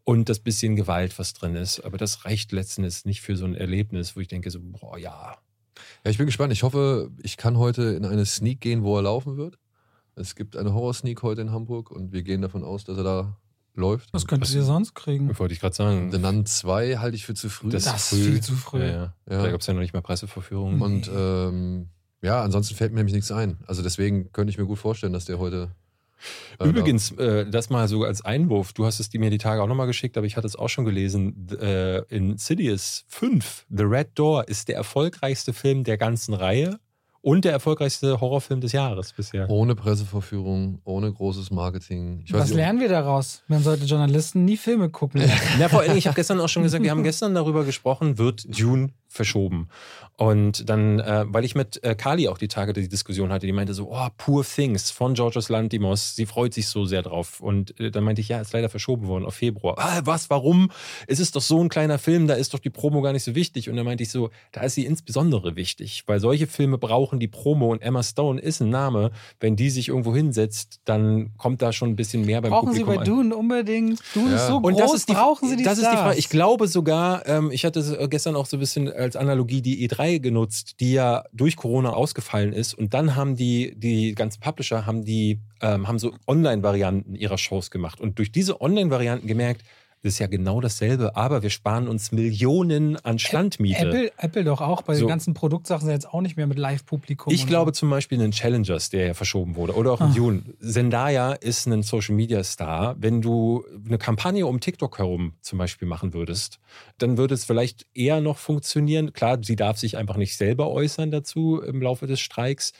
und das bisschen Gewalt, was drin ist. Aber das reicht letzten Endes nicht für so ein Erlebnis, wo ich denke so, boah, ja. Ja, ich bin gespannt. Ich hoffe, ich kann heute in eine Sneak gehen, wo er laufen wird. Es gibt eine Horror-Sneak heute in Hamburg und wir gehen davon aus, dass er da läuft. Was könntet ihr sonst kriegen? Wollte ich gerade sagen. The Nun 2 halte ich für zu früh. Das, Das ist früh. viel zu früh. Ja, ja. Ja. Da gab es ja noch nicht mal Presseverführungen. Und ähm, ja, ansonsten fällt mir nämlich nichts ein. Also deswegen könnte ich mir gut vorstellen, dass der heute. Äh, Übrigens, äh, das mal so als Einwurf, du hast es die mir die Tage auch nochmal geschickt, aber ich hatte es auch schon gelesen. Äh, in Insidious 5, The Red Door, ist der erfolgreichste Film der ganzen Reihe und der erfolgreichste Horrorfilm des Jahres bisher. ohne Presseverführung, ohne großes Marketing. Ich weiß Was lernen wir daraus? Man sollte Journalisten nie Filme gucken. Na, vor allem, ich habe gestern auch schon gesagt, wir haben gestern darüber gesprochen, wird Dune verschoben. Und dann, äh, weil ich mit äh, Kali auch die Tage die Diskussion hatte, die meinte so, oh, Poor Things von Georgios Lantimos, sie freut sich so sehr drauf. Und äh, dann meinte ich, ja, ist leider verschoben worden auf Februar. Ah, was, warum? Es ist doch so ein kleiner Film, da ist doch die Promo gar nicht so wichtig. Und dann meinte ich so, da ist sie insbesondere wichtig, weil solche Filme brauchen die Promo und Emma Stone ist ein Name. Wenn die sich irgendwo hinsetzt, dann kommt da schon ein bisschen mehr beim Brauchen Sie Publikum bei an. Dune unbedingt? Dune Ja. ist so Und groß, das ist die, brauchen Sie die Das ist die Stars? Frage. Ich glaube sogar, ähm, ich hatte äh, gestern auch so ein bisschen als Analogie die E3 genutzt, die ja durch Corona ausgefallen ist. Und dann haben die, die ganzen Publisher haben die, ähm, haben so Online-Varianten ihrer Shows gemacht. Und durch diese Online-Varianten gemerkt, das ist ja genau dasselbe, aber wir sparen uns Millionen an Standmiete. Apple, Apple doch auch, bei So. den ganzen Produktsachen jetzt auch nicht mehr mit Live-Publikum. Ich glaube so. zum Beispiel einen Challengers, der ja verschoben wurde, oder auch Ah. Dune. Zendaya ist ein Social Media Star. Wenn du eine Kampagne um TikTok herum zum Beispiel machen würdest, dann würde es vielleicht eher noch funktionieren. Klar, sie darf sich einfach nicht selber äußern dazu im Laufe des Streiks.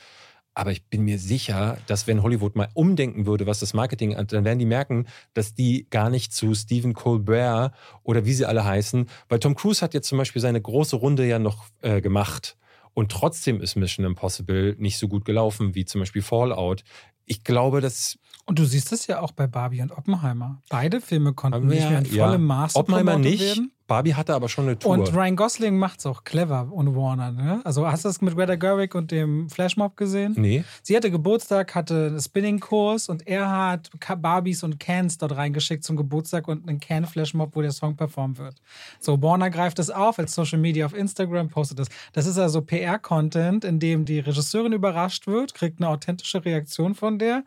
Aber ich bin mir sicher, dass wenn Hollywood mal umdenken würde, was das Marketing angeht, dann werden die merken, dass die gar nicht zu Stephen Colbert oder wie sie alle heißen, weil Tom Cruise hat jetzt zum Beispiel seine große Runde ja noch äh, gemacht. Und trotzdem ist Mission Impossible nicht so gut gelaufen wie zum Beispiel Fallout. Ich glaube, dass Und du siehst es ja auch bei Barbie und Oppenheimer. Beide Filme konnten Aber nicht ja, mehr in ja. vollem Maße Oppenheimer nicht. werden. Barbie hatte aber schon eine Tour. Und Ryan Gosling macht's auch clever und Warner. Ne? Also hast du das mit Greta Gerwig und dem Flashmob gesehen? nee. Sie hatte Geburtstag, hatte einen Spinning-Kurs und er hat Barbies und Cans dort reingeschickt zum Geburtstag und einen Can-Flashmob, wo der Song performt wird. So, Warner greift das auf als Social Media auf Instagram, postet das. Das ist also PR-Content, in dem die Regisseurin überrascht wird, kriegt eine authentische Reaktion von der.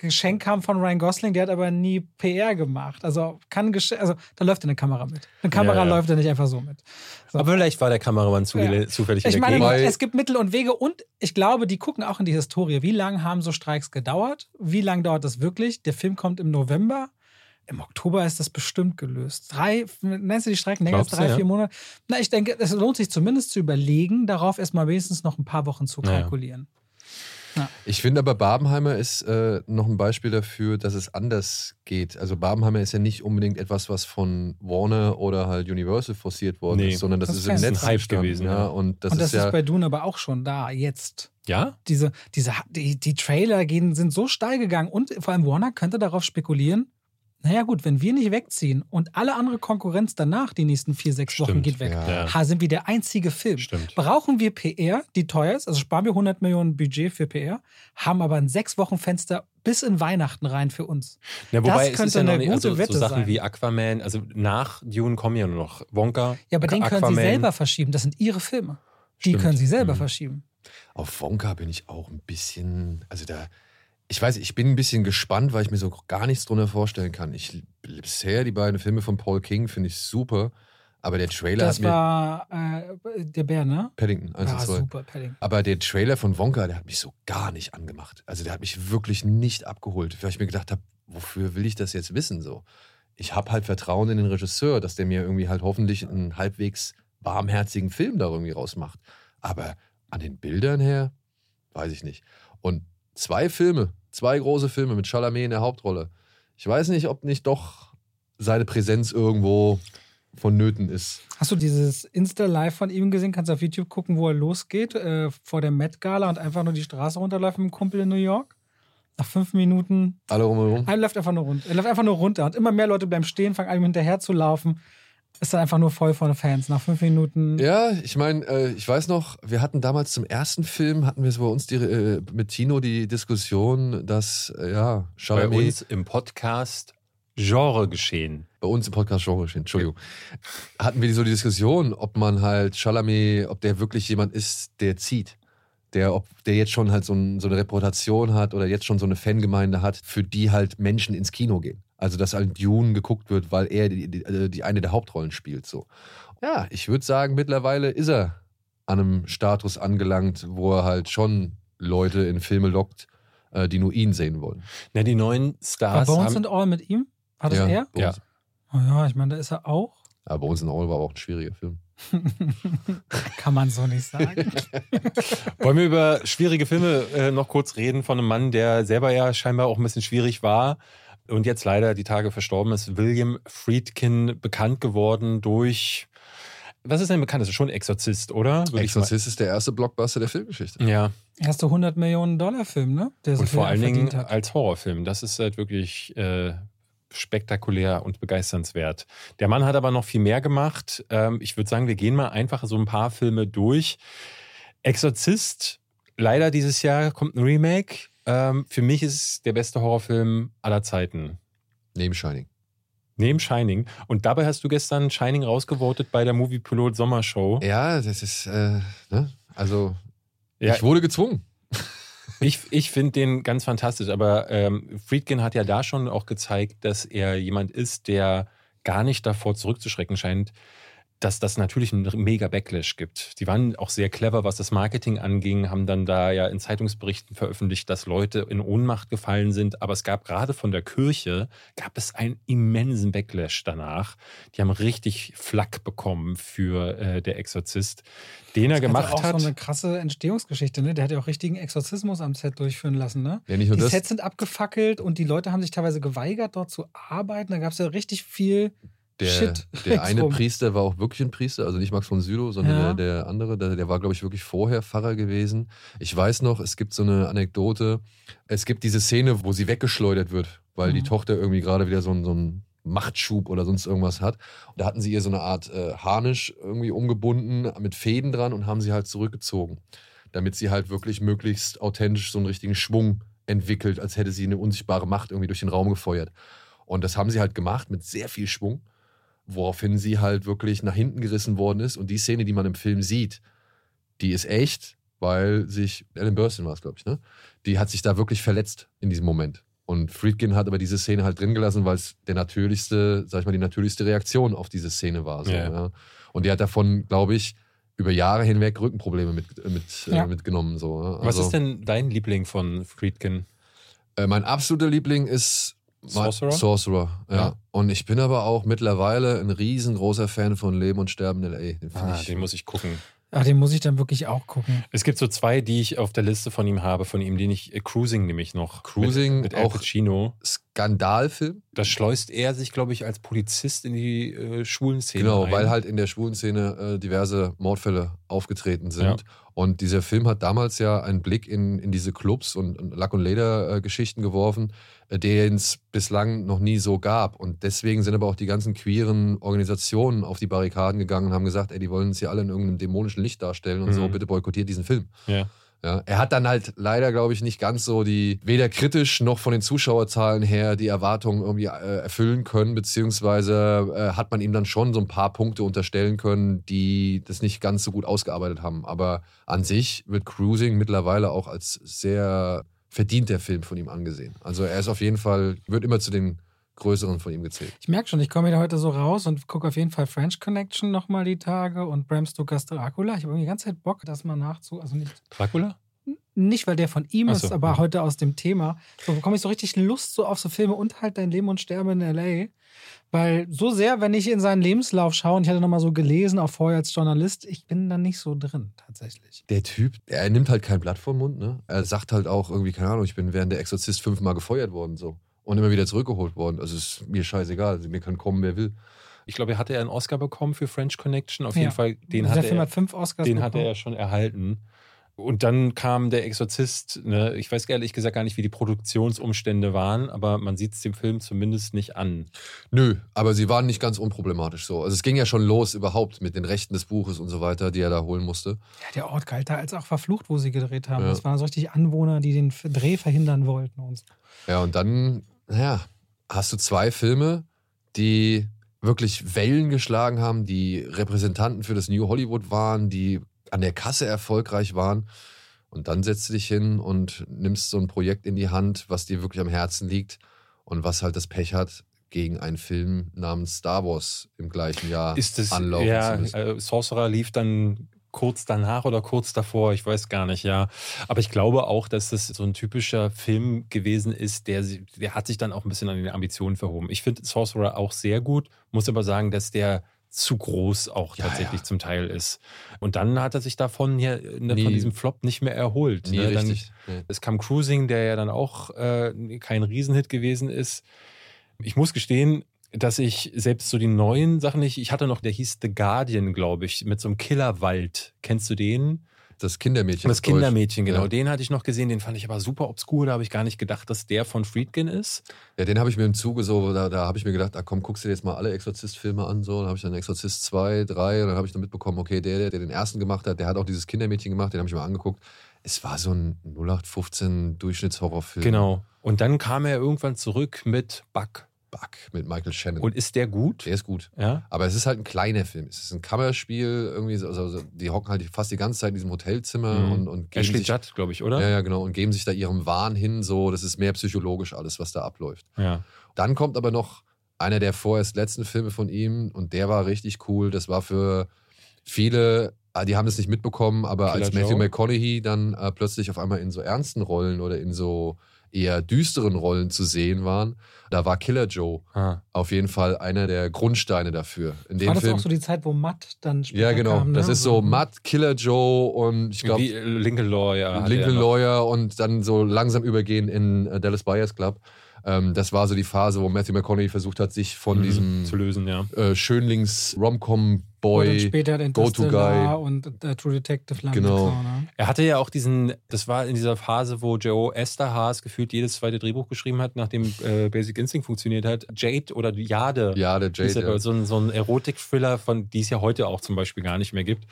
Geschenk kam von Ryan Gosling, der hat aber nie PR gemacht. Also kann also da läuft eine Kamera mit. Eine Kamera Ja, ja. läuft ja nicht einfach so mit. So. Aber vielleicht war der Kameramann zugele- Ja. zufällig in Ich der meine, Gegend. Es gibt Mittel und Wege und ich glaube, die gucken auch in die Historie. Wie lange haben so Streiks gedauert? Wie lange dauert das wirklich? Der Film kommt im November. Im Oktober ist das bestimmt gelöst. Drei, nennst du die Streiken länger als drei, ja? vier Monate? Na, ich denke, es lohnt sich zumindest zu überlegen, darauf erstmal wenigstens noch ein paar Wochen zu Ja, ja. Ich finde aber, Barbenheimer ist äh, noch ein Beispiel dafür, dass es anders geht. Also Barbenheimer ist ja nicht unbedingt etwas, was von Warner oder halt Universal forciert worden Nee. ist, sondern das, Das ist im ein Netz Hype gewesen, Ja. ja. Und das und das ist ist, ja bei Dune aber auch schon da, jetzt. Ja? Diese, diese, die, die Trailer gehen, sind so steil gegangen und vor allem Warner könnte darauf spekulieren, naja gut, wenn wir nicht wegziehen und alle andere Konkurrenz danach die nächsten vier, sechs Wochen Stimmt. geht weg, Ja. Ha, sind wir der einzige Film. Stimmt. Brauchen wir PR, die teuer ist, also sparen wir 100 Millionen Budget für PR, haben aber ein sechs Wochen Fenster bis in Weihnachten rein für uns. Ja, wobei Das es ist könnte ja eine nicht, gute also Wette so Sachen sein. wie Aquaman, also nach Dune kommen ja nur noch Wonka. Ja, aber den können Aquaman. sie selber verschieben. Das sind ihre Filme. Die Stimmt. können sie selber Mhm. verschieben. Auf Wonka bin ich auch ein bisschen, also da, ich weiß, ich bin ein bisschen gespannt, weil ich mir so gar nichts drunter vorstellen kann. Ich bisher die beiden Filme von Paul King finde ich super, aber der Trailer Das hat mir war äh, der Bär, ne? Paddington 1 Ja, und 2. super, Padding. Aber der Trailer von Wonka, der hat mich so gar nicht angemacht. Also der hat mich wirklich nicht abgeholt, weil ich mir gedacht habe, wofür will ich das jetzt wissen so? Ich habe halt Vertrauen in den Regisseur, dass der mir irgendwie halt hoffentlich einen halbwegs warmherzigen Film da irgendwie rausmacht. Aber an den Bildern her, weiß ich nicht. Und zwei Filme, zwei große Filme mit Chalamet in der Hauptrolle. Ich weiß nicht, ob nicht doch seine Präsenz irgendwo vonnöten ist. Hast du dieses Insta-Live von ihm gesehen? Kannst du auf YouTube gucken, wo er losgeht, äh, vor der Met-Gala und einfach nur die Straße runterläuft mit dem Kumpel in New York? Nach fünf Minuten. Alle rumherum. Er läuft einfach nur runter. Er läuft einfach nur runter. Und immer mehr Leute bleiben stehen, fangen an, ihm hinterher zu laufen. Ist dann einfach nur voll von Fans. Nach fünf Minuten. Ja, ich meine, äh, ich weiß noch, wir hatten damals zum ersten Film, hatten wir so bei uns die, äh, mit Tino die Diskussion, dass, äh, ja, Bei Chalamet, uns im Podcast Genre geschehen. bei uns im Podcast Genre, Entschuldigung, hatten wir so die Diskussion, ob man halt Chalamet, ob der wirklich jemand ist, der zieht. Der, ob der jetzt schon halt so, ein, so eine Reputation hat oder jetzt schon so eine Fangemeinde hat, für die halt Menschen ins Kino gehen. Also, dass halt Dune geguckt wird, weil er die, die, äh, die eine der Hauptrollen spielt. So. Ja, ich würde sagen, mittlerweile ist er an einem Status angelangt, wo er halt schon Leute in Filme lockt, äh, die nur ihn sehen wollen. Na, die neuen War Stars Bones haben, and All mit ihm? War das ja, er? Ja. Oh ja, ich meine, da ist er auch. Aber uns in All war aber auch ein schwieriger Film. Kann man so nicht sagen. Wollen wir über schwierige Filme äh, noch kurz reden von einem Mann, der selber ja scheinbar auch ein bisschen schwierig war und jetzt leider die Tage verstorben ist. William Friedkin, bekannt geworden durch. Was ist denn bekannt? Das ist schon Exorzist, oder? Würde Exorzist ist der erste Blockbuster der Filmgeschichte. Ja, Erste 100 Millionen Dollar Film, ne? Der so und vor allen Dingen hat. als Horrorfilm. Das ist halt wirklich äh, spektakulär und begeisternswert. Der Mann hat aber noch viel mehr gemacht. Ähm, ich würde sagen, wir gehen mal einfach so ein paar Filme durch. Exorzist, leider dieses Jahr kommt ein Remake. Ähm, für mich ist es der beste Horrorfilm aller Zeiten. Neben Shining. Neben Shining. Und dabei hast du gestern Shining rausgevotet bei der Movie Pilot Sommershow. Ja, das ist, äh, ne? Also, Ja, ich wurde gezwungen. Ich, ich finde den ganz fantastisch, aber ähm, Friedkin hat ja da schon auch gezeigt, dass er jemand ist, der gar nicht davor zurückzuschrecken scheint, dass das natürlich einen mega Backlash gibt. Die waren auch sehr clever, was das Marketing anging, haben dann da ja in Zeitungsberichten veröffentlicht, dass Leute in Ohnmacht gefallen sind. Aber es gab gerade von der Kirche, gab es einen immensen Backlash danach. Die haben richtig Flack bekommen für äh, der Exorzist, den er Das gemacht auch hat. so eine krasse Entstehungsgeschichte, ne? Der hat ja auch richtigen Exorzismus am Set durchführen lassen, ne? Ja, nicht nur Die das. Sets sind abgefackelt und die Leute haben sich teilweise geweigert, dort zu arbeiten. Da gab es ja richtig viel Der, Shit. der eine. Priester war auch wirklich ein Priester, also nicht Max von Sydow, sondern Ja. der, der andere, der, der war, glaube ich, wirklich vorher Pfarrer gewesen. Ich weiß noch, es gibt so eine Anekdote. Es gibt diese Szene, wo sie weggeschleudert wird, weil Mhm. die Tochter irgendwie gerade wieder so so ein Machtschub oder sonst irgendwas hat. Und da hatten sie ihr so eine Art äh, Harnisch irgendwie umgebunden mit Fäden dran und haben sie halt zurückgezogen, damit sie halt wirklich möglichst authentisch so einen richtigen Schwung entwickelt, als hätte sie eine unsichtbare Macht irgendwie durch den Raum gefeuert. Und das haben sie halt gemacht mit sehr viel Schwung, woraufhin sie halt wirklich nach hinten gerissen worden ist. Und die Szene, die man im Film sieht, die ist echt, weil sich, Ellen Burstyn war es, glaube ich, ne? Die hat sich da wirklich verletzt in diesem Moment. Und Friedkin hat aber diese Szene halt drin gelassen, weil es der natürlichste, sag ich mal, die natürlichste Reaktion auf diese Szene war. So, Ja. ja. Und die hat davon, glaube ich, über Jahre hinweg Rückenprobleme mit, mit, Ja. äh, mitgenommen. So, ja. Was Also, ist denn dein Liebling von Friedkin? Äh, mein absoluter Liebling ist Sorcerer? Sorcerer, ja. Ja. Und ich bin aber auch mittlerweile ein riesengroßer Fan von Leben und Sterben in L.A. Den finde Ah, ich. den muss ich gucken. Ach, den muss ich dann wirklich auch gucken. Es gibt so zwei, die ich auf der Liste von ihm habe, von ihm, den ich, äh, Cruising nämlich noch. Cruising mit, mit Al auch- Pacino. Skandalfilm. Da schleust er sich, glaube ich, als Polizist in die äh, schwulen Szene Genau, ein. weil halt in der schwulen Szene äh, diverse Mordfälle aufgetreten sind. Ja. Und dieser Film hat damals ja einen Blick in, in diese Clubs und, und Lack- und Leder-Geschichten geworfen, äh, den es bislang noch nie so gab. Und deswegen sind aber auch die ganzen queeren Organisationen auf die Barrikaden gegangen und haben gesagt, ey, die wollen uns hier alle in irgendeinem dämonischen Licht darstellen und so, Mhm. bitte boykottiert diesen Film. Ja. Ja, er hat dann halt leider, glaube ich, nicht ganz so die, weder kritisch noch von den Zuschauerzahlen her die Erwartungen irgendwie äh, erfüllen können, beziehungsweise äh, hat man ihm dann schon so ein paar Punkte unterstellen können, die das nicht ganz so gut ausgearbeitet haben. Aber an sich wird Cruising mittlerweile auch als sehr verdienter Film von ihm angesehen. Also er ist auf jeden Fall, wird immer zu den größeren von ihm gezählt. Ich merke schon, ich komme wieder heute so raus und gucke auf jeden Fall French Connection nochmal die Tage und Bram Stokers Dracula. Ich habe irgendwie die ganze Zeit Bock, das mal nachzu. Also nicht, Dracula? nicht weil der von ihm Ach ist, so. aber heute aus dem Thema. So bekomme ich so richtig Lust so auf so Filme und halt Dein Leben und Sterben in L.A. Weil so sehr, wenn ich in seinen Lebenslauf schaue, und ich hatte nochmal so gelesen, auch vorher als Journalist, ich bin da nicht so drin, tatsächlich. Der Typ, er nimmt halt kein Blatt vom Mund, ne? Er sagt halt auch irgendwie, keine Ahnung, ich bin während der Exorzist fünfmal gefeuert worden, so. Und immer wieder zurückgeholt worden. Also ist mir scheißegal. Also, mir kann kommen, wer will. Ich glaube, er hatte ja einen Oscar bekommen für French Connection. Auf Ja. jeden Fall, den Der hatte Film er, hat fünf Oscars den hatte bekommen. er schon erhalten. Und dann kam der Exorzist. Ne? Ich weiß ehrlich gesagt gar nicht, wie die Produktionsumstände waren, aber man sieht es dem Film zumindest nicht an. Nö, aber sie waren nicht ganz unproblematisch so. Also es ging ja schon los überhaupt mit den Rechten des Buches und so weiter, die er da holen musste. Ja, der Ort galt da als auch verflucht, wo sie gedreht haben. Ja. Das waren so richtig Anwohner, die den Dreh verhindern wollten und so. Ja, und dann, naja, hast du zwei Filme, die wirklich Wellen geschlagen haben, die Repräsentanten für das New Hollywood waren, die an der Kasse erfolgreich waren. Und dann setzt du dich hin und nimmst so ein Projekt in die Hand, was dir wirklich am Herzen liegt und was halt das Pech hat, gegen einen Film namens Star Wars im gleichen Jahr Ist es, anlaufen ja, zu müssen. äh, Sorcerer lief dann kurz danach oder kurz davor, ich weiß gar nicht, ja. Aber ich glaube auch, dass das so ein typischer Film gewesen ist, der, der hat sich dann auch ein bisschen an den Ambitionen verhoben. Ich finde Sorcerer auch sehr gut, muss aber sagen, dass der zu groß auch Ja, tatsächlich ja. zum Teil ist. Und dann hat er sich davon hier ne, von diesem Flop nicht mehr erholt. Nie ne? Dann. Nee. es kam Cruising, der ja dann auch äh, kein Riesenhit gewesen ist. Ich muss gestehen, dass ich selbst so die neuen Sachen nicht. Ich hatte noch, der hieß The Guardian, glaube ich, mit so einem Killerwald. Kennst du den? Das Kindermädchen. Das. Kindermädchen, genau. Ja. Den hatte ich noch gesehen. Den fand ich aber super obskur. Da habe ich gar nicht gedacht, dass der von Friedkin ist. Ja, den habe ich mir im Zuge so, da, da habe ich mir gedacht, ah komm, guckst du dir jetzt mal alle Exorzist-Filme an, so. Dann habe ich dann Exorzist 2, 3 und dann habe ich dann mitbekommen, okay, der, der, der den ersten gemacht hat, der hat auch dieses Kindermädchen gemacht, den habe ich mir angeguckt. Es war so ein 0815 Durchschnittshorrorfilm. Genau. Und dann kam er irgendwann zurück mit Buck. Buck mit Michael Shannon. Und ist der gut? der ist gut. Ja. Aber es ist halt ein kleiner Film. Es ist ein Kammerspiel, irgendwie, so- also, die hocken halt fast die ganze Zeit in diesem Hotelzimmer Mhm. und, und geben Ashley sich, Judd, glaube ich, oder? ja, ja, genau, und geben sich da ihrem Wahn hin, so, das ist mehr psychologisch alles, was da abläuft. ja. Dann kommt aber noch einer der vorerst letzten Filme von ihm und der war richtig cool. Das war für viele, ah, die haben das nicht mitbekommen, aber Killer als Matthew Joe? McConaughey dann äh, plötzlich auf einmal in so ernsten Rollen oder in so eher düsteren Rollen zu sehen waren, da war Killer Joe Ah. auf jeden Fall einer der Grundsteine dafür. In dem War das Film. auch so die Zeit, wo Matt dann später ja, genau. kam? Ne? Das ist so Matt, Killer Joe und ich glaube äh, Lincoln Lawyer. Lincoln er. Lawyer und dann so langsam übergehen in äh, Dallas Buyers Club. Ähm, das war so die Phase, wo Matthew McConaughey versucht hat, sich von Mhm, diesem zu lösen, ja. äh, Schönlings-Romcom Boy, und später den Go-To-Guy. und äh, True Detective lange Genau. so, ne? Er hatte ja auch diesen, das war in dieser Phase, wo Joe Esterhaas gefühlt jedes zweite Drehbuch geschrieben hat, nachdem äh, Basic Instinct funktioniert hat. Jade oder Jade. Ja, der Ist Jade. aber Ja. so ein, so ein Erotik-Thriller, von die es ja heute auch zum Beispiel gar nicht mehr gibt,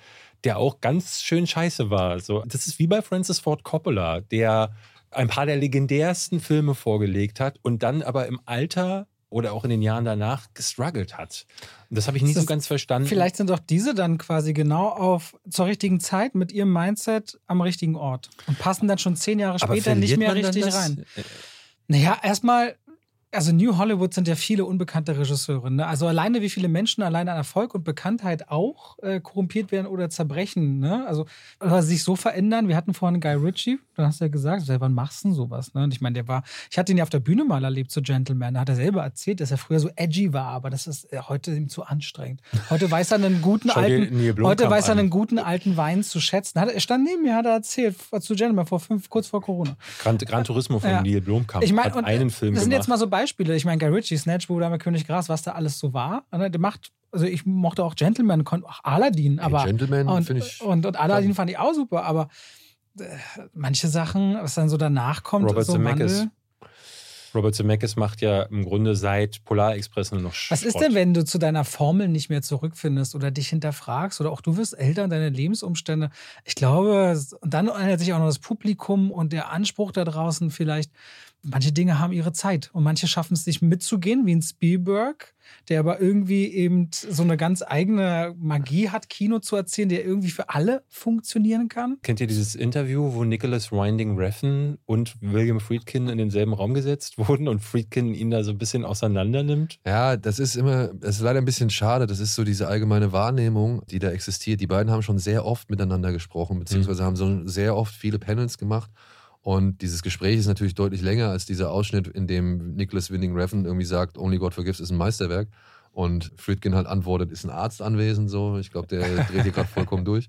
der auch ganz schön scheiße war. So, das ist wie bei Francis Ford Coppola, der ein paar der legendärsten Filme vorgelegt hat und dann aber im Alter oder auch in den Jahren danach gestruggelt hat. Und das habe ich nie so ganz verstanden. Vielleicht sind doch diese dann quasi genau auf zur richtigen Zeit mit ihrem Mindset am richtigen Ort und passen dann schon zehn Jahre aber später nicht mehr richtig rein. Naja, erstmal, also New Hollywood sind ja viele unbekannte Regisseure. Ne? Also alleine wie viele Menschen alleine an Erfolg und Bekanntheit auch äh, korrumpiert werden oder zerbrechen. Ne? Also oder sich so verändern. Wir hatten vorhin Guy Ritchie, da hast du ja gesagt, sag, wann machst du denn sowas? Ne? Und ich meine, der war, ich hatte ihn ja auf der Bühne mal erlebt, so Gentleman. Da hat er selber erzählt, dass er früher so edgy war, aber das ist äh, heute ihm zu anstrengend. Heute weiß er einen guten alten, heute weiß er einen guten alten Wein zu schätzen. Hat, er stand neben mir, hat er erzählt, zu Gentleman vor fünf, kurz vor Corona. Gran, Gran Turismo von Ja. Neil Blomkamp Ich meine, hat einen Film das sind gemacht. jetzt mal so Beispiele. Ich meine, Guy Ritchie, Snatchbruder mit König Gras, was da alles so war. Ne, Der macht, also ich mochte auch Gentleman, auch Aladdin, aber Gentleman und, finde ich. und, und Aladdin fand ich auch super, aber äh, manche Sachen, was dann so danach kommt, Robert so Zemeckis Wandel. Robert Zemeckis macht ja im Grunde seit Polarexpress nur noch Was ist Schrott. denn, wenn du zu deiner Formel nicht mehr zurückfindest oder dich hinterfragst oder auch du wirst älter und deine Lebensumstände? Ich glaube, und dann ändert sich auch noch das Publikum und der Anspruch da draußen vielleicht. Manche Dinge haben ihre Zeit und manche schaffen es nicht mitzugehen, wie ein Spielberg, der aber irgendwie eben so eine ganz eigene Magie hat, Kino zu erzählen, der irgendwie für alle funktionieren kann. Kennt ihr dieses Interview, wo Nicholas Winding Refn und William Friedkin in denselben Raum gesetzt wurden und Friedkin ihn da so ein bisschen auseinander nimmt? Ja, das ist immer, das ist leider ein bisschen schade. Das ist so diese allgemeine Wahrnehmung, die da existiert. Die beiden haben schon sehr oft miteinander gesprochen, beziehungsweise haben so sehr oft viele Panels gemacht. Und dieses Gespräch ist natürlich deutlich länger als dieser Ausschnitt, in dem Nicholas Winding Refn irgendwie sagt, Only God Forgives ist ein Meisterwerk. Und Friedkin halt antwortet, ist ein Arzt anwesend, so. Ich glaube, der dreht hier gerade vollkommen durch.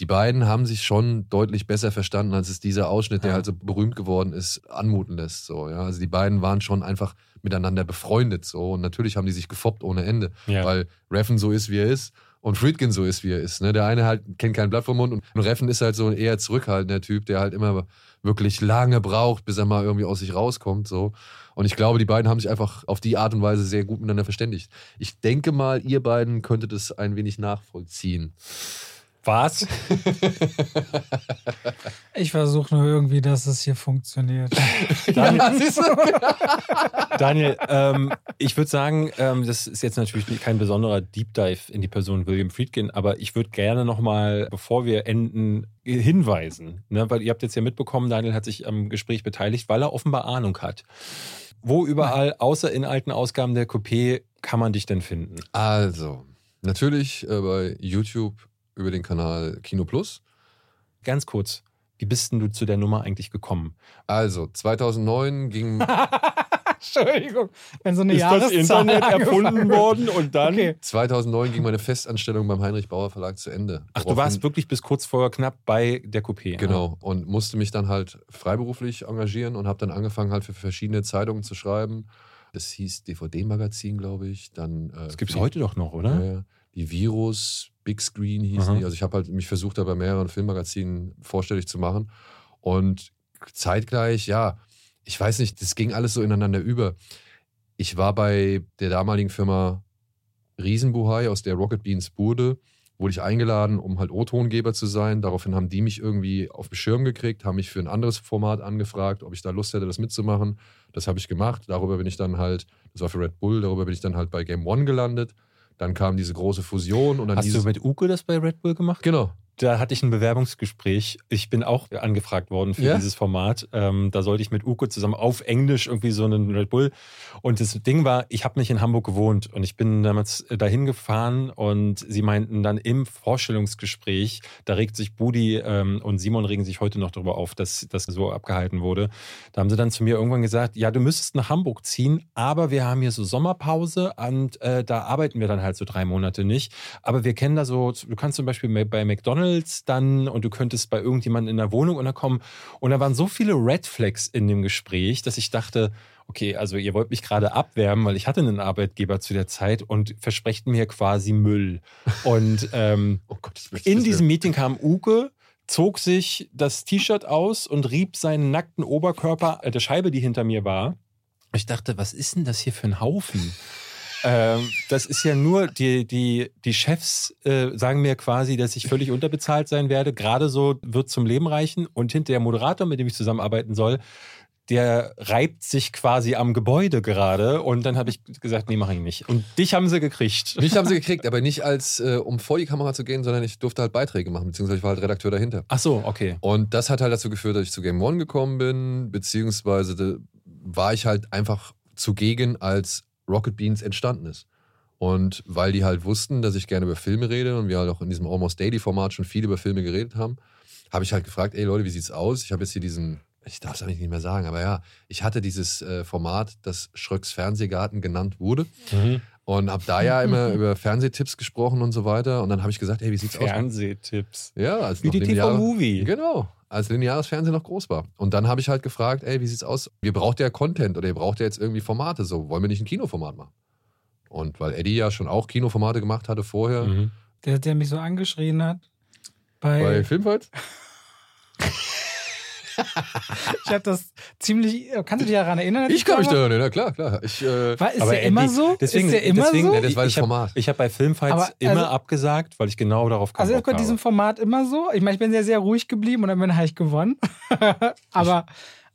Die beiden haben sich schon deutlich besser verstanden, als es dieser Ausschnitt, der halt so berühmt geworden ist, anmuten lässt, so, ja. Also die beiden waren schon einfach miteinander befreundet, so. Und natürlich haben die sich gefoppt ohne Ende, Ja. weil Refn so ist, wie er ist. Und Friedkin so ist, wie er ist. Ne? Der eine halt kennt kein Blatt vom Mund und Refn ist halt so ein eher zurückhaltender Typ, der halt immer wirklich lange braucht, bis er mal irgendwie aus sich rauskommt. So. Und ich glaube, die beiden haben sich einfach auf die Art und Weise sehr gut miteinander verständigt. Ich denke mal, ihr beiden könntet es ein wenig nachvollziehen. Was? Ich versuche nur irgendwie, dass es hier funktioniert. Daniel, Daniel ähm, ich würde sagen, ähm, das ist jetzt natürlich kein besonderer Deep Dive in die Person William Friedkin, aber ich würde gerne nochmal, bevor wir enden, hinweisen. Ne? Weil ihr habt jetzt ja mitbekommen, Daniel hat sich am Gespräch beteiligt, weil er offenbar Ahnung hat. Wo überall, außer in alten Ausgaben der Coupé, kann man dich denn finden? Also, natürlich äh, bei YouTube über den Kanal Kino Plus. Ganz kurz, wie bist denn du zu der Nummer eigentlich gekommen? Also, 2009 ging Entschuldigung, wenn so eine Jahreszahl angefangen wird. worden und dann. Okay. 2009 ging meine Festanstellung beim Heinrich Bauer Verlag zu Ende. Ach, du warst wirklich bis kurz vor knapp bei der Coupé. Genau. Und musste mich dann halt freiberuflich engagieren und habe dann angefangen, halt für verschiedene Zeitungen zu schreiben. Das hieß DVD-Magazin, glaube ich. Dann, äh, Das gibt es heute doch noch, oder? Ja, ja. Die Virus, Big Screen hießen Aha. die. Also ich habe halt mich versucht, da bei mehreren Filmmagazinen vorstellig zu machen. Und zeitgleich, ja, ich weiß nicht, das ging alles so ineinander über. Ich war bei der damaligen Firma Riesenbuhai, aus der Rocket Beans wurde, wurde ich eingeladen, um halt O-Tongeber zu sein. Daraufhin haben die mich irgendwie auf den Schirm gekriegt, haben mich für ein anderes Format angefragt, ob ich da Lust hätte, das mitzumachen. Das habe ich gemacht. Darüber bin ich dann halt, das war für Red Bull, darüber bin ich dann halt bei Game One gelandet. Dann kam diese große Fusion und dann Hast du mit Uke das bei Red Bull gemacht? genau. Da hatte ich ein Bewerbungsgespräch. Ich bin auch angefragt worden für Ja? dieses Format. Ähm, da sollte ich mit Uke zusammen auf Englisch irgendwie so einen Red Bull. Und das Ding war, ich habe nicht in Hamburg gewohnt und ich bin damals äh, dahin gefahren und sie meinten dann im Vorstellungsgespräch, da regt sich Budi ähm, und Simon regen sich heute noch darüber auf, dass das so abgehalten wurde. Da haben sie dann zu mir irgendwann gesagt, ja, du müsstest nach Hamburg ziehen, aber wir haben hier so Sommerpause und äh, da arbeiten wir dann halt so drei Monate nicht. Aber wir kennen da so, du kannst zum Beispiel bei McDonalds McDonalds dann und du könntest bei irgendjemandem in der Wohnung unterkommen. Und da waren so viele Red Flags in dem Gespräch, dass ich dachte, okay, also ihr wollt mich gerade abwerben, weil ich hatte einen Arbeitgeber zu der Zeit und versprecht mir quasi Müll. Und ähm, Oh Gott, in diesem. Meeting kam Uke, zog sich das T-Shirt aus und rieb seinen nackten Oberkörper äh, der Scheibe, die hinter mir war. Ich dachte, was ist denn das hier für ein Haufen? Ähm, das ist ja nur, die, die, die Chefs äh, sagen mir quasi, dass ich völlig unterbezahlt sein werde. Gerade so wird zum Leben reichen. Und hinter der Moderator, mit dem ich zusammenarbeiten soll, der reibt sich quasi am Gebäude gerade. Und dann habe ich gesagt, nee, mache ich nicht. Und dich haben sie gekriegt. Mich haben sie gekriegt, aber nicht als, äh, um vor die Kamera zu gehen, sondern ich durfte halt Beiträge machen, beziehungsweise ich war halt Redakteur dahinter. Ach so, okay. Und das hat halt dazu geführt, dass ich zu Game One gekommen bin, beziehungsweise da war ich halt einfach zugegen, als Rocket Beans entstanden ist. Und weil die halt wussten, dass ich gerne über Filme rede und wir halt auch in diesem Almost Daily Format schon viel über Filme geredet haben, habe ich halt gefragt, ey Leute, wie sieht's aus? Ich habe jetzt hier diesen, ich darf es eigentlich nicht mehr sagen, aber ja, ich hatte dieses äh, Format, das Schröcks Fernsehgarten genannt wurde Mhm. und habe da ja immer über Fernsehtipps gesprochen und so weiter. Und dann habe ich gesagt, hey, wie sieht's aus? Fernseh-Tipps. Ja, als Wie die TV-Movie. Genau, als lineares Fernsehen noch groß war. Und dann habe ich halt gefragt, ey, wie sieht's aus? Ihr braucht ja Content oder ihr braucht ja jetzt irgendwie Formate. So, wollen wir nicht ein Kinoformat machen? Und weil Eddie ja schon auch Kinoformate gemacht hatte vorher Mhm. Der, der mich so angeschrien hat. Bei, bei Filmfights. ich habe das ziemlich. Kannst du dich daran erinnern? Ich kann mich da da war? erinnern, ja klar, klar. Ich, äh, War, ist Aber der immer Andy, so? deswegen- ist der immer deswegen- so? ja, das war das ich hab- Format. Ich habe bei Filmfights Aber, immer also- abgesagt, weil ich genau darauf keinen Also ist bei diesem Format immer so? Ich meine, ich bin sehr, sehr ruhig geblieben und dann habe ich gewonnen. Aber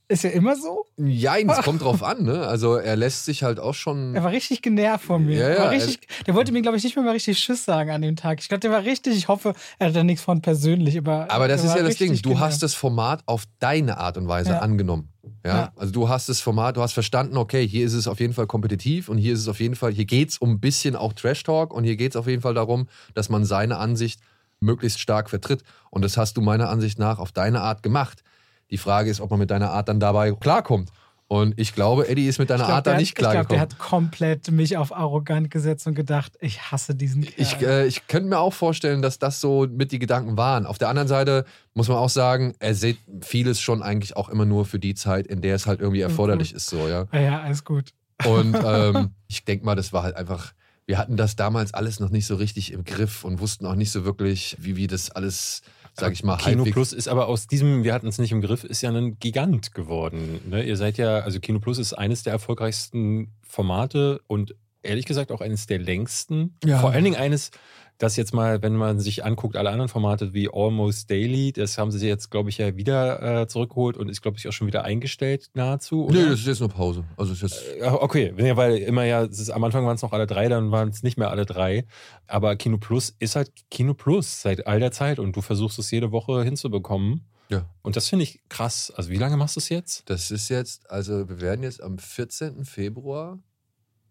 ist ja immer so? Jein, es kommt drauf an, ne? Also er lässt sich halt auch schon. Er war richtig genervt von mir. Ja, ja, richtig, der wollte mir, glaube ich, nicht mehr mal richtig Tschüss sagen an dem Tag. Ich glaube, der war richtig, ich hoffe, er hat da nichts von persönlich. Aber, Aber das ist ja das Ding. Du genervt. hast das Format auf deine Art und Weise Ja. angenommen. Ja? Ja. Also du hast das Format, du hast verstanden, okay, hier ist es auf jeden Fall kompetitiv und hier ist es auf jeden Fall, hier geht es um ein bisschen auch Trash Talk und hier geht es auf jeden Fall darum, dass man seine Ansicht möglichst stark vertritt. Und das hast du meiner Ansicht nach auf deine Art gemacht. Die Frage ist, ob man mit deiner Art dann dabei klarkommt. Und ich glaube, Eddie ist mit deiner glaub, Art da nicht Ich glaube, der hat komplett mich auf arrogant gesetzt und gedacht, ich hasse diesen Kerl. Ich, äh, ich könnte mir auch vorstellen, dass das so mit die Gedanken waren. Auf der anderen Seite muss man auch sagen, er sieht vieles schon eigentlich auch immer nur für die Zeit, in der es halt irgendwie erforderlich ist. So, ja. ja, ja, alles gut. Und ähm, ich denke mal, das war halt einfach, wir hatten das damals alles noch nicht so richtig im Griff und wussten auch nicht so wirklich, wie, wie das alles, sag ich mal, Kino halbwegs- Plus ist aber aus diesem, wir hatten es nicht im Griff, ist ja ein Gigant geworden. Ne? Ihr seid ja, also Kino Plus ist eines der erfolgreichsten Formate und ehrlich gesagt auch eines der längsten. Ja. Vor allen Dingen eines, das jetzt mal, wenn man sich anguckt, alle anderen Formate wie Almost Daily, das haben sie jetzt, glaube ich, ja wieder äh, zurückgeholt und ist, glaube ich, auch schon wieder eingestellt nahezu. Nee, oder? das ist jetzt nur Pause. Also ist jetzt, Ja, okay, ja, weil immer ja, ist, am Anfang waren es noch alle drei, dann waren es nicht mehr alle drei. Aber Kino Plus ist halt Kino Plus seit all der Zeit und du versuchst es jede Woche hinzubekommen. Ja. Und das finde ich krass. Also wie lange machst du es jetzt? das ist jetzt, also wir werden jetzt am 14. Februar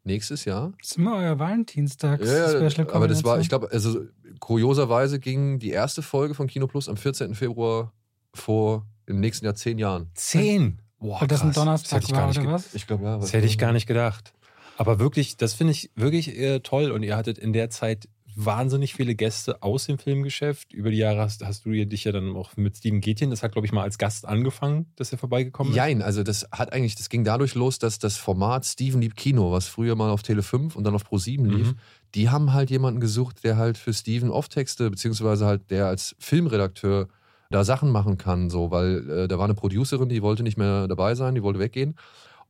nächstes Jahr Das ist immer euer Valentinstags Ja, ja, aber das war, ich glaube, also kurioserweise ging die erste Folge von Kino Plus am 14. Februar vor im nächsten Jahr zehn Jahren. Zehn. Boah, Weil das ein krass. Donnerstag hätte ich gar war, nicht oder was? Ich glaube, ja. Das hätte ich gar nicht gedacht. Aber wirklich, das finde ich wirklich äh, toll. Und ihr hattet in der Zeit wahnsinnig viele Gäste aus dem Filmgeschäft. Über die Jahre hast, hast du dich ja dann auch mit Steven Gätjen, das hat, glaube ich, mal als Gast angefangen, dass er vorbeigekommen ist. Jein, also das hat eigentlich, das ging dadurch los, dass das Format Steven liebt Kino, was früher mal auf Tele 5 und dann auf Pro 7 lief, Mhm. die haben halt jemanden gesucht, der halt für Steven Off-Texte, beziehungsweise halt der als Filmredakteur da Sachen machen kann, so, weil äh, da war eine Producerin, die wollte nicht mehr dabei sein, die wollte weggehen.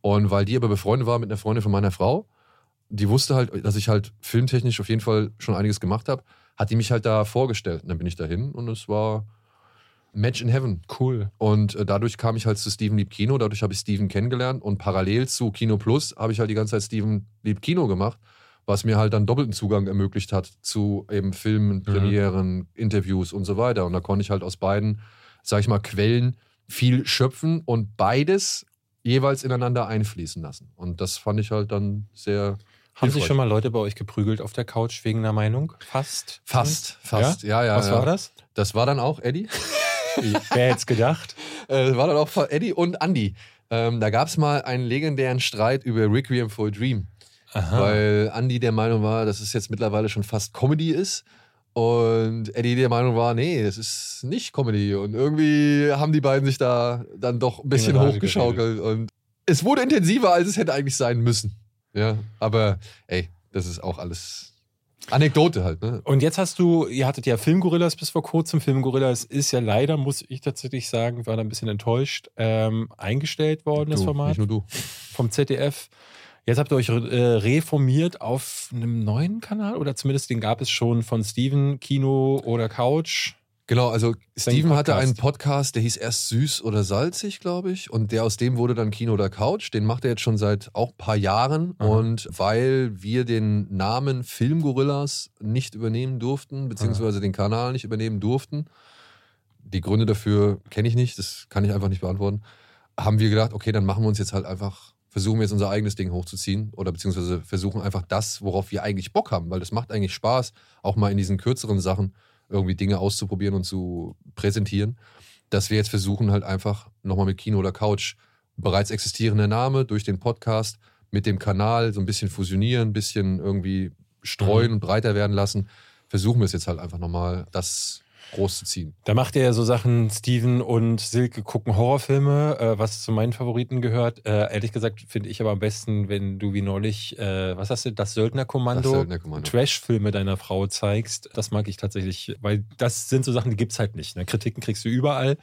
Und weil die aber befreundet war mit einer Freundin von meiner Frau, die wusste halt, dass ich halt filmtechnisch auf jeden Fall schon einiges gemacht habe, hat die mich halt da vorgestellt. Und dann bin ich dahin und es war Match in Heaven. Cool. Und äh, dadurch kam ich halt zu Steven Lieb Kino, dadurch habe ich Steven kennengelernt und parallel zu Kino Plus habe ich halt die ganze Zeit Steven Lieb Kino gemacht, was mir halt dann doppelten Zugang ermöglicht hat zu eben Filmen, Premieren, Interviews und so weiter. Und da konnte ich halt aus beiden, sag ich mal, Quellen viel schöpfen und beides jeweils ineinander einfließen lassen. Und das fand ich halt dann sehr Haben sich schon mal Leute bei euch geprügelt auf der Couch wegen einer Meinung? Fast? Fast, fast. Ja, ja. Was ja. war das? Das war dann auch Eddie. Wer hätte es gedacht? Äh, war dann auch von Eddie und Andy. Ähm, da gab es mal einen legendären Streit über Requiem for a Dream. Aha. Weil Andy der Meinung war, dass es jetzt mittlerweile schon fast Comedy ist. Und Eddie der Meinung war, nee, das ist nicht Comedy. Und irgendwie haben die beiden sich da dann doch ein bisschen hochgeschaukelt. Und es wurde intensiver, als es hätte eigentlich sein müssen. Ja, aber ey, das ist auch alles Anekdote halt, ne? Und jetzt hast du, ihr hattet ja Filmgorillas bis vor kurzem. Filmgorillas ist ja leider, muss ich tatsächlich sagen, war da ein bisschen enttäuscht, ähm, eingestellt worden, das Du, Format Nicht nur du. vom ZDF. Jetzt habt ihr euch äh, reformiert auf einem neuen Kanal oder zumindest den gab es schon von Steven, Kino oder Couch. Genau, also Steven hatte einen Podcast, der hieß erst Süß oder Salzig, glaube ich. Und der aus dem wurde dann Kino oder Couch. Den macht er jetzt schon seit auch ein paar Jahren. Aha. Und weil wir den Namen Filmgorillas nicht übernehmen durften, beziehungsweise den Kanal nicht übernehmen durften, die Gründe dafür kenne ich nicht, das kann ich einfach nicht beantworten, haben wir gedacht, okay, dann machen wir uns jetzt halt einfach, versuchen wir jetzt unser eigenes Ding hochzuziehen oder beziehungsweise versuchen einfach das, worauf wir eigentlich Bock haben, weil das macht eigentlich Spaß, auch mal in diesen kürzeren Sachen irgendwie Dinge auszuprobieren und zu präsentieren, dass wir jetzt versuchen halt einfach nochmal mit Kino oder Couch bereits existierender Name durch den Podcast mit dem Kanal so ein bisschen fusionieren, ein bisschen irgendwie streuen Mhm. und breiter werden lassen. Versuchen wir es jetzt halt einfach nochmal, das groß zu ziehen. Da macht er ja so Sachen, Steven und Silke gucken Horrorfilme, äh, was zu meinen Favoriten gehört. Äh, ehrlich gesagt finde ich aber am besten, wenn du wie neulich, äh, was hast du, das Söldnerkommando, Das Söldnerkommando. Trash-Filme deiner Frau zeigst. Das mag ich tatsächlich, weil das sind so Sachen, die gibt's halt nicht. Ne? Kritiken kriegst du überall.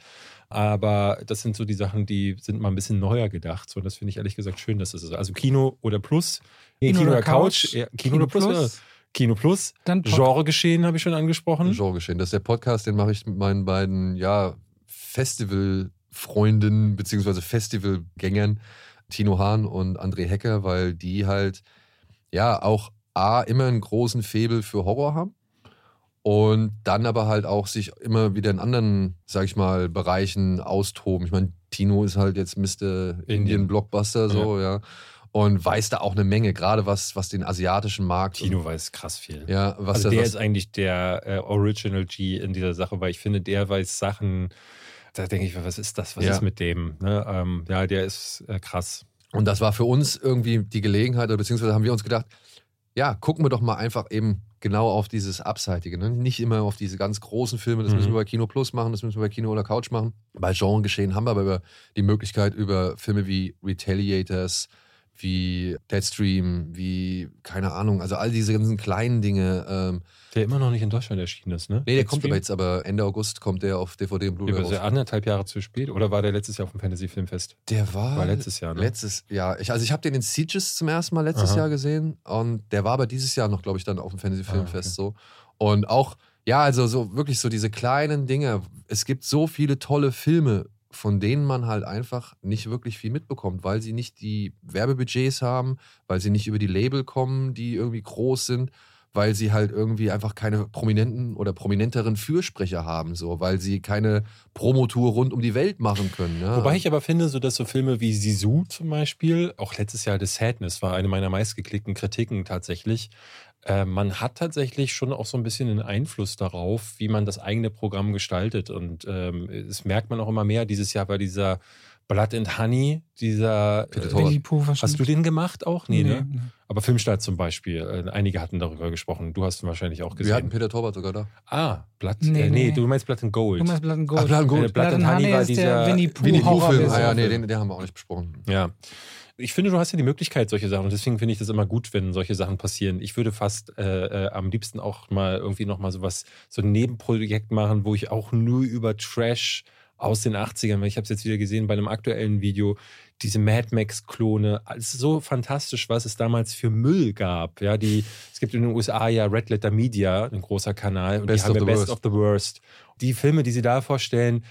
Aber das sind so die Sachen, die sind mal ein bisschen neuer gedacht. So, und das finde ich ehrlich gesagt schön, dass es ist. Also Kino oder Plus. Nee, Kino, oder Couch. Ja, Kino, oder Plus. Kino Plus. Kino Plus. Dann Pod- Genregeschehen habe ich schon angesprochen. Genregeschehen. Das ist der Podcast, den mache ich mit meinen beiden ja, Festivalfreunden beziehungsweise Festivalgängern, Tino Hahn und André Hecker, weil die halt ja auch A, immer einen großen Febel für Horror haben und dann aber halt auch sich immer wieder in anderen, sag ich mal, Bereichen austoben. Ich meine, Tino ist halt jetzt Mr. Indian Blockbuster so, ja. Und weiß da auch eine Menge, gerade was, was den asiatischen Markt. Tino weiß krass viel. ja, was also der was, ist eigentlich der äh, Original G in dieser Sache, weil ich finde, der weiß Sachen, da denke ich, was ist das, was Ja. ist mit dem? Ne? Ähm, ja, der ist äh, krass. Und das war für uns irgendwie die Gelegenheit, oder beziehungsweise haben wir uns gedacht, ja, gucken wir doch mal einfach eben genau auf dieses Abseitige. Ne? Nicht immer auf diese ganz großen Filme, das Mhm. müssen wir bei Kino Plus machen, das müssen wir bei Kino oder Couch machen. Bei Genregeschehen haben wir aber über die Möglichkeit, über Filme wie Retaliators, wie Deadstream, wie, keine Ahnung, also all diese ganzen kleinen Dinge. Ähm, Der immer noch nicht in Deutschland erschienen ist, ne? nee, der kommt Deadstream? aber jetzt, aber Ende August kommt der auf DVD und Ja, Blu-ray aber ist ja raus. anderthalb Jahre zu spät. Oder war der letztes Jahr auf dem Fantasy Filmfest? Der war, War letztes Jahr, ne? Letztes Jahr. Ich, also ich habe den in Sieges zum ersten Mal letztes Aha. Jahr gesehen und der war aber dieses Jahr noch, glaube ich, dann auf dem Fantasy Ah, Filmfest so. Und auch, ja, also so wirklich so diese kleinen Dinge. Es gibt so viele tolle Filme, von denen man halt einfach nicht wirklich viel mitbekommt, weil sie nicht die Werbebudgets haben, weil sie nicht über die Label kommen, die irgendwie groß sind, weil sie halt irgendwie einfach keine prominenten oder prominenteren Fürsprecher haben, so, weil sie keine Promotour rund um die Welt machen können. Ja. Wobei ich aber finde, so dass so Filme wie Sisu zum Beispiel, auch letztes Jahr The Sadness war eine meiner meistgeklickten Kritiken tatsächlich. Äh, man hat tatsächlich schon auch so ein bisschen einen Einfluss darauf, wie man das eigene Programm gestaltet. Und ähm, das merkt man auch immer mehr. Dieses Jahr war dieser Blood and Honey, dieser. Peter Äh. Willi Pooh hast du den gemacht auch? Nee, Nee, ne? nee. Aber Filmstart zum Beispiel. Äh, einige hatten darüber gesprochen. Du hast ihn wahrscheinlich auch Wir hatten gesehen. Peter Torwart sogar da. Ah, Blood. Nee, äh, nee, nee. du meinst Blood and Gold. Du meinst Blood and Gold. Ach, Blood and Gold. Äh, Blood and Blood and Honey Honey war ist dieser der Winnie Pooh Winnie Pooh-Film. Horrorversion. Ah ja, nee, den, den haben wir auch nicht besprochen. Ja. Ich finde, du hast ja die Möglichkeit, solche Sachen. Und deswegen finde ich das immer gut, wenn solche Sachen passieren. Ich würde fast äh, äh, am liebsten auch mal irgendwie nochmal sowas, so ein Nebenprojekt machen, wo ich auch nur über Trash aus den 80ern, weil ich habe es jetzt wieder gesehen bei einem aktuellen Video, diese Mad Max-Klone, es ist so fantastisch, was es damals für Müll gab. Ja, die, es gibt in den USA ja Red Letter Media, ein großer Kanal, und Best die haben ja Best Worst. of the Worst. Die Filme, die sie da vorstellen,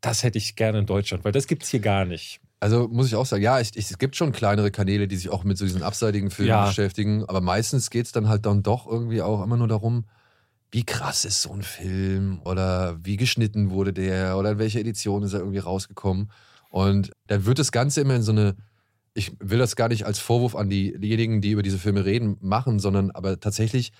das hätte ich gerne in Deutschland, weil das gibt es hier gar nicht. Also muss ich auch sagen, ja, ich, ich, es gibt schon kleinere Kanäle, die sich auch mit so diesen abseitigen Filmen Ja. beschäftigen, aber meistens geht es dann halt dann doch irgendwie auch immer nur darum, wie krass ist so ein Film oder wie geschnitten wurde der oder in welcher Edition ist er irgendwie rausgekommen. Und dann wird das Ganze immer in so eine, ich will das gar nicht als Vorwurf an die, diejenigen, die über diese Filme reden, machen, sondern aber tatsächlich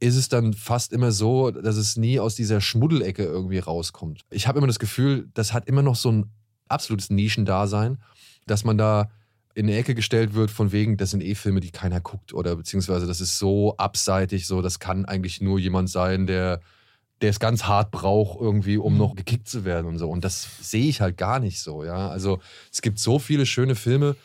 ist es dann fast immer so, dass es nie aus dieser Schmuddelecke irgendwie rauskommt. Ich habe immer das Gefühl, das hat immer noch so ein absolutes Nischendasein, dass man da in die Ecke gestellt wird, von wegen, das sind eh Filme, die keiner guckt oder beziehungsweise das ist so abseitig, so das kann eigentlich nur jemand sein, der der es ganz hart braucht irgendwie, um Mhm. noch gekickt zu werden und so. Und das sehe ich halt gar nicht so, ja. Also es gibt so viele schöne Filme,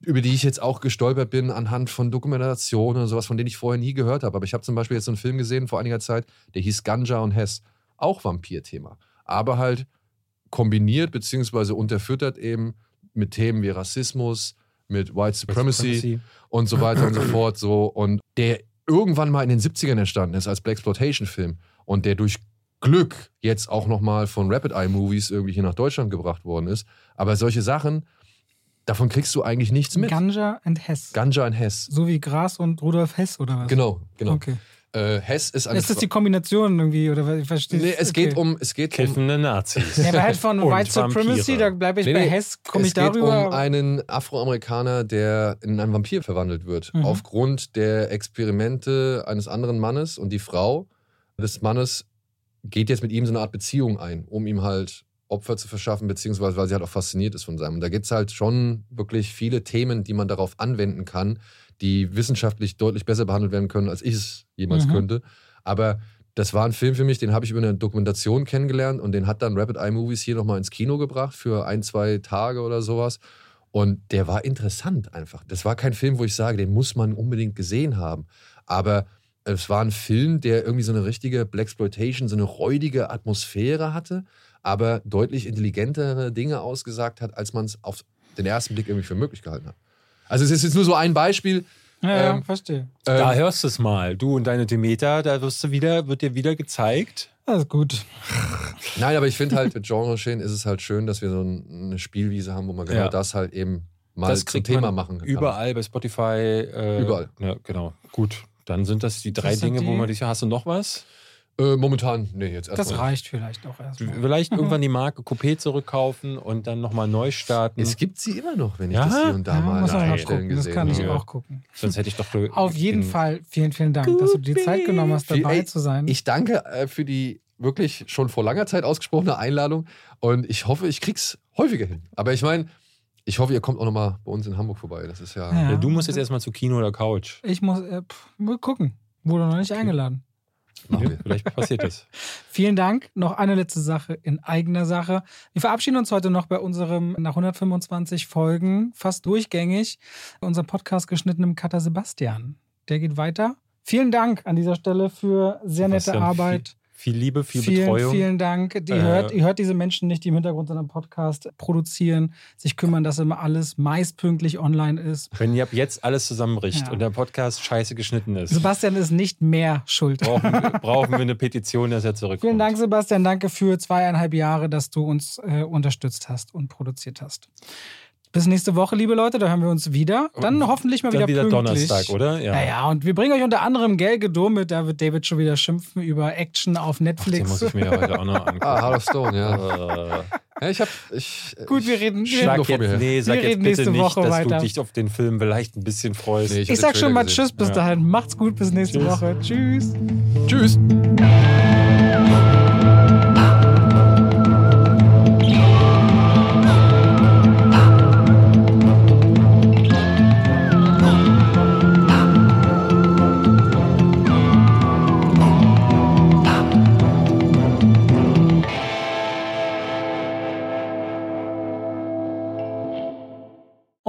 über die ich jetzt auch gestolpert bin anhand von Dokumentationen und sowas, von denen ich vorher nie gehört habe. Aber ich habe zum Beispiel jetzt so einen Film gesehen vor einiger Zeit, der hieß Ganja und Hess. Auch Vampir-Thema. Aber halt kombiniert beziehungsweise unterfüttert eben mit Themen wie Rassismus, mit White Supremacy, und so weiter und so fort. So. Und der irgendwann mal in den 70ern entstanden ist als Blaxploitation-Film und der durch Glück jetzt auch nochmal von Rapid Eye Movies irgendwie hier nach Deutschland gebracht worden ist. Aber solche Sachen, davon kriegst du eigentlich nichts mit. Ganja and Hess. Ganja in Hess. so wie Gras und Rudolf Hess oder was? Genau, genau. Okay. Äh, Hess ist eine Ist das die Kombination irgendwie oder was? ich verstehe Nee, es okay. geht um es geht um, Kiffende Nazis. Ja, aber halt von White Supremacy, da bleibe ich Nee, bei Hess, komme ich es geht darüber. um einen Afroamerikaner, der in einen Vampir verwandelt wird. Mhm. Aufgrund der Experimente eines anderen Mannes und die Frau des Mannes geht jetzt mit ihm so eine Art Beziehung ein, um ihm halt Opfer zu verschaffen, beziehungsweise weil sie halt auch fasziniert ist von seinem. Und da gibt es halt schon wirklich viele Themen, die man darauf anwenden kann, die wissenschaftlich deutlich besser behandelt werden können, als ich es jemals Mhm. könnte. Aber das war ein Film für mich, den habe ich über eine Dokumentation kennengelernt und den hat dann Rapid Eye Movies hier nochmal ins Kino gebracht für ein, zwei Tage oder sowas. Und der war interessant einfach. Das war kein Film, wo ich sage, den muss man unbedingt gesehen haben. Aber es war ein Film, der irgendwie so eine richtige Blaxploitation, so eine räudige Atmosphäre hatte, aber deutlich intelligentere Dinge ausgesagt hat, als man es auf den ersten Blick irgendwie für möglich gehalten hat. Also es ist jetzt nur so ein Beispiel. ja, ja, ähm, verstehe. Da Ähm, hörst du es mal. Du und deine Demeter, da wirst du wieder, wird dir wieder gezeigt. Das ist gut. Nein, aber ich finde halt, mit Genre Geschehen ist es halt schön, dass wir so ein- eine Spielwiese haben, wo man genau Ja. das halt eben mal das zum Thema man machen kann. Überall bei Spotify. Äh, Überall. Ja, genau. Gut. Dann sind das die drei Das Dinge, wo die- man dich. Hast du noch was? Äh, momentan, nee, jetzt Das erstmal. reicht vielleicht auch erstmal. Vielleicht irgendwann die Marke Coupé zurückkaufen und dann nochmal neu starten. Es gibt sie immer noch, wenn ich Ja? das hier und da Ja, mal muss man an mal Stellen gucken. Das gesehen kann ich. Ja. auch gucken. Sonst hätte ich doch. Auf jeden Fall vielen, vielen Dank, dass du dir die Zeit genommen hast, dabei Ey, zu sein. Ich danke äh, für die wirklich schon vor langer Zeit ausgesprochene Einladung und ich hoffe, ich krieg's häufiger hin. Aber ich meine, ich hoffe, ihr kommt auch nochmal bei uns in Hamburg vorbei. Das ist ja. Ja. Du musst jetzt erstmal zu Kino oder Couch. Ich muss äh, pff, mal gucken. Wurde noch nicht eingeladen. Machen vielleicht passiert das. Vielen Dank. Noch eine letzte Sache in eigener Sache. Wir verabschieden uns heute noch bei unserem nach 125 Folgen fast durchgängig unserem Podcast geschnittenem Cutter Sebastian. Der geht weiter. Vielen Dank an dieser Stelle für sehr nette Arbeit. Viel Liebe, viel vielen, Betreuung. vielen Dank. Die Äh, hört, ihr hört diese Menschen nicht, die im Hintergrund seinen Podcast produzieren, sich kümmern, dass immer alles meist pünktlich online ist. Wenn ihr ab jetzt alles zusammenbricht Ja. und der Podcast scheiße geschnitten ist, Sebastian ist nicht mehr schuld. brauchen, wir- brauchen wir eine Petition, dass er zurückkommt. Vielen Dank, Sebastian. Danke für zweieinhalb Jahre, dass du uns äh, unterstützt hast und produziert hast. Bis nächste Woche, liebe Leute, da hören wir uns wieder. Dann hoffentlich mal Dann wieder, wieder pünktlich. Donnerstag, oder? Ja. Naja, und wir bringen euch unter anderem Gel Gedum mit. Da wird David schon wieder schimpfen über Action auf Den Netflix. muss ich mir ja heute auch noch angucken. Ah, Heart of Stone, ja. Äh, ja ich hab. Ich, Gut, wir reden. Schlag- Wir, Sag jetzt, nee, sag Wir jetzt reden bitte nächste nicht, Woche dass weiter. du dich auf den Film vielleicht ein bisschen freust. Nee, ich hab sag den schon mal Tschüss bis Ja. dahin. Macht's gut, bis nächste Tschüss. Woche. Tschüss. Tschüss.